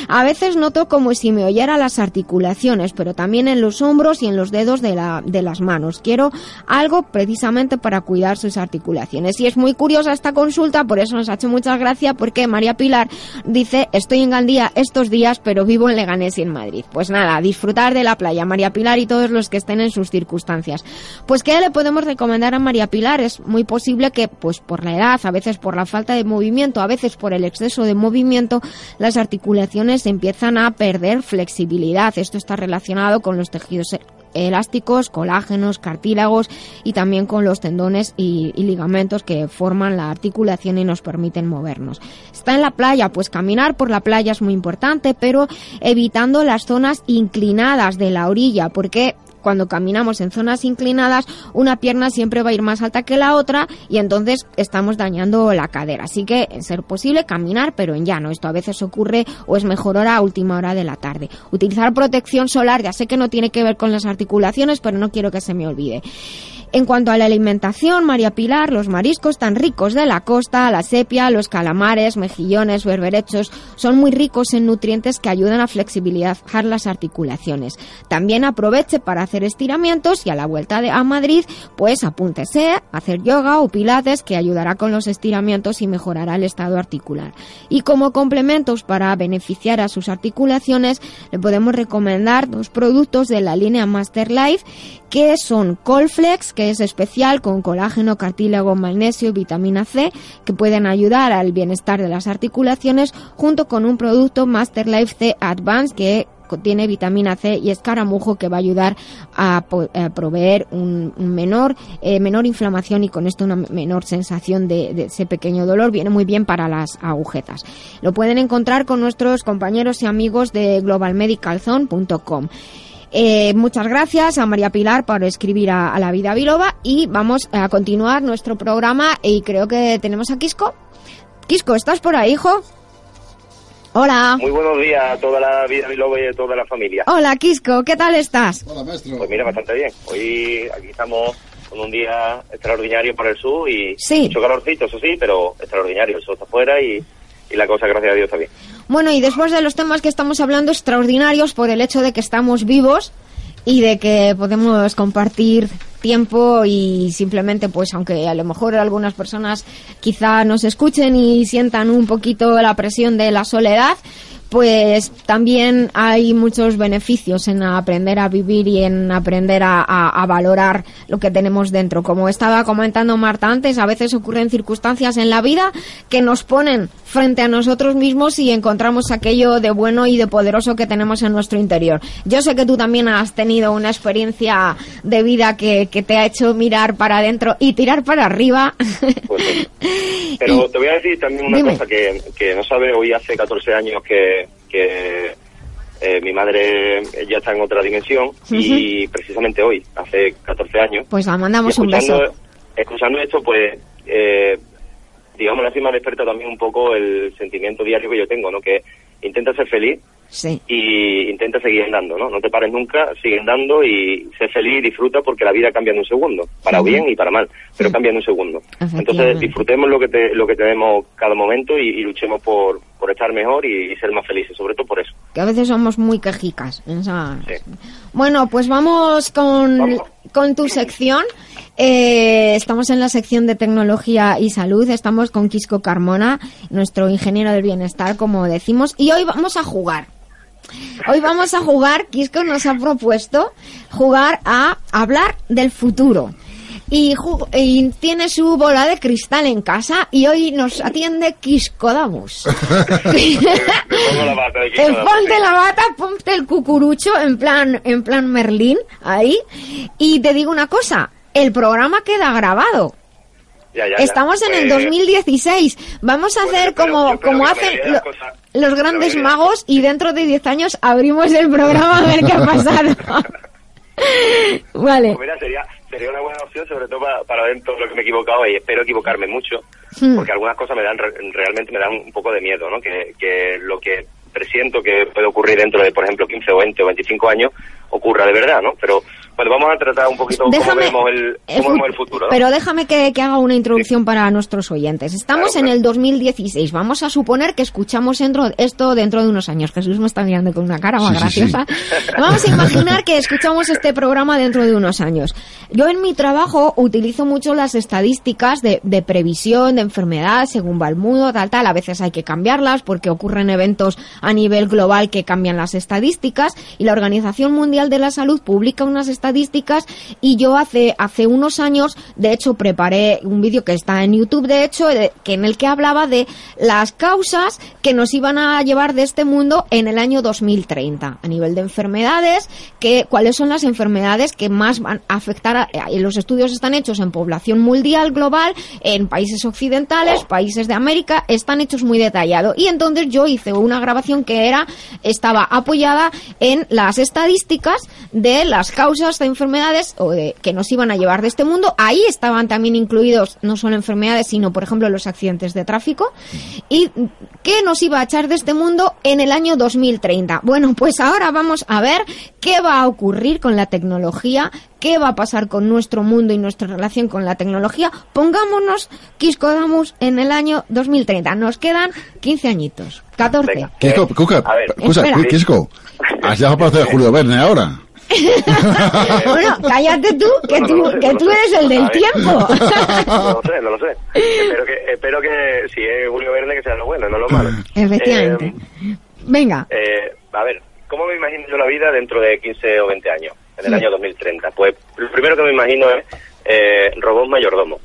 Speaker 1: A veces noto como si me oyera las articulaciones, pero también en los hombros y en los dedos de, la, de las manos. Quiero algo precisamente para cuidar sus articulaciones. Y es muy curiosa esta consulta, por eso nos ha hecho mucha gracia, porque María Pilar dice, estoy en Gandía estos días, pero vivo en Leganés en Madrid. Pues nada, disfrutar de la playa, María Pilar y todos los que estén en sus circunstancias. Pues ¿qué le podemos recomendar a María Pilar? Es muy posible que, pues por la edad, a veces por la falta de movimiento, a veces por el exceso de movimiento, las articulaciones empiezan a perder flexibilidad. Esto está relacionado con los tejidos elásticos, colágenos, cartílagos y también con los tendones y, ligamentos que forman la articulación y nos permiten movernos. Está en la playa, pues caminar por la playa es muy importante, pero evitando las zonas inclinadas de la orilla, porque cuando caminamos en zonas inclinadas, una pierna siempre va a ir más alta que la otra y entonces estamos dañando la cadera. Así que, en ser posible, caminar, pero en llano. Esto a veces ocurre o es mejor hora a última hora de la tarde. Utilizar protección solar, ya sé que no tiene que ver con las articulaciones, pero no quiero que se me olvide. En cuanto a la alimentación, María Pilar, los mariscos tan ricos de la costa, la sepia, los calamares, mejillones, berberechos, son muy ricos en nutrientes que ayudan a flexibilizar las articulaciones. También aproveche para hacer estiramientos y a la vuelta de, a Madrid, pues apúntese a hacer yoga o pilates que ayudará con los estiramientos y mejorará el estado articular. Y como complementos para beneficiar a sus articulaciones, le podemos recomendar dos productos de la línea Master Life que son Colflex, que es especial con colágeno, cartílago, magnesio y vitamina C, que pueden ayudar al bienestar de las articulaciones, junto con un producto Master Life C Advance que contiene vitamina C y escaramujo que va a ayudar a, proveer un, un menor eh, menor inflamación y con esto una menor sensación de, de ese pequeño dolor. Viene muy bien para las agujetas. Lo pueden encontrar con nuestros compañeros y amigos de globalmedicalzone.com eh, muchas gracias a María Pilar por escribir a, a la vida biloba y vamos a continuar nuestro programa y creo que tenemos a Quisco. Quisco, ¿estás por ahí, hijo? Hola.
Speaker 12: Muy buenos días a toda la vida biloba y a toda la familia.
Speaker 1: Hola, Quisco, ¿qué tal estás?
Speaker 6: Hola, maestro.
Speaker 12: Pues mira, bastante bien. Hoy aquí estamos con un día extraordinario para el sur y
Speaker 1: Sí.
Speaker 12: mucho calorcito, eso sí, pero extraordinario. El sol está afuera y, y la cosa, gracias a Dios, está bien.
Speaker 1: Bueno, y después de los temas que estamos hablando, extraordinarios por el hecho de que estamos vivos y de que podemos compartir tiempo y simplemente, pues, aunque a lo mejor algunas personas quizá nos escuchen y sientan un poquito la presión de la soledad, pues también hay muchos beneficios en aprender a vivir y en aprender a, a- a valorar lo que tenemos dentro. Como estaba comentando Marta antes, a veces ocurren circunstancias en la vida que nos ponen frente a nosotros mismos y encontramos aquello de bueno y de poderoso que tenemos en nuestro interior. Yo sé que tú también has tenido una experiencia de vida que, que te ha hecho mirar para adentro y tirar para arriba.
Speaker 12: Pero te voy a decir también una
Speaker 1: Dime.
Speaker 12: cosa que, que no sabe, hoy hace 14 años que, eh, mi madre ya está en otra dimensión y precisamente hoy, hace 14 años,
Speaker 1: Pues la mandamos un beso.
Speaker 12: escuchando, esto, pues, eh, digamos, así me ha despertado también un poco el sentimiento diario que yo tengo, ¿no? Que intenta ser feliz
Speaker 1: Sí.
Speaker 12: y intenta seguir andando, ¿no? No te pares nunca, sigue andando y sé feliz y disfruta porque la vida cambia en un segundo, para bien y para mal, pero cambia en un segundo. Entonces disfrutemos lo que te, lo que tenemos cada momento y, y luchemos por, por estar mejor y, y ser más felices, sobre todo por eso.
Speaker 1: que a veces somos muy quejicas. Bueno, pues vamos con, con tu sección. Eh, estamos en la sección de tecnología y salud. Estamos con Quisco Carmona, nuestro ingeniero del bienestar, como decimos. Y hoy vamos a jugar. Hoy vamos a jugar, Quisco nos ha propuesto jugar a hablar del futuro. Y, tiene su bola de cristal en casa y hoy nos atiende Quisco Damus.
Speaker 12: pongo la bata de
Speaker 1: Eh,
Speaker 12: Quisco Damus,
Speaker 1: ponte la bata, ponte el cucurucho en plan, en plan Merlín, ahí. Y te digo una cosa, el programa queda grabado.
Speaker 12: Ya, ya, ya.
Speaker 1: Estamos en el
Speaker 12: Pues,
Speaker 1: 2016. Vamos a hacer como, como hacen lo-
Speaker 12: las cosas-
Speaker 1: los grandes magos y dentro de 10 años abrimos el programa a ver qué ha pasado. vale.
Speaker 12: Pues mira, sería, sería una buena opción, sobre todo para, para ver todo lo que me he equivocado y espero equivocarme mucho,
Speaker 1: Hmm.
Speaker 12: porque algunas cosas me dan re- realmente me dan un poco de miedo, ¿no? Que, que lo que presiento que puede ocurrir dentro de, por ejemplo, 15 o 20 o 25 años ocurra de verdad, ¿no? Pero bueno, vamos a tratar un poquito
Speaker 1: Déjame-
Speaker 12: cómo vemos el,
Speaker 1: el
Speaker 12: cómo vemos el futuro, ¿no?
Speaker 1: Pero déjame que, que haga una introducción para nuestros oyentes. Estamos
Speaker 12: Claro,
Speaker 1: en el 2016. Vamos a suponer que escuchamos dentro, esto dentro de unos años. Jesús me está mirando con una cara más
Speaker 13: Sí, sí, sí.
Speaker 1: graciosa. Vamos a imaginar que escuchamos este programa dentro de unos años. Yo en mi trabajo utilizo mucho las estadísticas de, de previsión de enfermedad según va el mundo, tal, tal. A veces hay que cambiarlas porque ocurren eventos a nivel global que cambian las estadísticas y la Organización Mundial de la Salud publica unas estadísticas y yo hace hace unos años de hecho preparé un vídeo que está en YouTube de hecho de- que en el que hablaba de las causas que nos iban a llevar de este mundo en el año 2030 a nivel de enfermedades que cuáles son las enfermedades que más van a afectar a, y los estudios están hechos en población mundial global en países occidentales países de América están hechos muy detallado. Y entonces yo hice una grabación que era estaba apoyada en las estadísticas de las causas de enfermedades o de, que nos iban a llevar de este mundo. Ahí estaban también incluidos no solo enfermedades, sino por ejemplo los accidentes de tráfico. ¿Y qué nos iba a echar de este mundo en el año 2030? Bueno, pues ahora vamos a ver qué va a ocurrir con la tecnología, qué va a pasar con nuestro mundo y nuestra relación con la tecnología. Pongámonos Quiscodamus en el año 2030. Nos quedan 15 añitos, 14.
Speaker 6: Quisco, Cuca, escucha,
Speaker 1: espera.
Speaker 6: Quisco, has llegado para hacer Julio Verne ahora.
Speaker 1: Bueno, cállate tú, que tú, que tú eres el del tiempo.
Speaker 12: No lo sé, no lo sé. espero, que, espero que si es Julio Verne que sea lo bueno, no lo malo.
Speaker 1: Efectivamente. Venga.
Speaker 12: Eh, a ver, ¿cómo me imagino yo la vida dentro de 15 o 20 años? En el año 2030. Pues lo primero que me imagino es eh, robot mayordomo.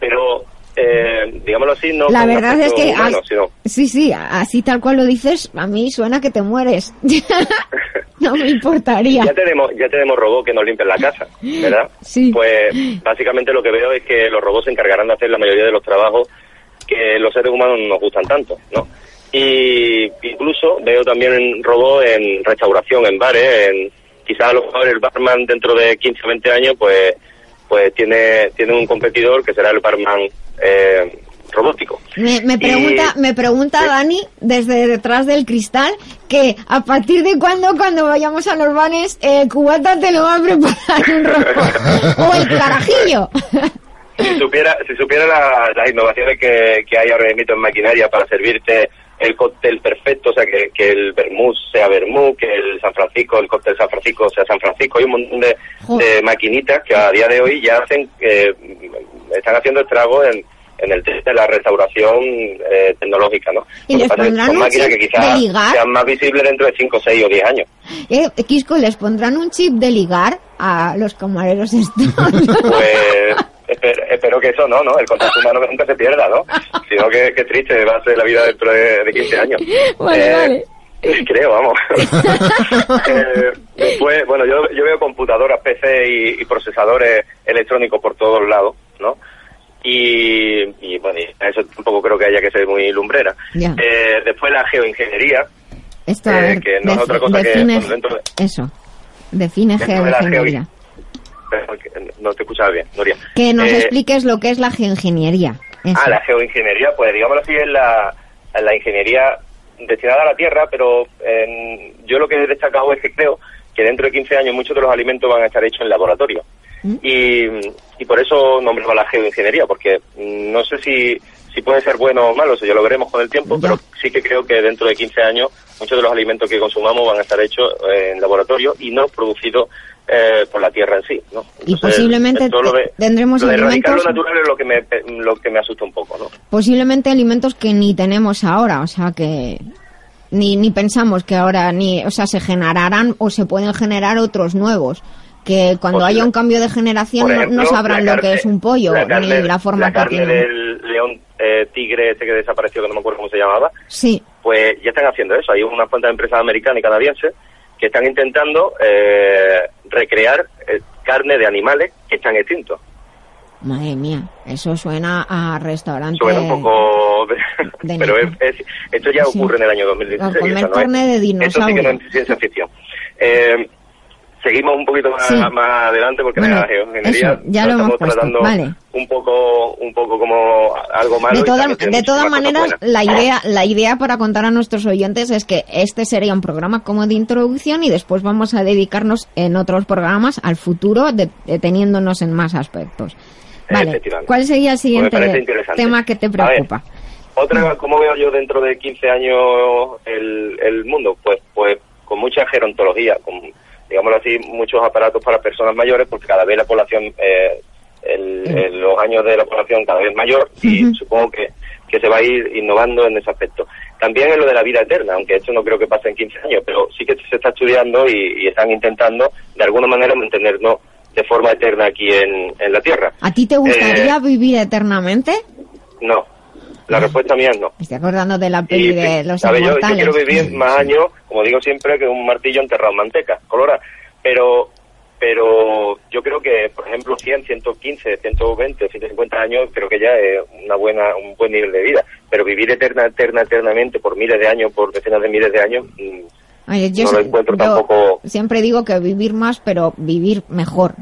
Speaker 12: Pero, eh, digámoslo así, no
Speaker 1: La verdad es que
Speaker 12: humano,
Speaker 1: as-
Speaker 12: sino-
Speaker 1: sí, sí, así tal cual lo dices, a mí suena que te mueres. no me importaría.
Speaker 12: Ya tenemos, ya tenemos robots que nos limpian la casa, ¿verdad?
Speaker 1: Sí.
Speaker 12: Pues básicamente lo que veo es que los robots se encargarán de hacer la mayoría de los trabajos que los seres humanos nos gustan tanto, ¿no? Y incluso veo también robots en restauración, en bares, en quizás a lo mejor el barman dentro de 15 o 20 años, pues pues tiene tiene un competidor que será el barman eh, robótico.
Speaker 1: Me, me
Speaker 12: Y-
Speaker 1: pregunta, me pregunta Dani desde detrás del cristal que a partir de cuándo cuando vayamos a los bares el cubata te lo va a preparar un robot o el carajillo.
Speaker 12: si supiera si supiera la- las innovaciones que, que hay ahora mismo en maquinaria para servirte el cóctel perfecto, o sea, que, que el vermouth sea vermouth, que el San Francisco, el cóctel San Francisco sea San Francisco, hay un montón de, de maquinitas que a día de hoy ya hacen, eh, están haciendo estragos en, en el tema de la restauración eh, tecnológica, ¿no?
Speaker 1: ¿Y les pondrán
Speaker 12: son
Speaker 1: un chip
Speaker 12: que
Speaker 1: de ligar?
Speaker 12: sean más visibles dentro de 5, 6 o 10 años.
Speaker 1: Eh, Quisco, ¿les pondrán un chip de ligar a los camareros estos?
Speaker 12: Pues espero, espero que eso no, ¿no? El contacto humano nunca se pierda, ¿no? Sino que, que triste va a ser la vida dentro de, de 15 años.
Speaker 1: Vale,
Speaker 12: Eh,
Speaker 1: vale.
Speaker 12: Creo, vamos. Eh, después, bueno, yo, yo veo computadoras, PC y, y procesadores electrónicos por todos lados, ¿no? Y, y, bueno, y eso tampoco creo que haya que ser muy lumbrera. Eh, después la geoingeniería,
Speaker 1: Esto, a
Speaker 12: eh,
Speaker 1: ver,
Speaker 12: que no es otra cosa que
Speaker 1: define
Speaker 12: bueno, dentro de-
Speaker 1: eso. Define geoingeniería.
Speaker 12: Perdón, no te escuchaba bien, Nuria.
Speaker 1: Que nos
Speaker 12: Eh,
Speaker 1: expliques lo que es la geoingeniería. Eso.
Speaker 12: Ah, la geoingeniería, pues digámoslo así, es la, la ingeniería destinada a la tierra, pero eh, yo lo que he destacado es que creo que dentro de 15 años muchos de los alimentos van a estar hechos en laboratorio. Y, y por eso nombraba la geoingeniería, porque mm, no sé si, si puede ser bueno o malo, eso ya lo veremos con el tiempo, pero sí que creo que dentro de 15 años muchos de los alimentos que consumamos van a estar hechos eh, en laboratorio y no producidos eh, por la tierra en sí. ¿no?
Speaker 1: y posiblemente
Speaker 12: lo de-
Speaker 1: tendremos
Speaker 12: lo de
Speaker 1: alimentos,
Speaker 12: lo natural es lo que me, lo que me asusta un poco, ¿no?
Speaker 1: posiblemente alimentos que ni tenemos ahora, o sea que ni, ni pensamos que ahora ni, o sea, se generarán o se pueden generar otros nuevos. Que cuando
Speaker 12: Posible.
Speaker 1: haya un cambio de generación no-
Speaker 12: ejemplo,
Speaker 1: no sabrán lo que es un pollo
Speaker 12: la carne,
Speaker 1: ni la forma
Speaker 12: la
Speaker 1: que tiene.
Speaker 12: del león eh, tigre este que desapareció, que no me acuerdo cómo se llamaba,
Speaker 1: Sí,
Speaker 12: pues ya están haciendo eso. Hay unas cuantas empresas americanas y canadienses que están intentando eh, recrear eh, carne de animales que están extintos.
Speaker 1: madre mía, eso suena a restaurante.
Speaker 12: Suena un poco...
Speaker 1: de
Speaker 12: pero es, es- esto ya
Speaker 1: Sí.
Speaker 12: ocurre en el año 2016.
Speaker 1: A comer
Speaker 12: eso no
Speaker 1: carne
Speaker 12: es-
Speaker 1: de
Speaker 12: Eso sí que no
Speaker 1: dinosaurio.
Speaker 12: es ciencia ficción. Eh, seguimos un poquito más,
Speaker 1: Sí.
Speaker 12: más adelante porque
Speaker 1: Bueno,
Speaker 12: la geoingeniería
Speaker 1: eso, ya lo hemos
Speaker 12: estamos
Speaker 1: puesto,
Speaker 12: tratando
Speaker 1: vale.
Speaker 12: un poco un poco como algo malo
Speaker 1: de todas, de maneras, la idea, la idea para contar a nuestros oyentes es que este sería un programa como de introducción y después vamos a dedicarnos en otros programas al futuro, de- deteniéndonos en más aspectos. Vale. ¿cuál sería el
Speaker 12: Pues
Speaker 1: siguiente tema que te preocupa?
Speaker 12: Otra, ¿cómo veo yo dentro de 15 años el, el mundo? Pues, pues con mucha gerontología, con, digámoslo así, muchos aparatos para personas mayores, porque cada vez la población, eh, el- el- los años de la población cada vez mayor y supongo que, que se va a ir innovando en ese aspecto. También en lo de la vida eterna, aunque esto no creo que pase en 15 años, pero sí que se está estudiando y, y están intentando de alguna manera mantenernos de forma eterna aquí en, en la Tierra.
Speaker 1: ¿A ti te gustaría
Speaker 12: Eh,
Speaker 1: vivir eternamente?
Speaker 12: no, la respuesta mía es no.
Speaker 1: Me estoy acordando de la peli
Speaker 12: Y,
Speaker 1: de los
Speaker 12: ¿sabe? Yo, quiero vivir más años, como digo siempre, que un martillo enterrado en manteca, colora. Pero, pero yo creo que, por ejemplo, 100, 115, 120, 150 años, creo que ya es una buena, un buen nivel de vida. Pero vivir eterna, eterna, eternamente, por miles de años, por decenas de miles de años, mm,
Speaker 1: Oye, yo
Speaker 12: no lo encuentro
Speaker 1: yo
Speaker 12: tampoco-
Speaker 1: Siempre digo que vivir más, pero vivir mejor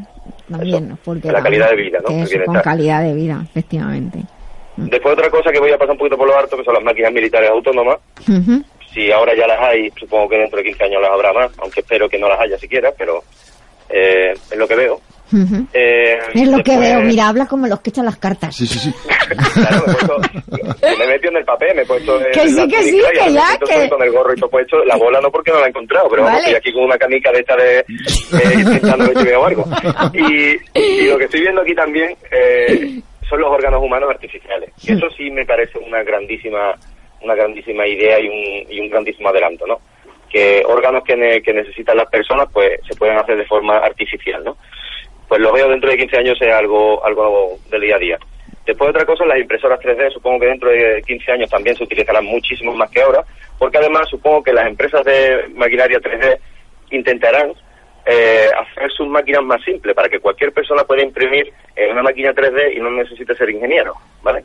Speaker 1: también. Porque
Speaker 12: la calidad de vida, ¿no?
Speaker 1: Eso, con calidad de vida, efectivamente.
Speaker 12: Después otra cosa que voy a pasar un poquito por lo harto, que son las máquinas militares autónomas. Si ahora ya las hay, supongo que dentro de 15 años las habrá más, aunque espero que no las haya siquiera, pero eh, es lo que veo.
Speaker 1: Ujú.
Speaker 12: Eh,
Speaker 1: Es lo que veo, mira, habla como los que echan las cartas.
Speaker 6: Sí, sí, sí.
Speaker 12: Claro, me, he puesto, me he metido en el papel, me he puesto en
Speaker 1: Que sí, que sí, que ya, que-
Speaker 12: con el gorro y todo puesto. La bola no porque no la he encontrado, pero vamos,
Speaker 1: Vale.
Speaker 12: estoy aquí con una canica de esta de, de intentando ver si veo algo. Y, y lo que estoy viendo aquí también eh, son los órganos humanos artificiales. Y eso sí me parece una grandísima una grandísima idea y un, y un grandísimo adelanto, ¿no? Que órganos que, ne- que necesitan las personas pues se pueden hacer de forma artificial, ¿no? Pues lo veo dentro de 15 años sea algo algo del día a día. Después otra cosa, las impresoras 3D, supongo que dentro de 15 años también se utilizarán muchísimo más que ahora, porque además supongo que las empresas de maquinaria 3D intentarán eh, hacer sus máquinas más simples para que cualquier persona pueda imprimir en una máquina 3D y no necesite ser ingeniero, ¿vale?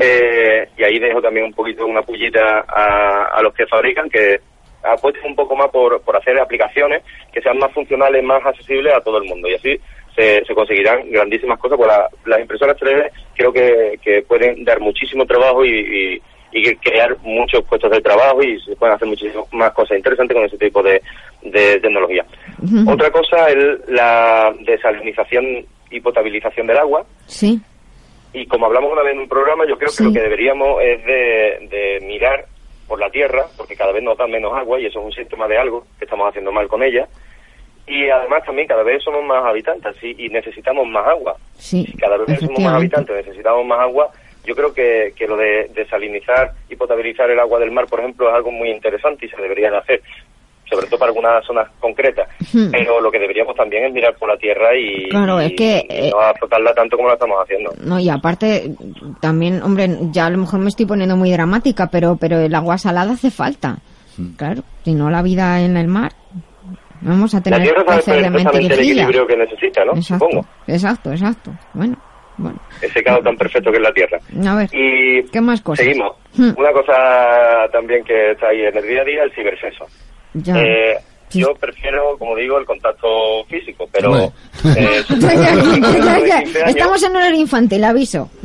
Speaker 12: Eh, y ahí dejo también un poquito una pullita a, a los que fabrican que apuesten un poco más por, por hacer aplicaciones que sean más funcionales, más accesibles a todo el mundo y así se, se conseguirán grandísimas cosas. Pues la- las impresoras 3D creo que, que pueden dar muchísimo trabajo y, y- y crear muchos puestos de trabajo y se pueden hacer muchísimas más cosas interesantes con ese tipo de, de tecnología. Otra cosa es la desalinización y potabilización del agua.
Speaker 1: Sí.
Speaker 12: Y como hablamos una vez en un programa, yo creo
Speaker 1: Sí.
Speaker 12: que lo que deberíamos es de, de mirar por la tierra, porque cada vez nos da menos agua y eso es un síntoma de algo que estamos haciendo mal con ella. Y además también cada vez somos más habitantes ¿sí? y necesitamos más agua.
Speaker 1: Sí,
Speaker 12: Cada vez somos más habitantes, necesitamos más agua, yo creo que, que lo de desalinizar y potabilizar el agua del mar, por ejemplo, es algo muy interesante y se debería de hacer, sobre todo para algunas zonas concretas.
Speaker 1: Hmm.
Speaker 12: Pero lo que deberíamos también es mirar por la tierra y,
Speaker 1: Claro, es que,
Speaker 12: y
Speaker 1: eh,
Speaker 12: no aflotarla tanto como lo estamos haciendo.
Speaker 1: No, y aparte, también, hombre, ya a lo mejor me estoy poniendo muy dramática, pero, pero el agua salada hace falta. Claro, si no la vida en el mar, vamos a
Speaker 12: La
Speaker 1: tener
Speaker 12: tierra
Speaker 1: que
Speaker 12: sabe perfectamente el equilibrio que necesita, ¿no?
Speaker 1: Exacto,
Speaker 12: Supongo.
Speaker 1: exacto, exacto. Bueno, bueno.
Speaker 12: Ese caldo tan perfecto que es la tierra.
Speaker 1: A ver,
Speaker 12: Y
Speaker 1: ¿qué más cosas?
Speaker 12: seguimos.
Speaker 1: Hmm.
Speaker 12: Una cosa también que está ahí en el día a día, el cibersexo.
Speaker 1: Ya.
Speaker 12: Eh, yo prefiero, como digo, el contacto físico, pero... Eh,
Speaker 1: Ya, ya, ya, ya, ya.
Speaker 12: 15 años-
Speaker 1: Estamos en horario infantil, aviso.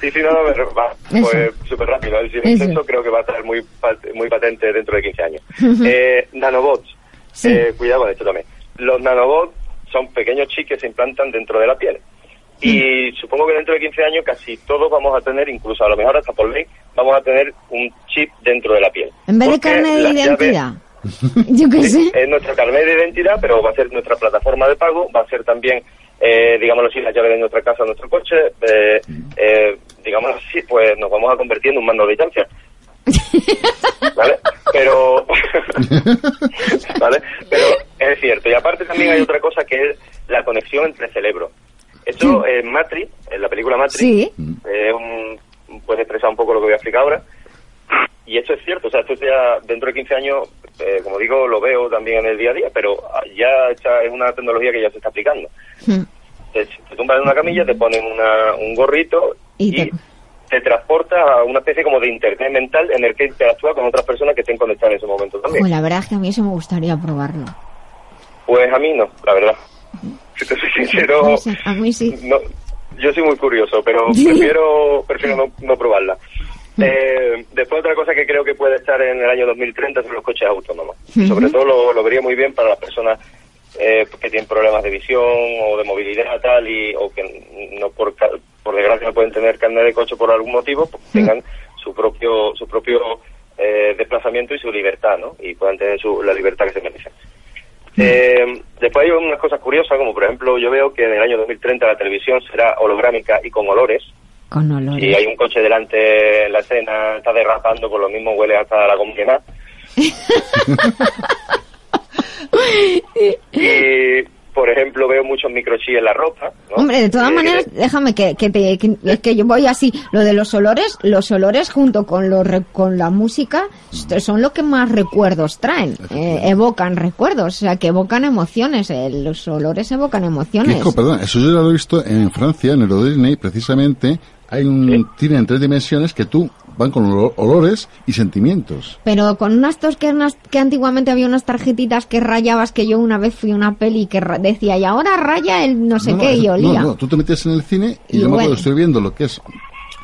Speaker 12: Sí, sí, no, no, pero va, pues súper rápido. El
Speaker 1: Eso.
Speaker 12: creo que va a estar muy, muy patente dentro de 15 años. Eh, nanobots.
Speaker 1: Sí.
Speaker 12: Eh, cuidado con esto también. Los nanobots son pequeños chips que se implantan dentro de la piel. Y supongo que dentro de 15 años casi todos vamos a tener, incluso a lo mejor hasta por ley, vamos a tener un chip dentro de la piel.
Speaker 1: En vez de carne de
Speaker 12: llaves-
Speaker 1: identidad. Yo qué sé.
Speaker 12: es nuestra carnet de identidad, pero va a ser nuestra plataforma de pago, va a ser también, eh, digámoslo así, la llave de nuestra casa, nuestro coche, eh, eh, digámoslo así, pues nos vamos a convertir en un mando de distancia. ¿Vale? Pero, ¿vale? Pero es cierto. Y aparte también hay otra cosa que es la conexión entre cerebros. Eso en Matrix, en la película Matrix,
Speaker 1: Sí.
Speaker 12: eh, un- puede expresar un poco lo que voy a explicar ahora. Y eso es cierto, o sea, esto ya dentro de 15 años, eh, como digo, lo veo también en el día a día, pero ya está- es una tecnología que ya se está aplicando.
Speaker 1: Hmm.
Speaker 12: Te, te tumbas en una camilla, te ponen una, un gorrito
Speaker 1: Y
Speaker 12: y,
Speaker 1: te-
Speaker 12: te... transporta a una especie como de internet mental en el que interactúa con otras personas que estén conectadas en ese momento también.
Speaker 1: Pues la verdad es que a mí eso me gustaría probarlo.
Speaker 12: Pues a mí no, la verdad. Si te soy sincero,
Speaker 1: a mí sí.
Speaker 12: no, yo soy muy curioso, pero prefiero prefiero no, no probarla. Eh, después otra cosa que creo que puede estar en el año 2030 son los coches autónomos. Sobre todo lo, lo vería muy bien para las personas eh, que tienen problemas de visión o de movilidad tal y o que no por por desgracia no pueden tener carnet de coche por algún motivo, pues tengan su propio su propio eh, desplazamiento y su libertad, ¿no? Y puedan tener su, la libertad que se merecen. Eh, después hay unas cosas curiosas, como por ejemplo yo veo que en el año 2030 la televisión será holográmica y con olores.
Speaker 1: Con olores.
Speaker 12: Si hay un coche delante en la escena, está derrapando, por lo mismo huele hasta la gomina. y, por ejemplo, veo muchos microchips en la ropa. ¿no?
Speaker 1: Hombre, de todas
Speaker 12: Eh,
Speaker 1: maneras,
Speaker 12: que-
Speaker 1: déjame que, que te, que- es que yo voy así. Lo de los olores, los olores junto con los re- con la música son lo que más recuerdos traen, eh, evocan recuerdos, o sea, que evocan emociones. eh, los olores evocan emociones.
Speaker 6: Perdón, eso yo ya lo he visto en Francia, en el Euro Disney, precisamente. Hay un cine en tres dimensiones que tú van con olo- olores y sentimientos.
Speaker 1: Pero con unas tos que, unas, que antiguamente había unas tarjetitas que rayabas que yo una vez fui a una peli que ra- decía y ahora raya el no sé
Speaker 6: No, no,
Speaker 1: qué y olía.
Speaker 6: No, no, tú te metes en el cine y,
Speaker 1: Y
Speaker 6: yo me acuerdo, estoy viendo lo que es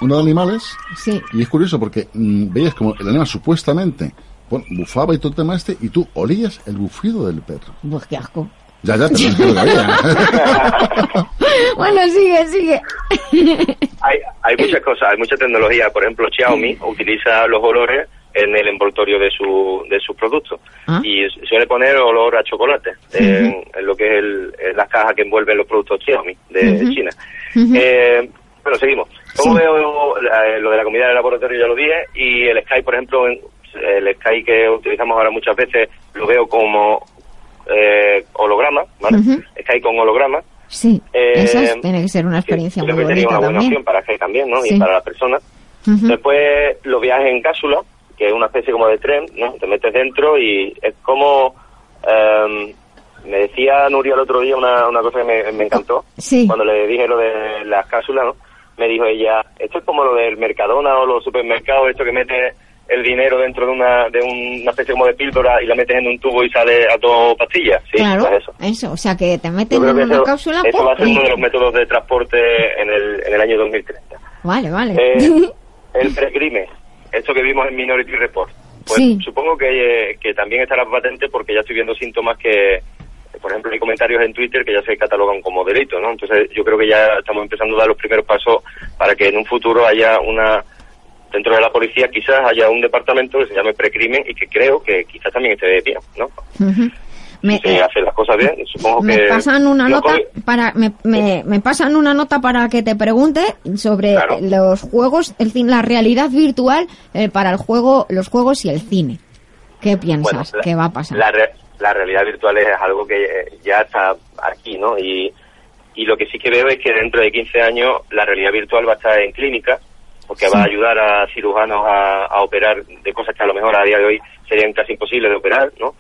Speaker 6: uno de animales
Speaker 1: Sí.
Speaker 6: y es curioso porque mm, veías como el animal supuestamente bueno, bufaba y todo el tema este y tú olías el bufido del perro.
Speaker 1: Pues qué asco.
Speaker 6: Ya, ya, lo sabía.
Speaker 1: bueno, sigue, sigue.
Speaker 12: Hay, hay muchas cosas, hay mucha tecnología. Por ejemplo, Xiaomi utiliza los olores en el envoltorio de su de sus productos
Speaker 1: Ah.
Speaker 12: y suele poner olor a chocolate en, en lo que es el, en las cajas que envuelven los productos Xiaomi de. China. Eh, bueno, seguimos. ¿Cómo veo la- lo de la comida de laboratorio? Ya lo dije. Y el Sky, por ejemplo, en- el Sky que utilizamos ahora muchas veces, lo veo como eh, holograma, ¿vale?
Speaker 1: Ujú.
Speaker 12: Sky con holograma.
Speaker 1: Sí,
Speaker 12: Eh,
Speaker 1: eso es- tiene que ser una experiencia
Speaker 12: Creo
Speaker 1: muy
Speaker 12: que sería
Speaker 1: bonita
Speaker 12: una buena
Speaker 1: también.
Speaker 12: opción para Sky también, ¿no?
Speaker 1: Sí.
Speaker 12: Y para las personas.
Speaker 1: Ujú.
Speaker 12: Después los viajes en cápsula, que es una especie como de tren, ¿no? Te metes dentro y es como... em, me decía Nuria el otro día una, una cosa que me, me encantó.
Speaker 1: Sí.
Speaker 12: Cuando le dije lo de las cápsulas, ¿no? Me dijo ella, esto es como lo del Mercadona o los supermercados, esto que mete el dinero dentro de una, de una especie como de píldora y la metes en un tubo y sale a dos pastillas. Sí,
Speaker 1: claro,
Speaker 12: pues eso.
Speaker 1: eso. o sea que te meten en una
Speaker 12: eso,
Speaker 1: cápsula.
Speaker 12: eso va a ser uno de los métodos de transporte en el, en el año 2030.
Speaker 1: Vale, vale.
Speaker 12: Eh, el precrime, esto que vimos en Minority Report, pues
Speaker 1: Sí.
Speaker 12: supongo que, que también estará patente porque ya estoy viendo síntomas que, por ejemplo, hay comentarios en Twitter que ya se catalogan como delito, ¿no? Entonces yo creo que ya estamos empezando a dar los primeros pasos para que en un futuro haya una, dentro de la policía quizás haya un departamento que se llame precrimen y que creo que quizás también esté de pie, ¿no?
Speaker 1: Ujú. Me-
Speaker 12: si se hacen las cosas bien, supongo
Speaker 1: me
Speaker 12: que...
Speaker 1: pasan una nota para me, me, me pasan una nota para que te pregunte sobre
Speaker 12: Claro.
Speaker 1: los juegos el la realidad virtual eh, para el juego los juegos y el cine qué piensas
Speaker 12: Bueno,
Speaker 1: que va a pasar
Speaker 12: La, re- la realidad virtual es algo que eh, ya está aquí, ¿no? Y, y lo que sí que veo es que dentro de 15 años la realidad virtual va a estar en clínica, porque va a ayudar a cirujanos a, a operar de cosas que a lo mejor a día de hoy serían casi imposibles de operar, ¿no?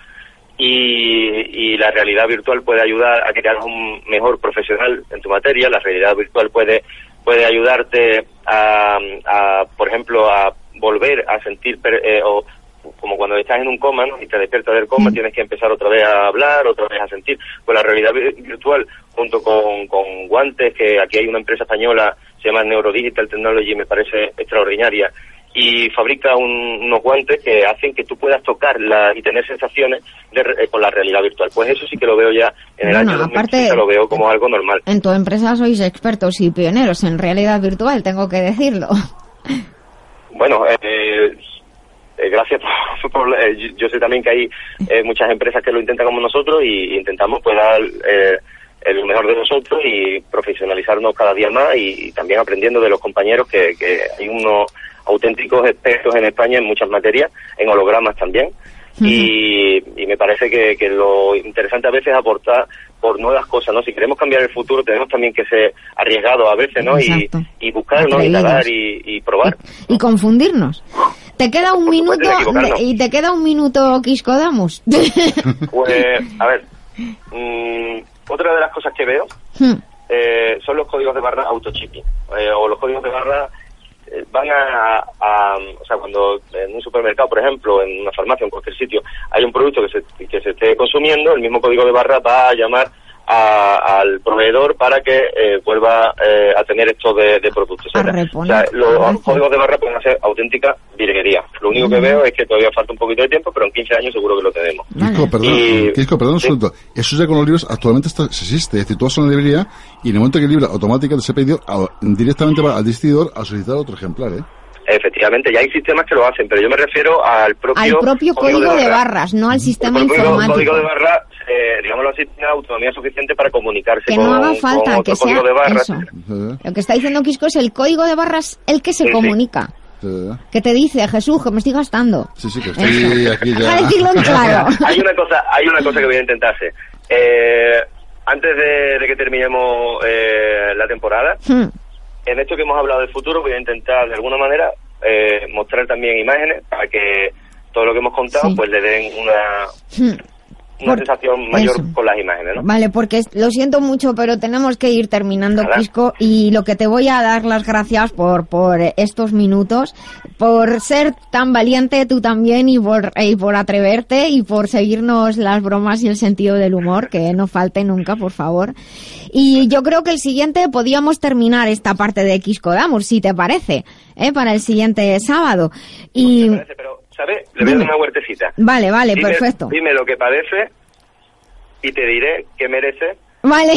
Speaker 12: Y, y la realidad virtual puede ayudar a que seas un mejor profesional en tu materia. La realidad virtual puede puede ayudarte a, a, por ejemplo, a volver a sentir per- eh, o como cuando estás en un coma ¿no? y te despiertas del coma, tienes que empezar otra vez a hablar, otra vez a sentir. Pues la realidad vi- virtual, junto con, con guantes, que aquí hay una empresa española, se llama Neurodigital Technology, me parece extraordinaria, y fabrica un- unos guantes que hacen que tú puedas tocar la, y tener sensaciones de eh, con la realidad virtual. Pues eso sí que lo veo ya en el
Speaker 1: Bueno,
Speaker 12: año
Speaker 1: aparte-
Speaker 12: 2030, lo veo como algo normal.
Speaker 1: en tu empresa sois expertos y pioneros en realidad virtual tengo que decirlo
Speaker 12: Bueno, eh, eh, gracias por... por- eh, yo- yo sé también que hay eh, muchas empresas que lo intentan como nosotros y intentamos pues dar eh, el mejor de nosotros y profesionalizarnos cada día más y, y también aprendiendo de los compañeros que, que hay unos auténticos expertos en España en muchas materias, en hologramas también. Y, y me parece que, que lo interesante a veces es aportar por nuevas cosas, ¿no? Si queremos cambiar el futuro tenemos también que ser arriesgados a veces, ¿no? Y, y buscar, ¿no? Indagar y, y probar.
Speaker 1: y confundirnos te queda un minuto y te queda un minuto Quisco Damus
Speaker 12: Pues, a ver, mm, otra de las cosas que veo
Speaker 1: Hmm.
Speaker 12: eh, son los códigos de barra autochipping. Eh, o los códigos de barra eh, van a, a- O sea, cuando en un supermercado, por ejemplo, en una farmacia, en cualquier sitio, hay un producto que se, que se esté consumiendo, el mismo código de barra va a llamar a- al proveedor para que eh, vuelva eh, a tener estos de, de productos. O sea, los códigos de barra pueden hacer auténtica virguería. Lo único que veo es que todavía falta un poquito de tiempo, pero en 15 años seguro que lo tenemos.
Speaker 6: Quisco, perdón,
Speaker 12: Y-
Speaker 6: Quisco, perdón. Eso ya con los libros actualmente está, se existe. Es decir, tú vas a una librería y en el momento que el libro automáticamente se pedido, a- directamente va al distribuidor a solicitar otro ejemplar, ¿eh?
Speaker 12: Efectivamente, ya hay sistemas que lo hacen, pero yo me refiero al propio,
Speaker 1: al propio código de barras no al sistema
Speaker 12: El
Speaker 1: informático
Speaker 12: código de barra, eh, digámoslo así, tiene autonomía suficiente para comunicarse
Speaker 1: Que
Speaker 12: con,
Speaker 1: no haga
Speaker 12: con
Speaker 1: falta,
Speaker 12: otro
Speaker 1: que sea
Speaker 12: código de barra.
Speaker 1: eso. Lo que está diciendo Quisco es el código de barras el que se
Speaker 12: Sí, sí.
Speaker 1: comunica. Que te dice, Jesús, que me estoy gastando.
Speaker 6: Sí, sí, que estoy aquí
Speaker 1: Para
Speaker 6: ya.
Speaker 1: decirlo en claro.
Speaker 12: hay una cosa, hay una cosa que voy a intentar hacer. Eh, antes de, de que terminemos eh, la temporada,
Speaker 1: Hmm.
Speaker 12: en esto que hemos hablado del futuro, voy a intentar de alguna manera eh, mostrar también imágenes para que todo lo que hemos contado
Speaker 1: Sí.
Speaker 12: pues le den una,
Speaker 1: Hmm.
Speaker 12: Una
Speaker 1: Por-
Speaker 12: sensación mayor
Speaker 1: eso.
Speaker 12: con las imágenes, ¿no?
Speaker 1: Vale, porque lo siento mucho, pero tenemos que ir terminando,
Speaker 12: Nada.
Speaker 1: Y lo que te voy a dar las gracias por, por estos minutos, por ser tan valiente tú también y por, y por atreverte y por seguirnos las bromas y el sentido del humor, que no falte nunca, por favor. Y yo creo que el siguiente podíamos terminar esta parte de Quisco Damus, si te parece, ¿eh? para el siguiente sábado. Y
Speaker 12: ¿Sabes? Le voy a dar
Speaker 1: Dime.
Speaker 12: una huertecita.
Speaker 1: vale, vale,
Speaker 12: Dime-
Speaker 1: perfecto.
Speaker 12: Dime lo que padece y te diré qué merece
Speaker 1: Vale.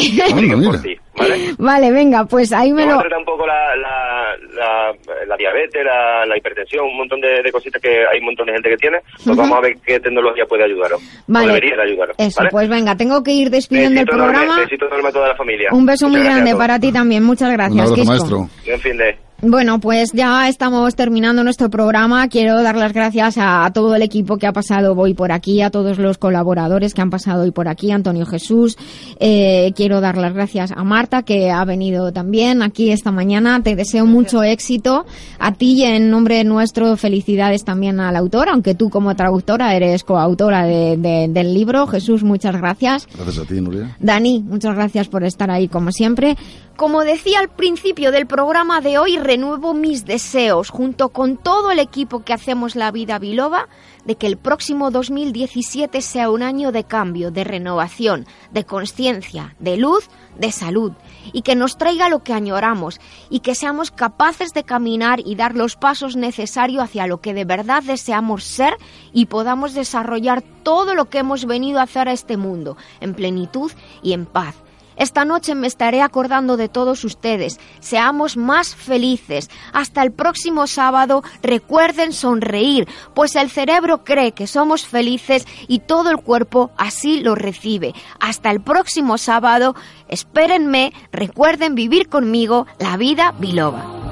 Speaker 12: por ti, ¿vale?
Speaker 1: Vale, venga, pues ahí me
Speaker 12: Vamos
Speaker 1: lo...
Speaker 12: a un poco la, la, la, la diabetes, la, la hipertensión, un montón de, de cositas que hay un montón de gente que tiene. Pues
Speaker 1: Ujú.
Speaker 12: vamos a ver qué tecnología puede ayudaros.
Speaker 1: Vale.
Speaker 12: O debería de ayudaros.
Speaker 1: Eso,
Speaker 12: ¿vale?
Speaker 1: pues venga, tengo que ir despidiendo el
Speaker 12: enorme,
Speaker 1: programa.
Speaker 12: besito enorme a toda la familia.
Speaker 1: Un beso muy
Speaker 12: Muchas
Speaker 1: grande para ti también. Muchas gracias, Quisco.
Speaker 12: Buen fin de...
Speaker 1: Bueno, pues ya estamos terminando nuestro programa. Quiero dar las gracias a, a todo el equipo que ha pasado hoy por aquí, a todos los colaboradores que han pasado hoy por aquí, Antonio Jesús. Eh, quiero dar las gracias a Marta, que ha venido también aquí esta mañana. Te deseo mucho éxito. A ti, y en nombre nuestro, felicidades también al autor, aunque tú como traductora eres coautora de- de- del libro. Jesús, muchas gracias.
Speaker 6: Gracias a ti, Nuria.
Speaker 1: Dani, muchas gracias por estar ahí como siempre.
Speaker 13: Como decía al principio del programa de hoy, renuevo mis deseos, junto con todo el equipo que hacemos la vida biloba, de que el próximo 2017 sea un año de cambio, de renovación, de conciencia, de luz, de salud, y que nos traiga lo que añoramos, y que seamos capaces de caminar y dar los pasos necesarios hacia lo que de verdad deseamos ser y podamos desarrollar todo lo que hemos venido a hacer a este mundo, en plenitud y en paz
Speaker 1: Esta noche me estaré acordando de todos ustedes. Seamos más felices. Hasta el próximo sábado recuerden sonreír, pues el cerebro cree que somos felices y todo el cuerpo así lo recibe. Hasta el próximo sábado, espérenme, recuerden vivir conmigo la vida biloba.